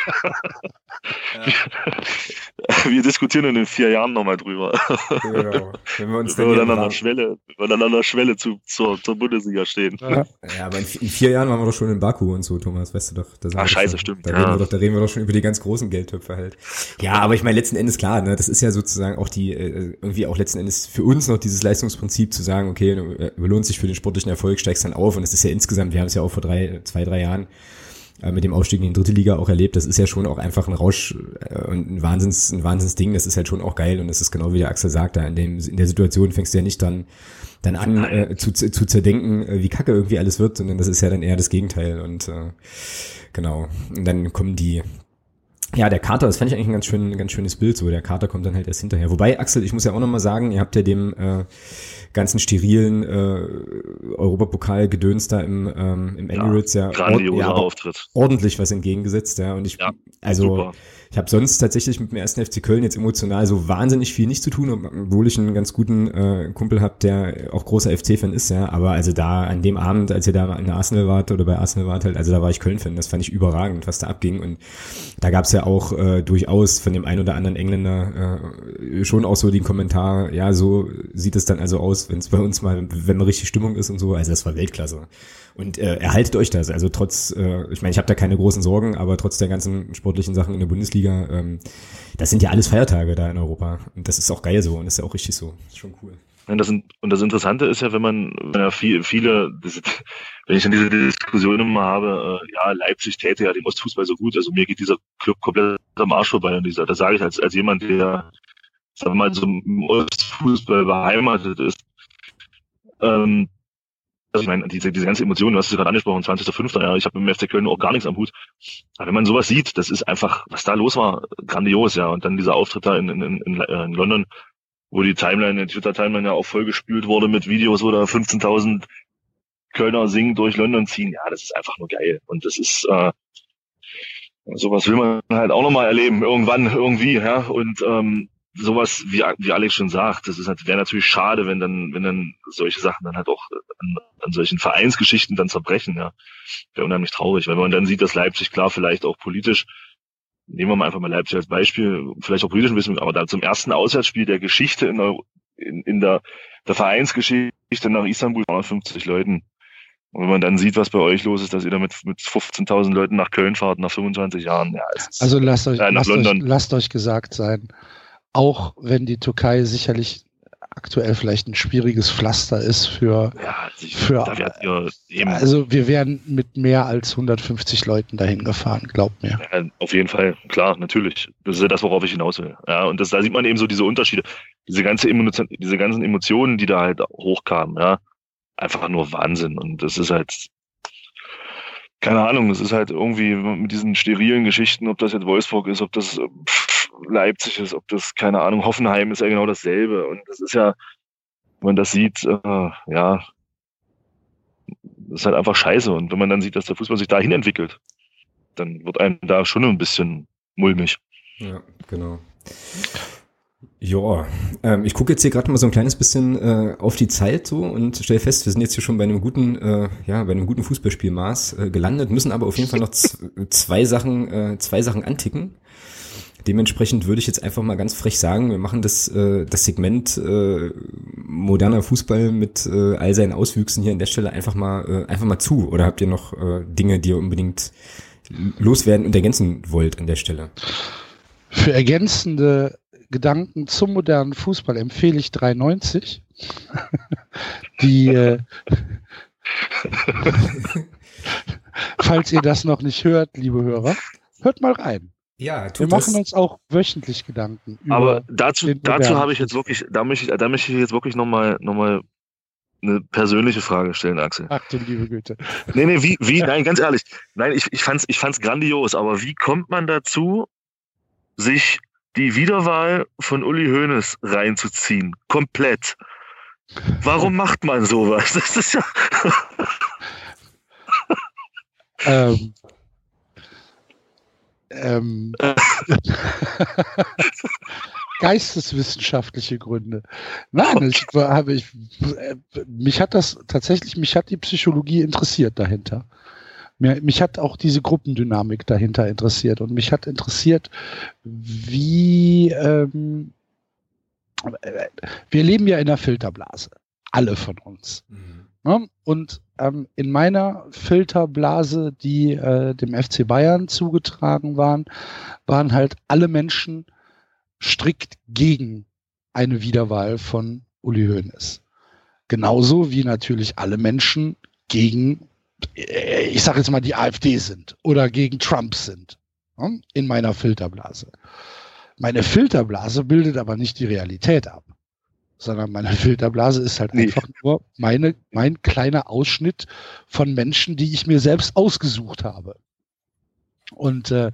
Wir diskutieren in den vier Jahren nochmal drüber. Genau. Wenn wir uns wenn wir dann an der Schwelle, wenn wir dann an der Schwelle zu, zur, zur Bundesliga stehen. Ja. ja, aber in, vier Jahren waren wir doch schon in Baku und so, Thomas, weißt du doch. Ach, scheiße, schon, stimmt. Da, ja. reden wir doch, da reden wir doch schon über die ganz großen Geldtöpfe halt. Ja, aber ich meine, letzten Endes klar, ne, das ist ja sozusagen auch die, äh, irgendwie auch letzten Endes für uns noch die dieses Leistungsprinzip zu sagen, okay, du belohnst dich für den sportlichen Erfolg, steigst dann auf. Und es ist ja insgesamt, wir haben es ja auch vor drei, zwei, drei Jahren äh, mit dem Aufstieg in die dritte Liga auch erlebt, das ist ja schon auch einfach ein Rausch äh, und ein Wahnsinns, ein Wahnsinnsding, das ist halt schon auch geil. Und das ist genau wie der Axel sagt, da in, dem, in der Situation fängst du ja nicht dann dann an äh, zu, zu zerdenken, äh, wie kacke irgendwie alles wird, sondern das ist ja dann eher das Gegenteil. Und äh, genau. Und dann kommen die ja, der Kater, das fand ich eigentlich ein ganz, schön, ganz schönes Bild. So, der Kater kommt dann halt erst hinterher. Wobei, Axel, ich muss ja auch nochmal sagen, ihr habt ja dem äh, ganzen sterilen äh, Europapokal-Gedöns da im, ähm, im Emirates ja, ja, ord ja Auftritt. ordentlich was entgegengesetzt. Ja, und ich, ja, also super. Ich habe sonst tatsächlich mit dem ersten FC Köln jetzt emotional so wahnsinnig viel nicht zu tun, obwohl ich einen ganz guten äh, Kumpel habe, der auch großer FC-Fan ist, ja. Aber also da an dem Abend, als ihr da in Arsenal wart oder bei Arsenal wart, halt, also da war ich Köln-Fan. Das fand ich überragend, was da abging. Und da gab es ja auch äh, durchaus von dem einen oder anderen Engländer äh, schon auch so den Kommentar, ja, so sieht es dann also aus, wenn es bei uns mal, wenn mal richtig Stimmung ist und so. Also das war Weltklasse. Und äh, erhaltet euch das. Also trotz, äh, ich meine, ich habe da keine großen Sorgen, aber trotz der ganzen sportlichen Sachen in der Bundesliga, ähm, das sind ja alles Feiertage da in Europa. Und das ist auch geil so und das ist ja auch richtig so. Das ist schon cool. Und das, und das Interessante ist ja, wenn man, ja viel, viele, das, wenn ich dann diese Diskussion immer habe, äh, ja, Leipzig täte ja dem Ostfußball so gut, also mir geht dieser Club komplett am Arsch vorbei und dieser, das sage ich als, als jemand, der, sagen wir mal, so im Ostfußball beheimatet ist. Ähm, also ich meine, diese, diese ganze Emotion, du hast es gerade angesprochen, 20.05. Ja, ich habe im FC Köln auch gar nichts am Hut. Aber wenn man sowas sieht, das ist einfach, was da los war, grandios, ja. Und dann dieser Auftritt da in, in, in, in London, wo die Timeline, die Twitter-Timeline ja auch vollgespült wurde mit Videos, wo da 15.000 Kölner singen durch London ziehen. Ja, das ist einfach nur geil. Und das ist, äh, sowas will man halt auch nochmal erleben, irgendwann, irgendwie, ja. Und ähm, sowas, wie, wie Alex schon sagt, das ist halt, wäre natürlich schade, wenn dann, wenn dann solche Sachen dann halt auch an, an solchen Vereinsgeschichten dann zerbrechen, ja. Wäre unheimlich traurig, weil man dann sieht, dass Leipzig klar vielleicht auch politisch, nehmen wir mal einfach mal Leipzig als Beispiel, vielleicht auch politisch ein bisschen, aber da zum ersten Auswärtsspiel der Geschichte in der, in, in der, der Vereinsgeschichte nach Istanbul 250 Leuten. Und wenn man dann sieht, was bei euch los ist, dass ihr da mit, mit 15.000 Leuten nach Köln fahrt, nach 25 Jahren, ja, ist, Also lasst euch, äh, lasst, euch, London. lasst euch gesagt sein, auch wenn die Türkei sicherlich aktuell vielleicht ein schwieriges Pflaster ist für, Ja, ich, Für- also wir wären mit mehr als 150 Leuten dahin gefahren, glaubt mir. ja, auf jeden Fall, klar, natürlich. Das ist ja das, worauf ich hinaus will. Ja, und das, da sieht man eben so diese Unterschiede, diese ganze Emotion, diese ganzen Emotionen, die da halt hochkamen, ja. Einfach nur Wahnsinn. Und das ist halt, keine Ahnung, das ist halt irgendwie mit diesen sterilen Geschichten, ob das jetzt Wolfsburg ist, ob das pff, Leipzig ist, ob das, keine Ahnung, Hoffenheim ist ja genau dasselbe. Und das ist ja, wenn man das sieht, äh, ja, das ist halt einfach scheiße. Und wenn man dann sieht, dass der Fußball sich dahin entwickelt, dann wird einem da schon ein bisschen mulmig. Ja, genau. Ja, ähm, ich gucke jetzt hier gerade mal so ein kleines bisschen äh, auf die Zeit so und stelle fest, wir sind jetzt hier schon bei einem guten, äh, ja, bei einem guten Fußballspielmaß äh, gelandet, müssen aber auf jeden Fall noch zwei Sachen, äh, zwei Sachen anticken. Dementsprechend würde ich jetzt einfach mal ganz frech sagen, wir machen das, äh, das Segment äh, moderner Fußball mit äh, all seinen Auswüchsen hier an der Stelle einfach mal, äh, einfach mal zu. Oder habt ihr noch äh, Dinge, die ihr unbedingt loswerden und ergänzen wollt an der Stelle? Für ergänzende Gedanken zum modernen Fußball empfehle ich 390. Die, äh, falls ihr das noch nicht hört, liebe Hörer, hört mal rein. Ja, Wir tut machen das. uns auch wöchentlich Gedanken über Aber dazu, dazu habe ich jetzt wirklich, da möchte ich, da möchte ich jetzt wirklich nochmal, noch mal eine persönliche Frage stellen, Axel. Ach du liebe Güte. Nee, nee, wie, wie, nein, ganz ehrlich. Nein, ich, ich fand's, ich fand's grandios, aber wie kommt man dazu, sich die Wiederwahl von Uli Hoeneß reinzuziehen? Komplett. Warum macht man sowas? Das ist ja, Ähm, ähm, geisteswissenschaftliche Gründe. Nein, ich war- habe ich, äh, mich hat das tatsächlich, mich hat die Psychologie interessiert dahinter. Mir, mich hat auch diese Gruppendynamik dahinter interessiert und mich hat interessiert, wie ähm, äh, wir leben ja in einer Filterblase, alle von uns. Mhm. Ne? Und ähm, in meiner Filterblase, die äh, dem FC Bayern zugetragen waren, waren halt alle Menschen strikt gegen eine Wiederwahl von Uli Hoeneß. Genauso wie natürlich alle Menschen gegen, äh, ich sage jetzt mal, die AfD sind oder gegen Trump sind. Ne? In meiner Filterblase. Meine Filterblase bildet aber nicht die Realität ab sondern meine Filterblase ist halt Nee. einfach nur meine, mein kleiner Ausschnitt von Menschen, die ich mir selbst ausgesucht habe. Und äh,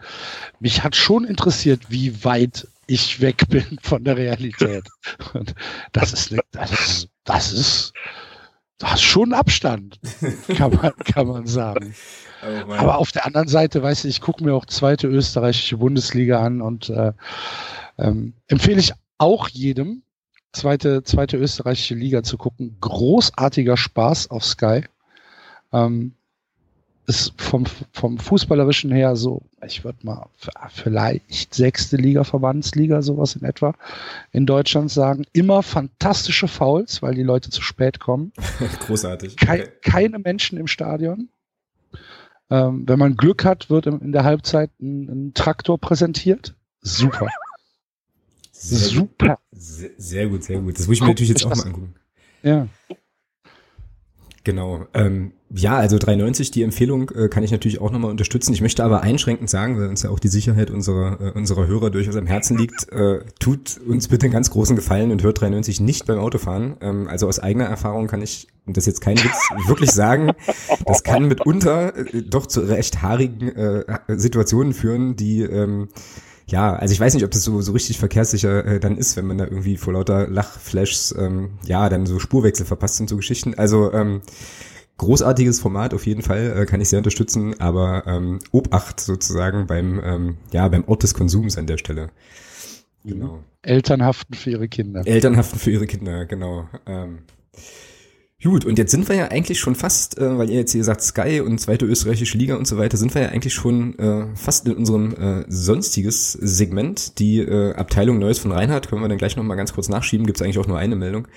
mich hat schon interessiert, wie weit ich weg bin von der Realität. Und das ist, ne, das ist, das ist, das ist schon Abstand, kann man, kann man sagen. Aber auf der anderen Seite, weißt du, ich gucke mir auch zweite österreichische Bundesliga an und äh, ähm, empfehle ich auch jedem, zweite, zweite österreichische Liga zu gucken. Großartiger Spaß auf Sky. Ähm, ist vom, vom Fußballerischen her so, ich würde mal vielleicht sechste Liga, Verbandsliga, sowas in etwa in Deutschland sagen. Immer fantastische Fouls, weil die Leute zu spät kommen. Großartig. Kei keine Menschen im Stadion. Ähm, wenn man Glück hat, wird in der Halbzeit ein, ein Traktor präsentiert. Super. Sehr, gut. Super. Sehr, sehr gut, sehr gut. Das muss ich mir natürlich jetzt auch mal angucken. Ja. Genau. Ähm, ja, also 390, die Empfehlung äh, kann ich natürlich auch nochmal unterstützen. Ich möchte aber einschränkend sagen, weil uns ja auch die Sicherheit unserer, äh, unserer Hörer durchaus am Herzen liegt, äh, tut uns bitte einen ganz großen Gefallen und hört 390 nicht beim Autofahren. Ähm, also aus eigener Erfahrung kann ich, und das ist jetzt kein Witz, wirklich sagen, das kann mitunter äh, doch zu recht haarigen äh, Situationen führen, die ähm, ja, also ich weiß nicht, ob das so, so richtig verkehrssicher äh, dann ist, wenn man da irgendwie vor lauter Lachflashs, ähm, ja, dann so Spurwechsel verpasst und so Geschichten. Also ähm, großartiges Format auf jeden Fall, äh, kann ich sehr unterstützen, aber ähm, Obacht sozusagen beim, ähm, ja, beim Ort des Konsums an der Stelle. Genau. Eltern haften für ihre Kinder. Eltern haften für ihre Kinder, genau. Ähm, Gut, und jetzt sind wir ja eigentlich schon fast, äh, weil ihr jetzt hier sagt Sky und zweite österreichische Liga und so weiter, sind wir ja eigentlich schon äh, fast in unserem äh, sonstiges Segment. Die äh, Abteilung Neues von Reinhard können wir dann gleich nochmal ganz kurz nachschieben, gibt es eigentlich auch nur eine Meldung.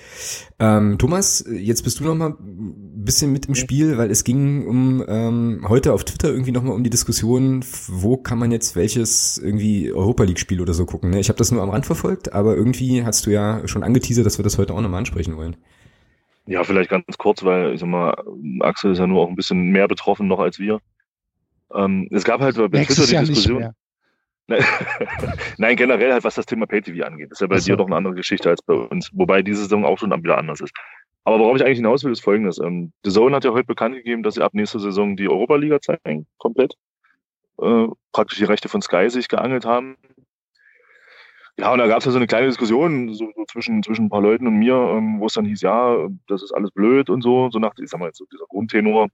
Ähm, Thomas, jetzt bist du nochmal ein bisschen mit im Spiel, weil es ging um ähm, heute auf Twitter irgendwie nochmal um die Diskussion, wo kann man jetzt welches irgendwie Europa League-Spiel oder so gucken. Ne? Ich habe das nur am Rand verfolgt, aber irgendwie hast du ja schon angeteasert, dass wir das heute auch nochmal ansprechen wollen. Ja, vielleicht ganz kurz, weil ich sag mal, Axel ist ja nur auch ein bisschen mehr betroffen noch als wir. Ähm, es gab halt bei Twitter die Diskussion. Nein, generell halt, was das Thema PayTV angeht. Das ist ja bei also. dir doch eine andere Geschichte als bei uns, wobei diese Saison auch schon wieder anders ist. Aber worauf ich eigentlich hinaus will, ist folgendes. Ähm, The Zone hat ja heute bekannt gegeben, dass sie ab nächster Saison die Europa-Liga zeigen, komplett. Äh, praktisch die Rechte von Sky sich geangelt haben. Ja, und da gab es ja so eine kleine Diskussion so, so, zwischen, zwischen ein paar Leuten und mir, ähm, wo es dann hieß, ja, das ist alles blöd und so, so nach, ich sag mal jetzt so dieser Grundtenor,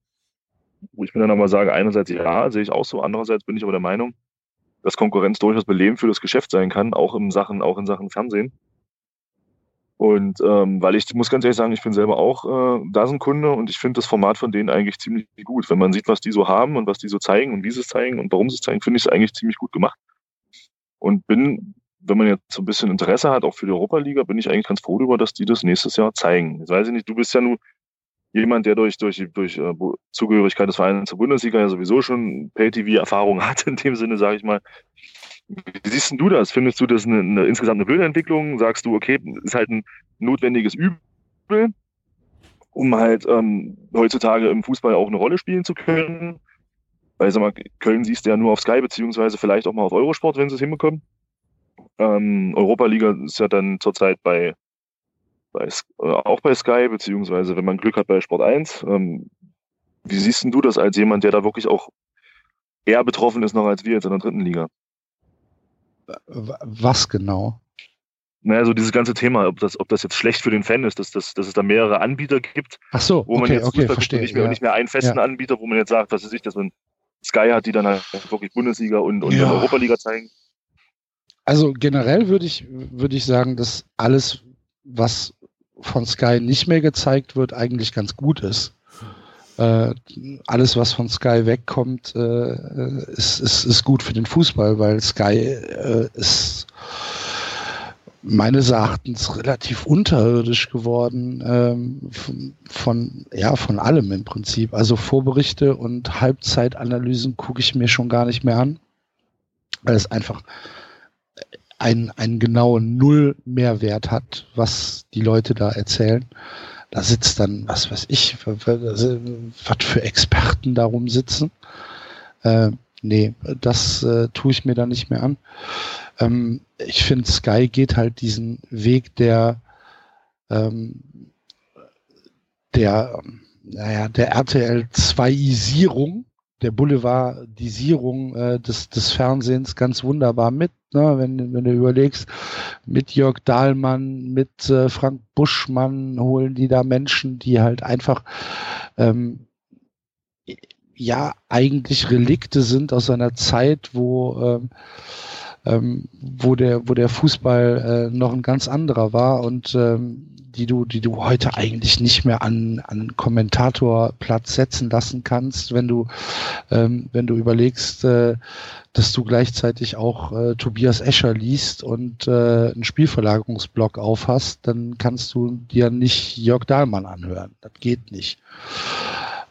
wo ich mir dann aber sage, einerseits ja, sehe ich auch so, andererseits bin ich aber der Meinung, dass Konkurrenz durchaus belebend für das Geschäft sein kann, auch in Sachen, auch in Sachen Fernsehen. Und ähm, weil ich muss ganz ehrlich sagen, ich bin selber auch äh, da sind Kunde und ich finde das Format von denen eigentlich ziemlich gut. Wenn man sieht, was die so haben und was die so zeigen und wie sie es zeigen und warum sie es zeigen, finde ich es eigentlich ziemlich gut gemacht. Und bin wenn man jetzt so ein bisschen Interesse hat, auch für die Europa-Liga, bin ich eigentlich ganz froh darüber, dass die das nächstes Jahr zeigen. Jetzt weiß ich nicht, du bist ja nun jemand, der durch, durch, durch äh, Zugehörigkeit des Vereins zur Bundesliga ja sowieso schon Pay-TV-Erfahrung hat, in dem Sinne, sage ich mal. Wie siehst du das? Findest du das eine, eine insgesamt eine blöde Entwicklung? Sagst du, okay, ist halt ein notwendiges Übel, um halt ähm, heutzutage im Fußball auch eine Rolle spielen zu können? Weil, sag mal, Köln siehst du ja nur auf Sky, beziehungsweise vielleicht auch mal auf Eurosport, wenn sie es hinbekommen. Ähm, Europa-Liga ist ja dann zurzeit bei, bei äh, auch bei Sky, beziehungsweise wenn man Glück hat bei Sport 1. Ähm, wie siehst du das als jemand, der da wirklich auch eher betroffen ist noch als wir jetzt in der dritten Liga? Was genau? Naja, so dieses ganze Thema, ob das, ob das jetzt schlecht für den Fan ist, dass, dass, dass es da mehrere Anbieter gibt, so, wo man okay, jetzt okay, verstehe, nicht, mehr, ja. nicht mehr einen festen ja. Anbieter, wo man jetzt sagt, was weiß ich, dass man Sky hat, die dann halt wirklich Bundesliga und, und ja. Europa-Liga zeigen. Also generell würde ich, würde ich sagen, dass alles, was von Sky nicht mehr gezeigt wird, eigentlich ganz gut ist. Äh, alles, was von Sky wegkommt, äh, ist, ist, ist gut für den Fußball, weil Sky äh, ist meines Erachtens relativ unterirdisch geworden ähm, von, ja von allem im Prinzip. Also Vorberichte und Halbzeitanalysen gucke ich mir schon gar nicht mehr an, weil es einfach einen, einen genauen Null-Mehrwert hat, was die Leute da erzählen. Da sitzt dann, was weiß ich, was für Experten darum sitzen. Äh, nee, das äh, tue ich mir da nicht mehr an. Ähm, ich finde, Sky geht halt diesen Weg der, ähm, der, naja, der RTL 2isierung der Boulevardisierung äh, des, des Fernsehens ganz wunderbar mit. Ne? Wenn, wenn du überlegst, mit Jörg Dahlmann, mit äh, Frank Buschmann holen die da Menschen, die halt einfach ähm, ja eigentlich Relikte sind aus einer Zeit, wo ähm, ähm, wo der wo der Fußball äh, noch ein ganz anderer war und ähm, die du, die du heute eigentlich nicht mehr an, an Kommentatorplatz setzen lassen kannst, wenn du, ähm, wenn du überlegst, äh, dass du gleichzeitig auch äh, Tobias Escher liest und äh, einen Spielverlagerungsblock aufhast, dann kannst du dir nicht Jörg Dahlmann anhören. Das geht nicht.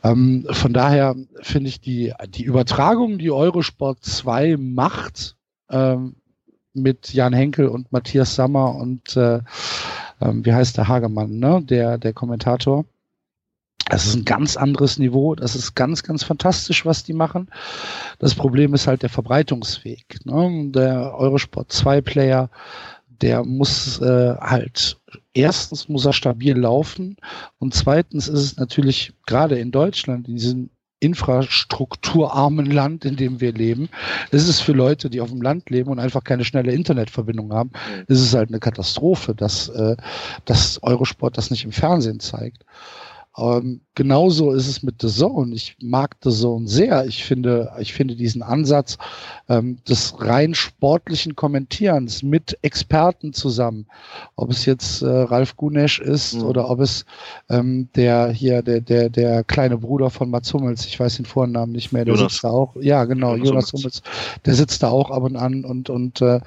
Ähm, von daher finde ich die, die Übertragung, die Eurosport 2 macht, ähm, mit Jan Henkel und Matthias Sammer und äh, ähm, wie heißt der Hagemann, ne? Der, der Kommentator. Das ist ein ganz anderes Niveau. Das ist ganz, ganz fantastisch, was die machen. Das Problem ist halt der Verbreitungsweg. Ne? Der Eurosport 2 Player, der muss äh, halt erstens muss er stabil laufen und zweitens ist es natürlich gerade in Deutschland, in diesem infrastrukturarmen Land, in dem wir leben, ist es für Leute, die auf dem Land leben und einfach keine schnelle Internetverbindung haben, ist es halt eine Katastrophe, dass, äh, dass Eurosport das nicht im Fernsehen zeigt. Ähm, genauso ist es mit The Zone. Ich mag The Zone sehr. Ich finde, ich finde diesen Ansatz ähm, des rein sportlichen Kommentierens mit Experten zusammen, ob es jetzt äh, Ralf Gunesch ist mhm. oder ob es ähm, der hier der der der kleine Bruder von Mats Hummels, ich weiß den Vornamen nicht mehr, der Jonas. sitzt da auch. Ja, genau, Jonas, Jonas Hummels. Der sitzt da auch ab und an und und äh,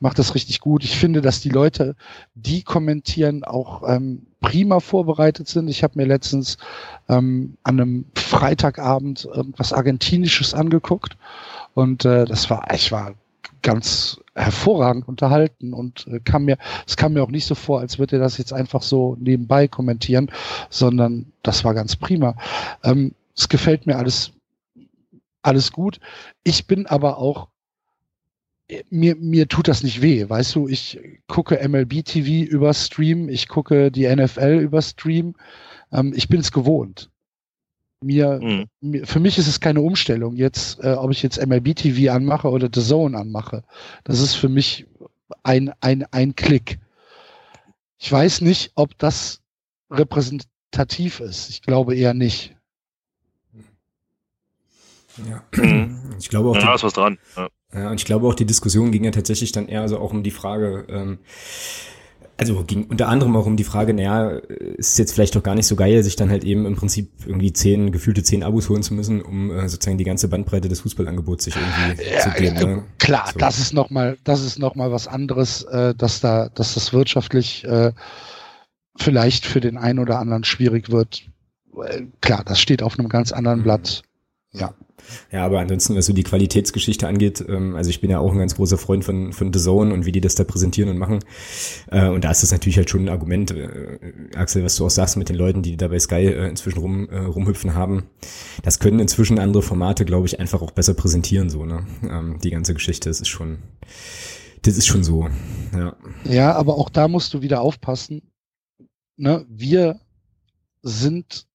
macht das richtig gut. Ich finde, dass die Leute, die kommentieren, auch ähm, prima vorbereitet sind. Ich habe mir letztens ähm, an einem Freitagabend irgendwas Argentinisches angeguckt und äh, das war, ich war ganz hervorragend unterhalten und äh, kam mir, es kam mir auch nicht so vor, als würde er das jetzt einfach so nebenbei kommentieren, sondern das war ganz prima. Ähm, es gefällt mir alles, alles gut. Ich bin aber auch mir, mir tut das nicht weh, weißt du, ich gucke MLB TV über Stream, ich gucke die NFL über Stream, ähm, ich bin es gewohnt. Mir, mhm. mir, für mich ist es keine Umstellung jetzt, äh, ob ich jetzt MLB TV anmache oder The Zone anmache. Das ist für mich ein, ein, ein Klick. Ich weiß nicht, ob das repräsentativ ist. Ich glaube eher nicht. Ja, ich glaube auch. Ja, ist was dran. Ja. Ja, und ich glaube auch, die Diskussion ging ja tatsächlich dann eher so auch um die Frage, ähm, also ging unter anderem auch um die Frage, naja, ist jetzt vielleicht doch gar nicht so geil, sich dann halt eben im Prinzip irgendwie zehn, gefühlte zehn Abos holen zu müssen, um äh, sozusagen die ganze Bandbreite des Fußballangebots sich irgendwie ja, zu geben. Ne? Klar, so. das ist nochmal, das ist noch mal was anderes, äh, dass da, dass das wirtschaftlich äh, vielleicht für den einen oder anderen schwierig wird. Äh, klar, das steht auf einem ganz anderen mhm. Blatt. Ja. Ja, aber ansonsten, was so die Qualitätsgeschichte angeht, ähm, also ich bin ja auch ein ganz großer Freund von, von The Zone und wie die das da präsentieren und machen. Äh, und da ist das natürlich halt schon ein Argument, äh, Axel, was du auch sagst mit den Leuten, die da bei Sky äh, inzwischen rum, äh, rumhüpfen haben. Das können inzwischen andere Formate, glaube ich, einfach auch besser präsentieren, so, ne? Ähm, die ganze Geschichte, das ist schon, das ist schon so, ja. Ja, aber auch da musst du wieder aufpassen. Ne? Wir sind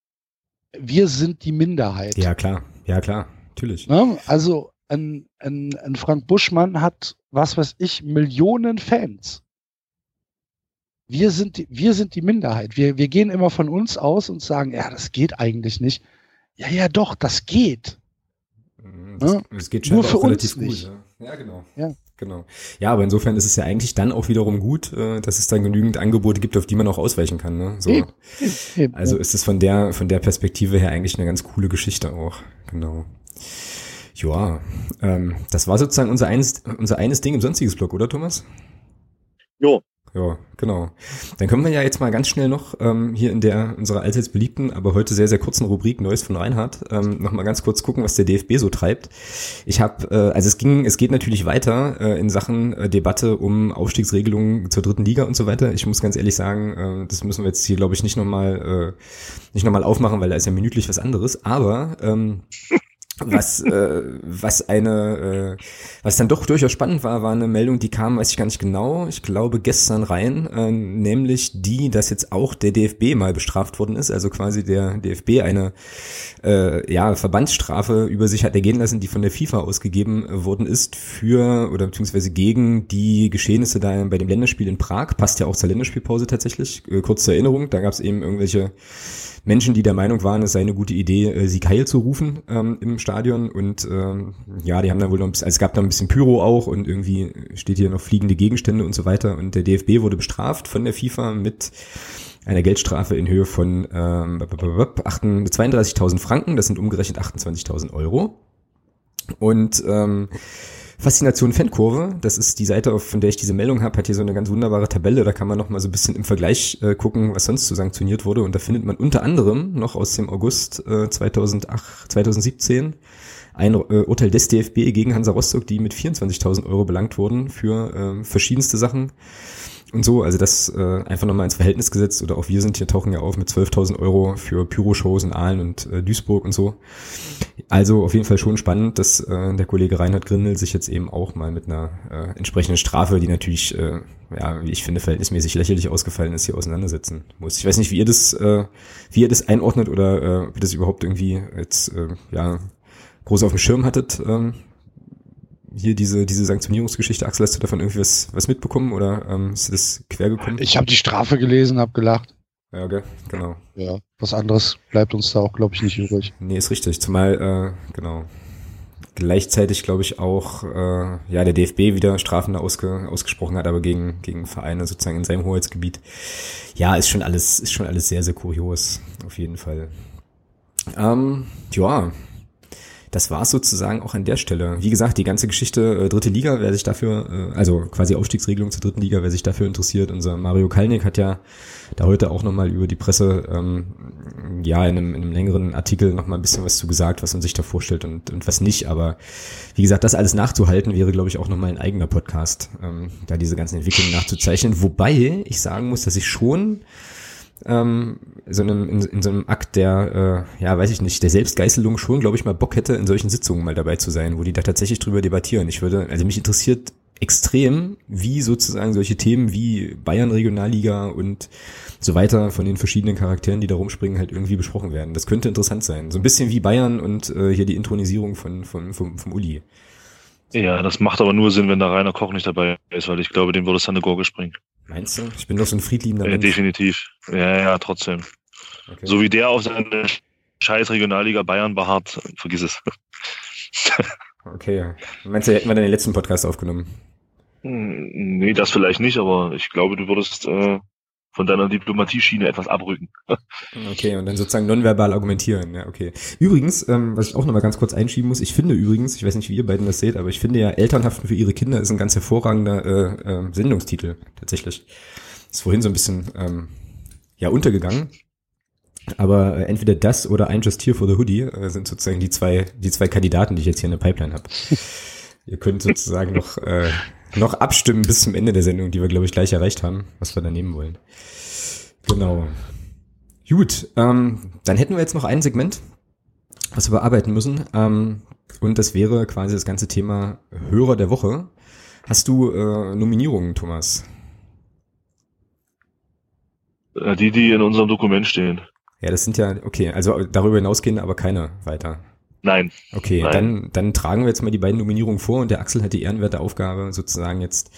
wir sind die Minderheit. Ja, klar. Ja, klar natürlich. Ne? Also ein, ein, ein Frank Buschmann hat, was weiß ich, Millionen Fans. Wir sind die, wir sind die Minderheit. Wir, wir gehen immer von uns aus und sagen, ja, das geht eigentlich nicht. Ja, ja, doch, das geht. Mhm, das, ja? das geht schon Nur für auch relativ gut. Nicht. Ja. ja, genau. Ja. Genau. Ja, aber insofern ist es ja eigentlich dann auch wiederum gut, äh, dass es dann genügend Angebote gibt, auf die man auch ausweichen kann. Ne? So. Also ist es von der, von der Perspektive her eigentlich eine ganz coole Geschichte auch. Genau. Ja, ähm, das war sozusagen unser eines, unser eines Ding im sonstiges Blog, oder Thomas? Jo. Ja, genau. Dann können wir ja jetzt mal ganz schnell noch ähm, hier in der unserer allseits beliebten, aber heute sehr, sehr kurzen Rubrik Neues von Reinhard ähm, noch mal ganz kurz gucken, was der DFB so treibt. Ich habe, äh, also es ging, es geht natürlich weiter äh, in Sachen äh, Debatte um Aufstiegsregelungen zur dritten Liga und so weiter. Ich muss ganz ehrlich sagen, äh, das müssen wir jetzt hier, glaube ich, nicht nochmal äh, nicht nochmal aufmachen, weil da ist ja minütlich was anderes. Aber ähm, was, äh, was eine, äh, was dann doch durchaus spannend war, war eine Meldung, die kam, weiß ich gar nicht genau, ich glaube gestern rein, äh, nämlich die, dass jetzt auch der DFB mal bestraft worden ist, also quasi der DFB eine äh, ja, Verbandsstrafe über sich hat ergehen lassen, die von der FIFA ausgegeben worden ist für oder beziehungsweise gegen die Geschehnisse da bei dem Länderspiel in Prag, passt ja auch zur Länderspielpause tatsächlich, äh, kurz zur Erinnerung, da gab es eben irgendwelche Menschen, die der Meinung waren, es sei eine gute Idee, äh, Sieg Heil zu rufen ähm, im Stadion. Und ähm, ja, die haben dann wohl noch ein bisschen, also es gab da ein bisschen Pyro auch und irgendwie steht hier noch fliegende Gegenstände und so weiter. Und der DFB wurde bestraft von der FIFA mit einer Geldstrafe in Höhe von ähm, 32.000 Franken, das sind umgerechnet 28.000 Euro. Und ähm, Faszination Fankurve, das ist die Seite, von der ich diese Meldung habe, hat hier so eine ganz wunderbare Tabelle, da kann man noch mal so ein bisschen im Vergleich äh, gucken, was sonst so sanktioniert wurde. Und da findet man unter anderem noch aus dem August äh, 2008, 2017 ein äh, Urteil des DFB gegen Hansa Rostock, die mit 24.000 Euro belangt wurden für äh, verschiedenste Sachen und so. Also das äh, einfach nochmal ins Verhältnis gesetzt. Oder auch wir sind hier, tauchen ja auf mit 12.000 Euro für Pyroshows in Aalen und äh, Duisburg und so. Also auf jeden Fall schon spannend, dass äh, der Kollege Reinhard Grindel sich jetzt eben auch mal mit einer äh, entsprechenden Strafe, die natürlich, äh, ja, wie ich finde, verhältnismäßig lächerlich ausgefallen ist, hier auseinandersetzen muss. Ich weiß nicht, wie ihr das, äh, wie ihr das einordnet oder äh, ob ihr das überhaupt irgendwie jetzt, äh, ja, groß auf dem Schirm hattet, ähm, hier diese, diese Sanktionierungsgeschichte, Axel, hast du davon irgendwie was, was mitbekommen oder ähm, ist das quer gekommen? Ich habe die Strafe gelesen, habe gelacht. Ja, okay, genau. Ja, was anderes bleibt uns da auch, glaube ich, nicht übrig. Nee, ist richtig. Zumal, äh, genau. Gleichzeitig, glaube ich, auch äh, ja der DFB wieder Strafen ausge, ausgesprochen hat, aber gegen, gegen Vereine sozusagen in seinem Hoheitsgebiet. Ja, ist schon alles, ist schon alles sehr, sehr kurios, auf jeden Fall. Ähm, ja, das war sozusagen auch an der Stelle. Wie gesagt, die ganze Geschichte äh, dritte Liga, wer sich dafür, äh, also quasi Aufstiegsregelung zur dritten Liga, wer sich dafür interessiert, unser Mario Kalnick hat ja da heute auch nochmal über die Presse, ähm, ja, in einem, in einem längeren Artikel nochmal ein bisschen was zu gesagt, was man sich da vorstellt und, und was nicht. Aber wie gesagt, das alles nachzuhalten wäre, glaube ich, auch nochmal ein eigener Podcast, ähm, da diese ganzen Entwicklungen nachzuzeichnen. Wobei ich sagen muss, dass ich schon ähm, so einem, in, in so einem Akt der, äh, ja, weiß ich nicht, der Selbstgeißelung schon, glaube ich, mal Bock hätte, in solchen Sitzungen mal dabei zu sein, wo die da tatsächlich drüber debattieren. Ich würde, also mich interessiert extrem, wie sozusagen solche Themen wie Bayern Regionalliga und so weiter von den verschiedenen Charakteren, die da rumspringen, halt irgendwie besprochen werden. Das könnte interessant sein. So ein bisschen wie Bayern und äh, hier die Intronisierung von, von, vom, vom Uli. Ja, das macht aber nur Sinn, wenn da Rainer Koch nicht dabei ist, weil ich glaube, dem würde es dann eine Gurke springen. Meinst du? Ich bin doch so ein friedliebender ja, Mensch. Definitiv. Ja, ja, trotzdem. Okay. So wie der auf seine scheiß Regionalliga Bayern beharrt, vergiss es. okay. Meinst du, hätten wir dann den letzten Podcast aufgenommen? Hm, nee, das vielleicht nicht, aber ich glaube, du würdest äh, von deiner Diplomatieschiene etwas abrücken. okay, und dann sozusagen nonverbal argumentieren. Ja, okay. Übrigens, ähm, was ich auch nochmal ganz kurz einschieben muss, ich finde übrigens, ich weiß nicht, wie ihr beiden das seht, aber ich finde ja, Elternhaften für ihre Kinder ist ein ganz hervorragender äh, äh, Sendungstitel, tatsächlich. Ist vorhin so ein bisschen ähm, ja untergegangen. Aber äh, entweder das oder ein Just Here for the Hoodie äh, sind sozusagen die zwei, die zwei Kandidaten, die ich jetzt hier in der Pipeline habe. Ihr könnt sozusagen noch äh, noch abstimmen bis zum Ende der Sendung, die wir, glaube ich, gleich erreicht haben, was wir da nehmen wollen. Genau. Gut, ähm, dann hätten wir jetzt noch ein Segment, was wir bearbeiten müssen. Ähm, und das wäre quasi das ganze Thema Hörer der Woche. Hast du äh, Nominierungen, Thomas? Äh, die, die in unserem Dokument stehen. Ja, das sind ja, okay, also darüber hinausgehen aber keine weiter. Nein. Okay, Nein. Dann, dann tragen wir jetzt mal die beiden Nominierungen vor und der Axel hat die ehrenwerte Aufgabe, sozusagen jetzt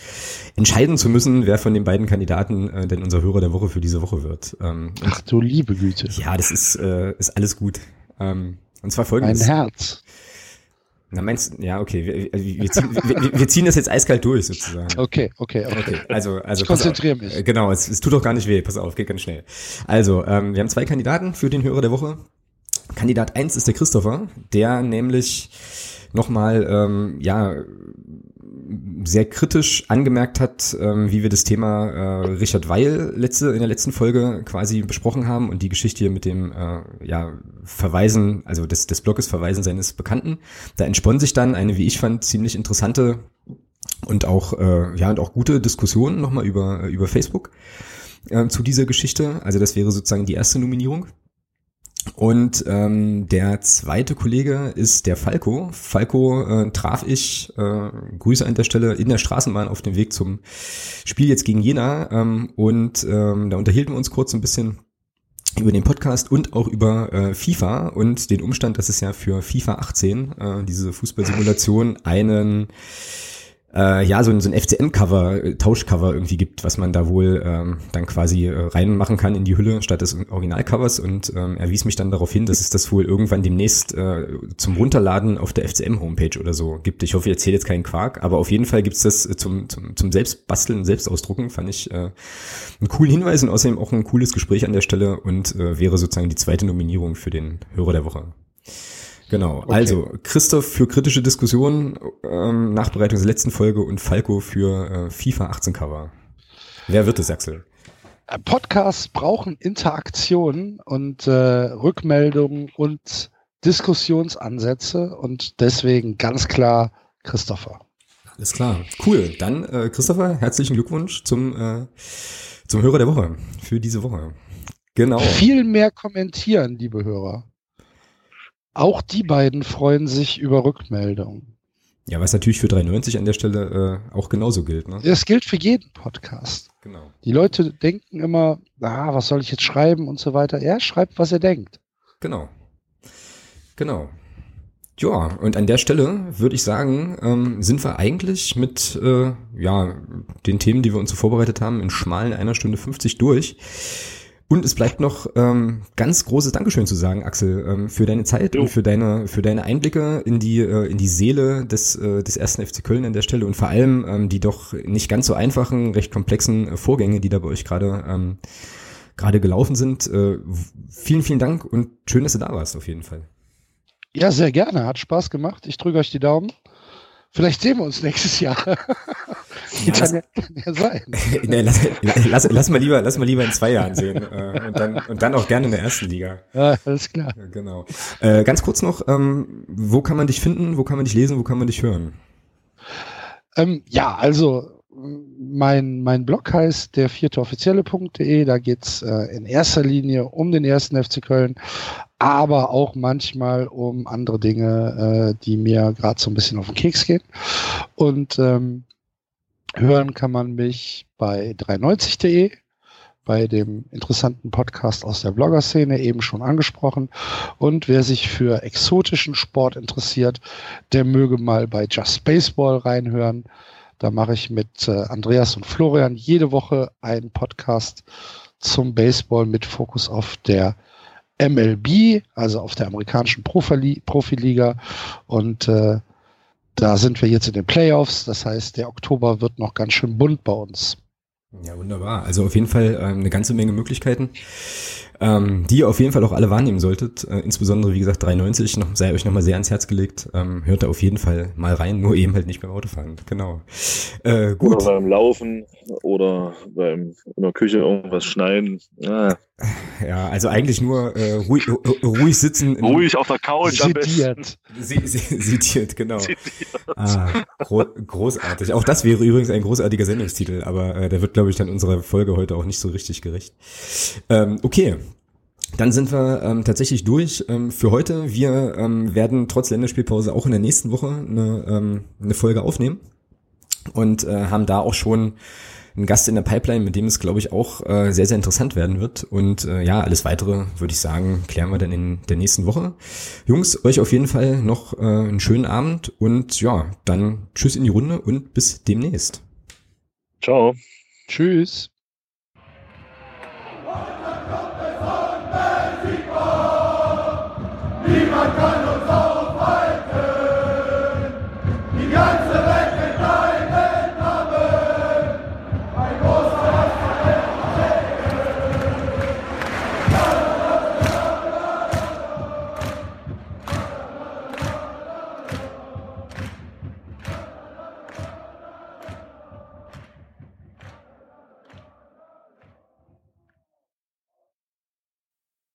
entscheiden zu müssen, wer von den beiden Kandidaten äh, denn unser Hörer der Woche für diese Woche wird. Ähm, Ach du liebe Güte. Ja, das ist, äh, ist alles gut. Ähm, und zwar folgendes. Mein Herz. Na meinst ja, okay, wir, wir, wir, ziehen, wir, wir ziehen das jetzt eiskalt durch sozusagen. Okay, okay, okay. okay also, also ich konzentriere mich. Äh, genau, es, es tut doch gar nicht weh, pass auf, geht ganz schnell. Also, ähm, wir haben zwei Kandidaten für den Hörer der Woche. Kandidat 1 ist der Christopher, der nämlich nochmal, ähm, ja, sehr kritisch angemerkt hat, ähm, wie wir das Thema äh, Richard Weil letzte, in der letzten Folge quasi besprochen haben und die Geschichte hier mit dem äh, ja, Verweisen, also des, des Blogs Verweisen seines Bekannten. Da entspann sich dann eine, wie ich fand, ziemlich interessante und auch, äh, ja, und auch gute Diskussion nochmal über, über Facebook äh, zu dieser Geschichte. Also das wäre sozusagen die erste Nominierung. Und ähm, der zweite Kollege ist der Falco. Falco äh, traf ich, äh, Grüße an der Stelle, in der Straßenbahn auf dem Weg zum Spiel jetzt gegen Jena. Ähm, und ähm, da unterhielten wir uns kurz ein bisschen über den Podcast und auch über äh, FIFA und den Umstand, dass es ja für FIFA 18, äh, diese Fußballsimulation, einen äh, ja, so ein, so ein FCM-Cover, äh, Tauschcover irgendwie gibt, was man da wohl ähm, dann quasi äh, reinmachen kann in die Hülle statt des Originalcovers und ähm, er wies mich dann darauf hin, dass es das wohl irgendwann demnächst äh, zum Runterladen auf der FCM-Homepage oder so gibt. Ich hoffe, ich erzähle jetzt keinen Quark, aber auf jeden Fall gibt's das äh, zum, zum, zum Selbstbasteln, Selbstausdrucken, fand ich äh, einen coolen Hinweis und außerdem auch ein cooles Gespräch an der Stelle und äh, wäre sozusagen die zweite Nominierung für den Hörer der Woche. Genau, okay. also Christoph für kritische Diskussionen, ähm, Nachbereitung der letzten Folge und Falco für äh, FIFA 18 Cover. Wer wird es, Axel? Podcasts brauchen Interaktion und äh, Rückmeldungen und Diskussionsansätze und deswegen ganz klar Christopher. Alles klar. Cool. Dann, äh, Christopher, herzlichen Glückwunsch zum, äh, zum Hörer der Woche für diese Woche. Genau. Viel mehr kommentieren, liebe Hörer. Auch die beiden freuen sich über Rückmeldungen. Ja, was natürlich für 93 an der Stelle äh, auch genauso gilt. Ne? Das gilt für jeden Podcast. Genau. Die Leute denken immer, ah, was soll ich jetzt schreiben und so weiter. Er schreibt, was er denkt. Genau. Genau. Ja, und an der Stelle würde ich sagen, ähm, sind wir eigentlich mit äh, ja, den Themen, die wir uns so vorbereitet haben, in schmalen einer Stunde 50 durch. Und es bleibt noch ähm, ganz großes Dankeschön zu sagen, Axel, ähm, für deine Zeit jo. und für deine für deine Einblicke in die äh, in die Seele des äh, des ersten FC Köln an der Stelle und vor allem ähm, die doch nicht ganz so einfachen, recht komplexen äh, Vorgänge, die da bei euch gerade ähm, gerade gelaufen sind. Äh, vielen vielen Dank und schön, dass du da warst auf jeden Fall. Ja, sehr gerne. Hat Spaß gemacht. Ich drücke euch die Daumen. Vielleicht sehen wir uns nächstes Jahr. Ja, kann, ja, ja sein. nee, lass, lass, lass, mal lieber, lass mal lieber in zwei Jahren sehen. Äh, und, dann, und dann auch gerne in der ersten Liga. Ja, alles klar. Genau. Äh, ganz kurz noch, ähm, wo kann man dich finden, wo kann man dich lesen, wo kann man dich hören? Ähm, ja, also mein, mein Blog heißt der vierte offizielle.de. Da geht's äh, in erster Linie um den ersten FC Köln, aber auch manchmal um andere Dinge, äh, die mir gerade so ein bisschen auf den Keks gehen. Und ähm, hören kann man mich bei 390.de, bei dem interessanten Podcast aus der Blogger-Szene eben schon angesprochen. Und wer sich für exotischen Sport interessiert, der möge mal bei Just Baseball reinhören. Da mache ich mit äh, Andreas und Florian jede Woche einen Podcast zum Baseball mit Fokus auf der MLB, also auf der amerikanischen Profiliga. Und äh, da sind wir jetzt in den Playoffs. Das heißt, der Oktober wird noch ganz schön bunt bei uns. Ja, wunderbar. Also auf jeden Fall ähm, eine ganze Menge Möglichkeiten ähm, die ihr auf jeden Fall auch alle wahrnehmen solltet. Äh, insbesondere, wie gesagt, 390 noch, sei euch nochmal sehr ans Herz gelegt. Ähm, hört da auf jeden Fall mal rein, nur eben halt nicht beim Autofahren. Genau. Äh, gut. Oder beim Laufen oder beim in der Küche irgendwas schneiden. Ja, ja also eigentlich nur äh, ruhig, ruhig sitzen. ruhig auf der Couch Sediert. Sediert, genau. Sediert. Ah, gro großartig. Auch das wäre übrigens ein großartiger Sendungstitel, aber äh, der wird, glaube ich, dann unserer Folge heute auch nicht so richtig gerecht. Ähm, okay, dann sind wir ähm, tatsächlich durch ähm, für heute. Wir ähm, werden trotz Länderspielpause auch in der nächsten Woche eine, ähm, eine Folge aufnehmen und äh, haben da auch schon einen Gast in der Pipeline, mit dem es, glaube ich, auch äh, sehr, sehr interessant werden wird. Und äh, ja, alles weitere, würde ich sagen, klären wir dann in der nächsten Woche. Jungs, euch auf jeden Fall noch äh, einen schönen Abend und ja, dann tschüss in die Runde und bis demnächst. Ciao. Tschüss. Niemand kann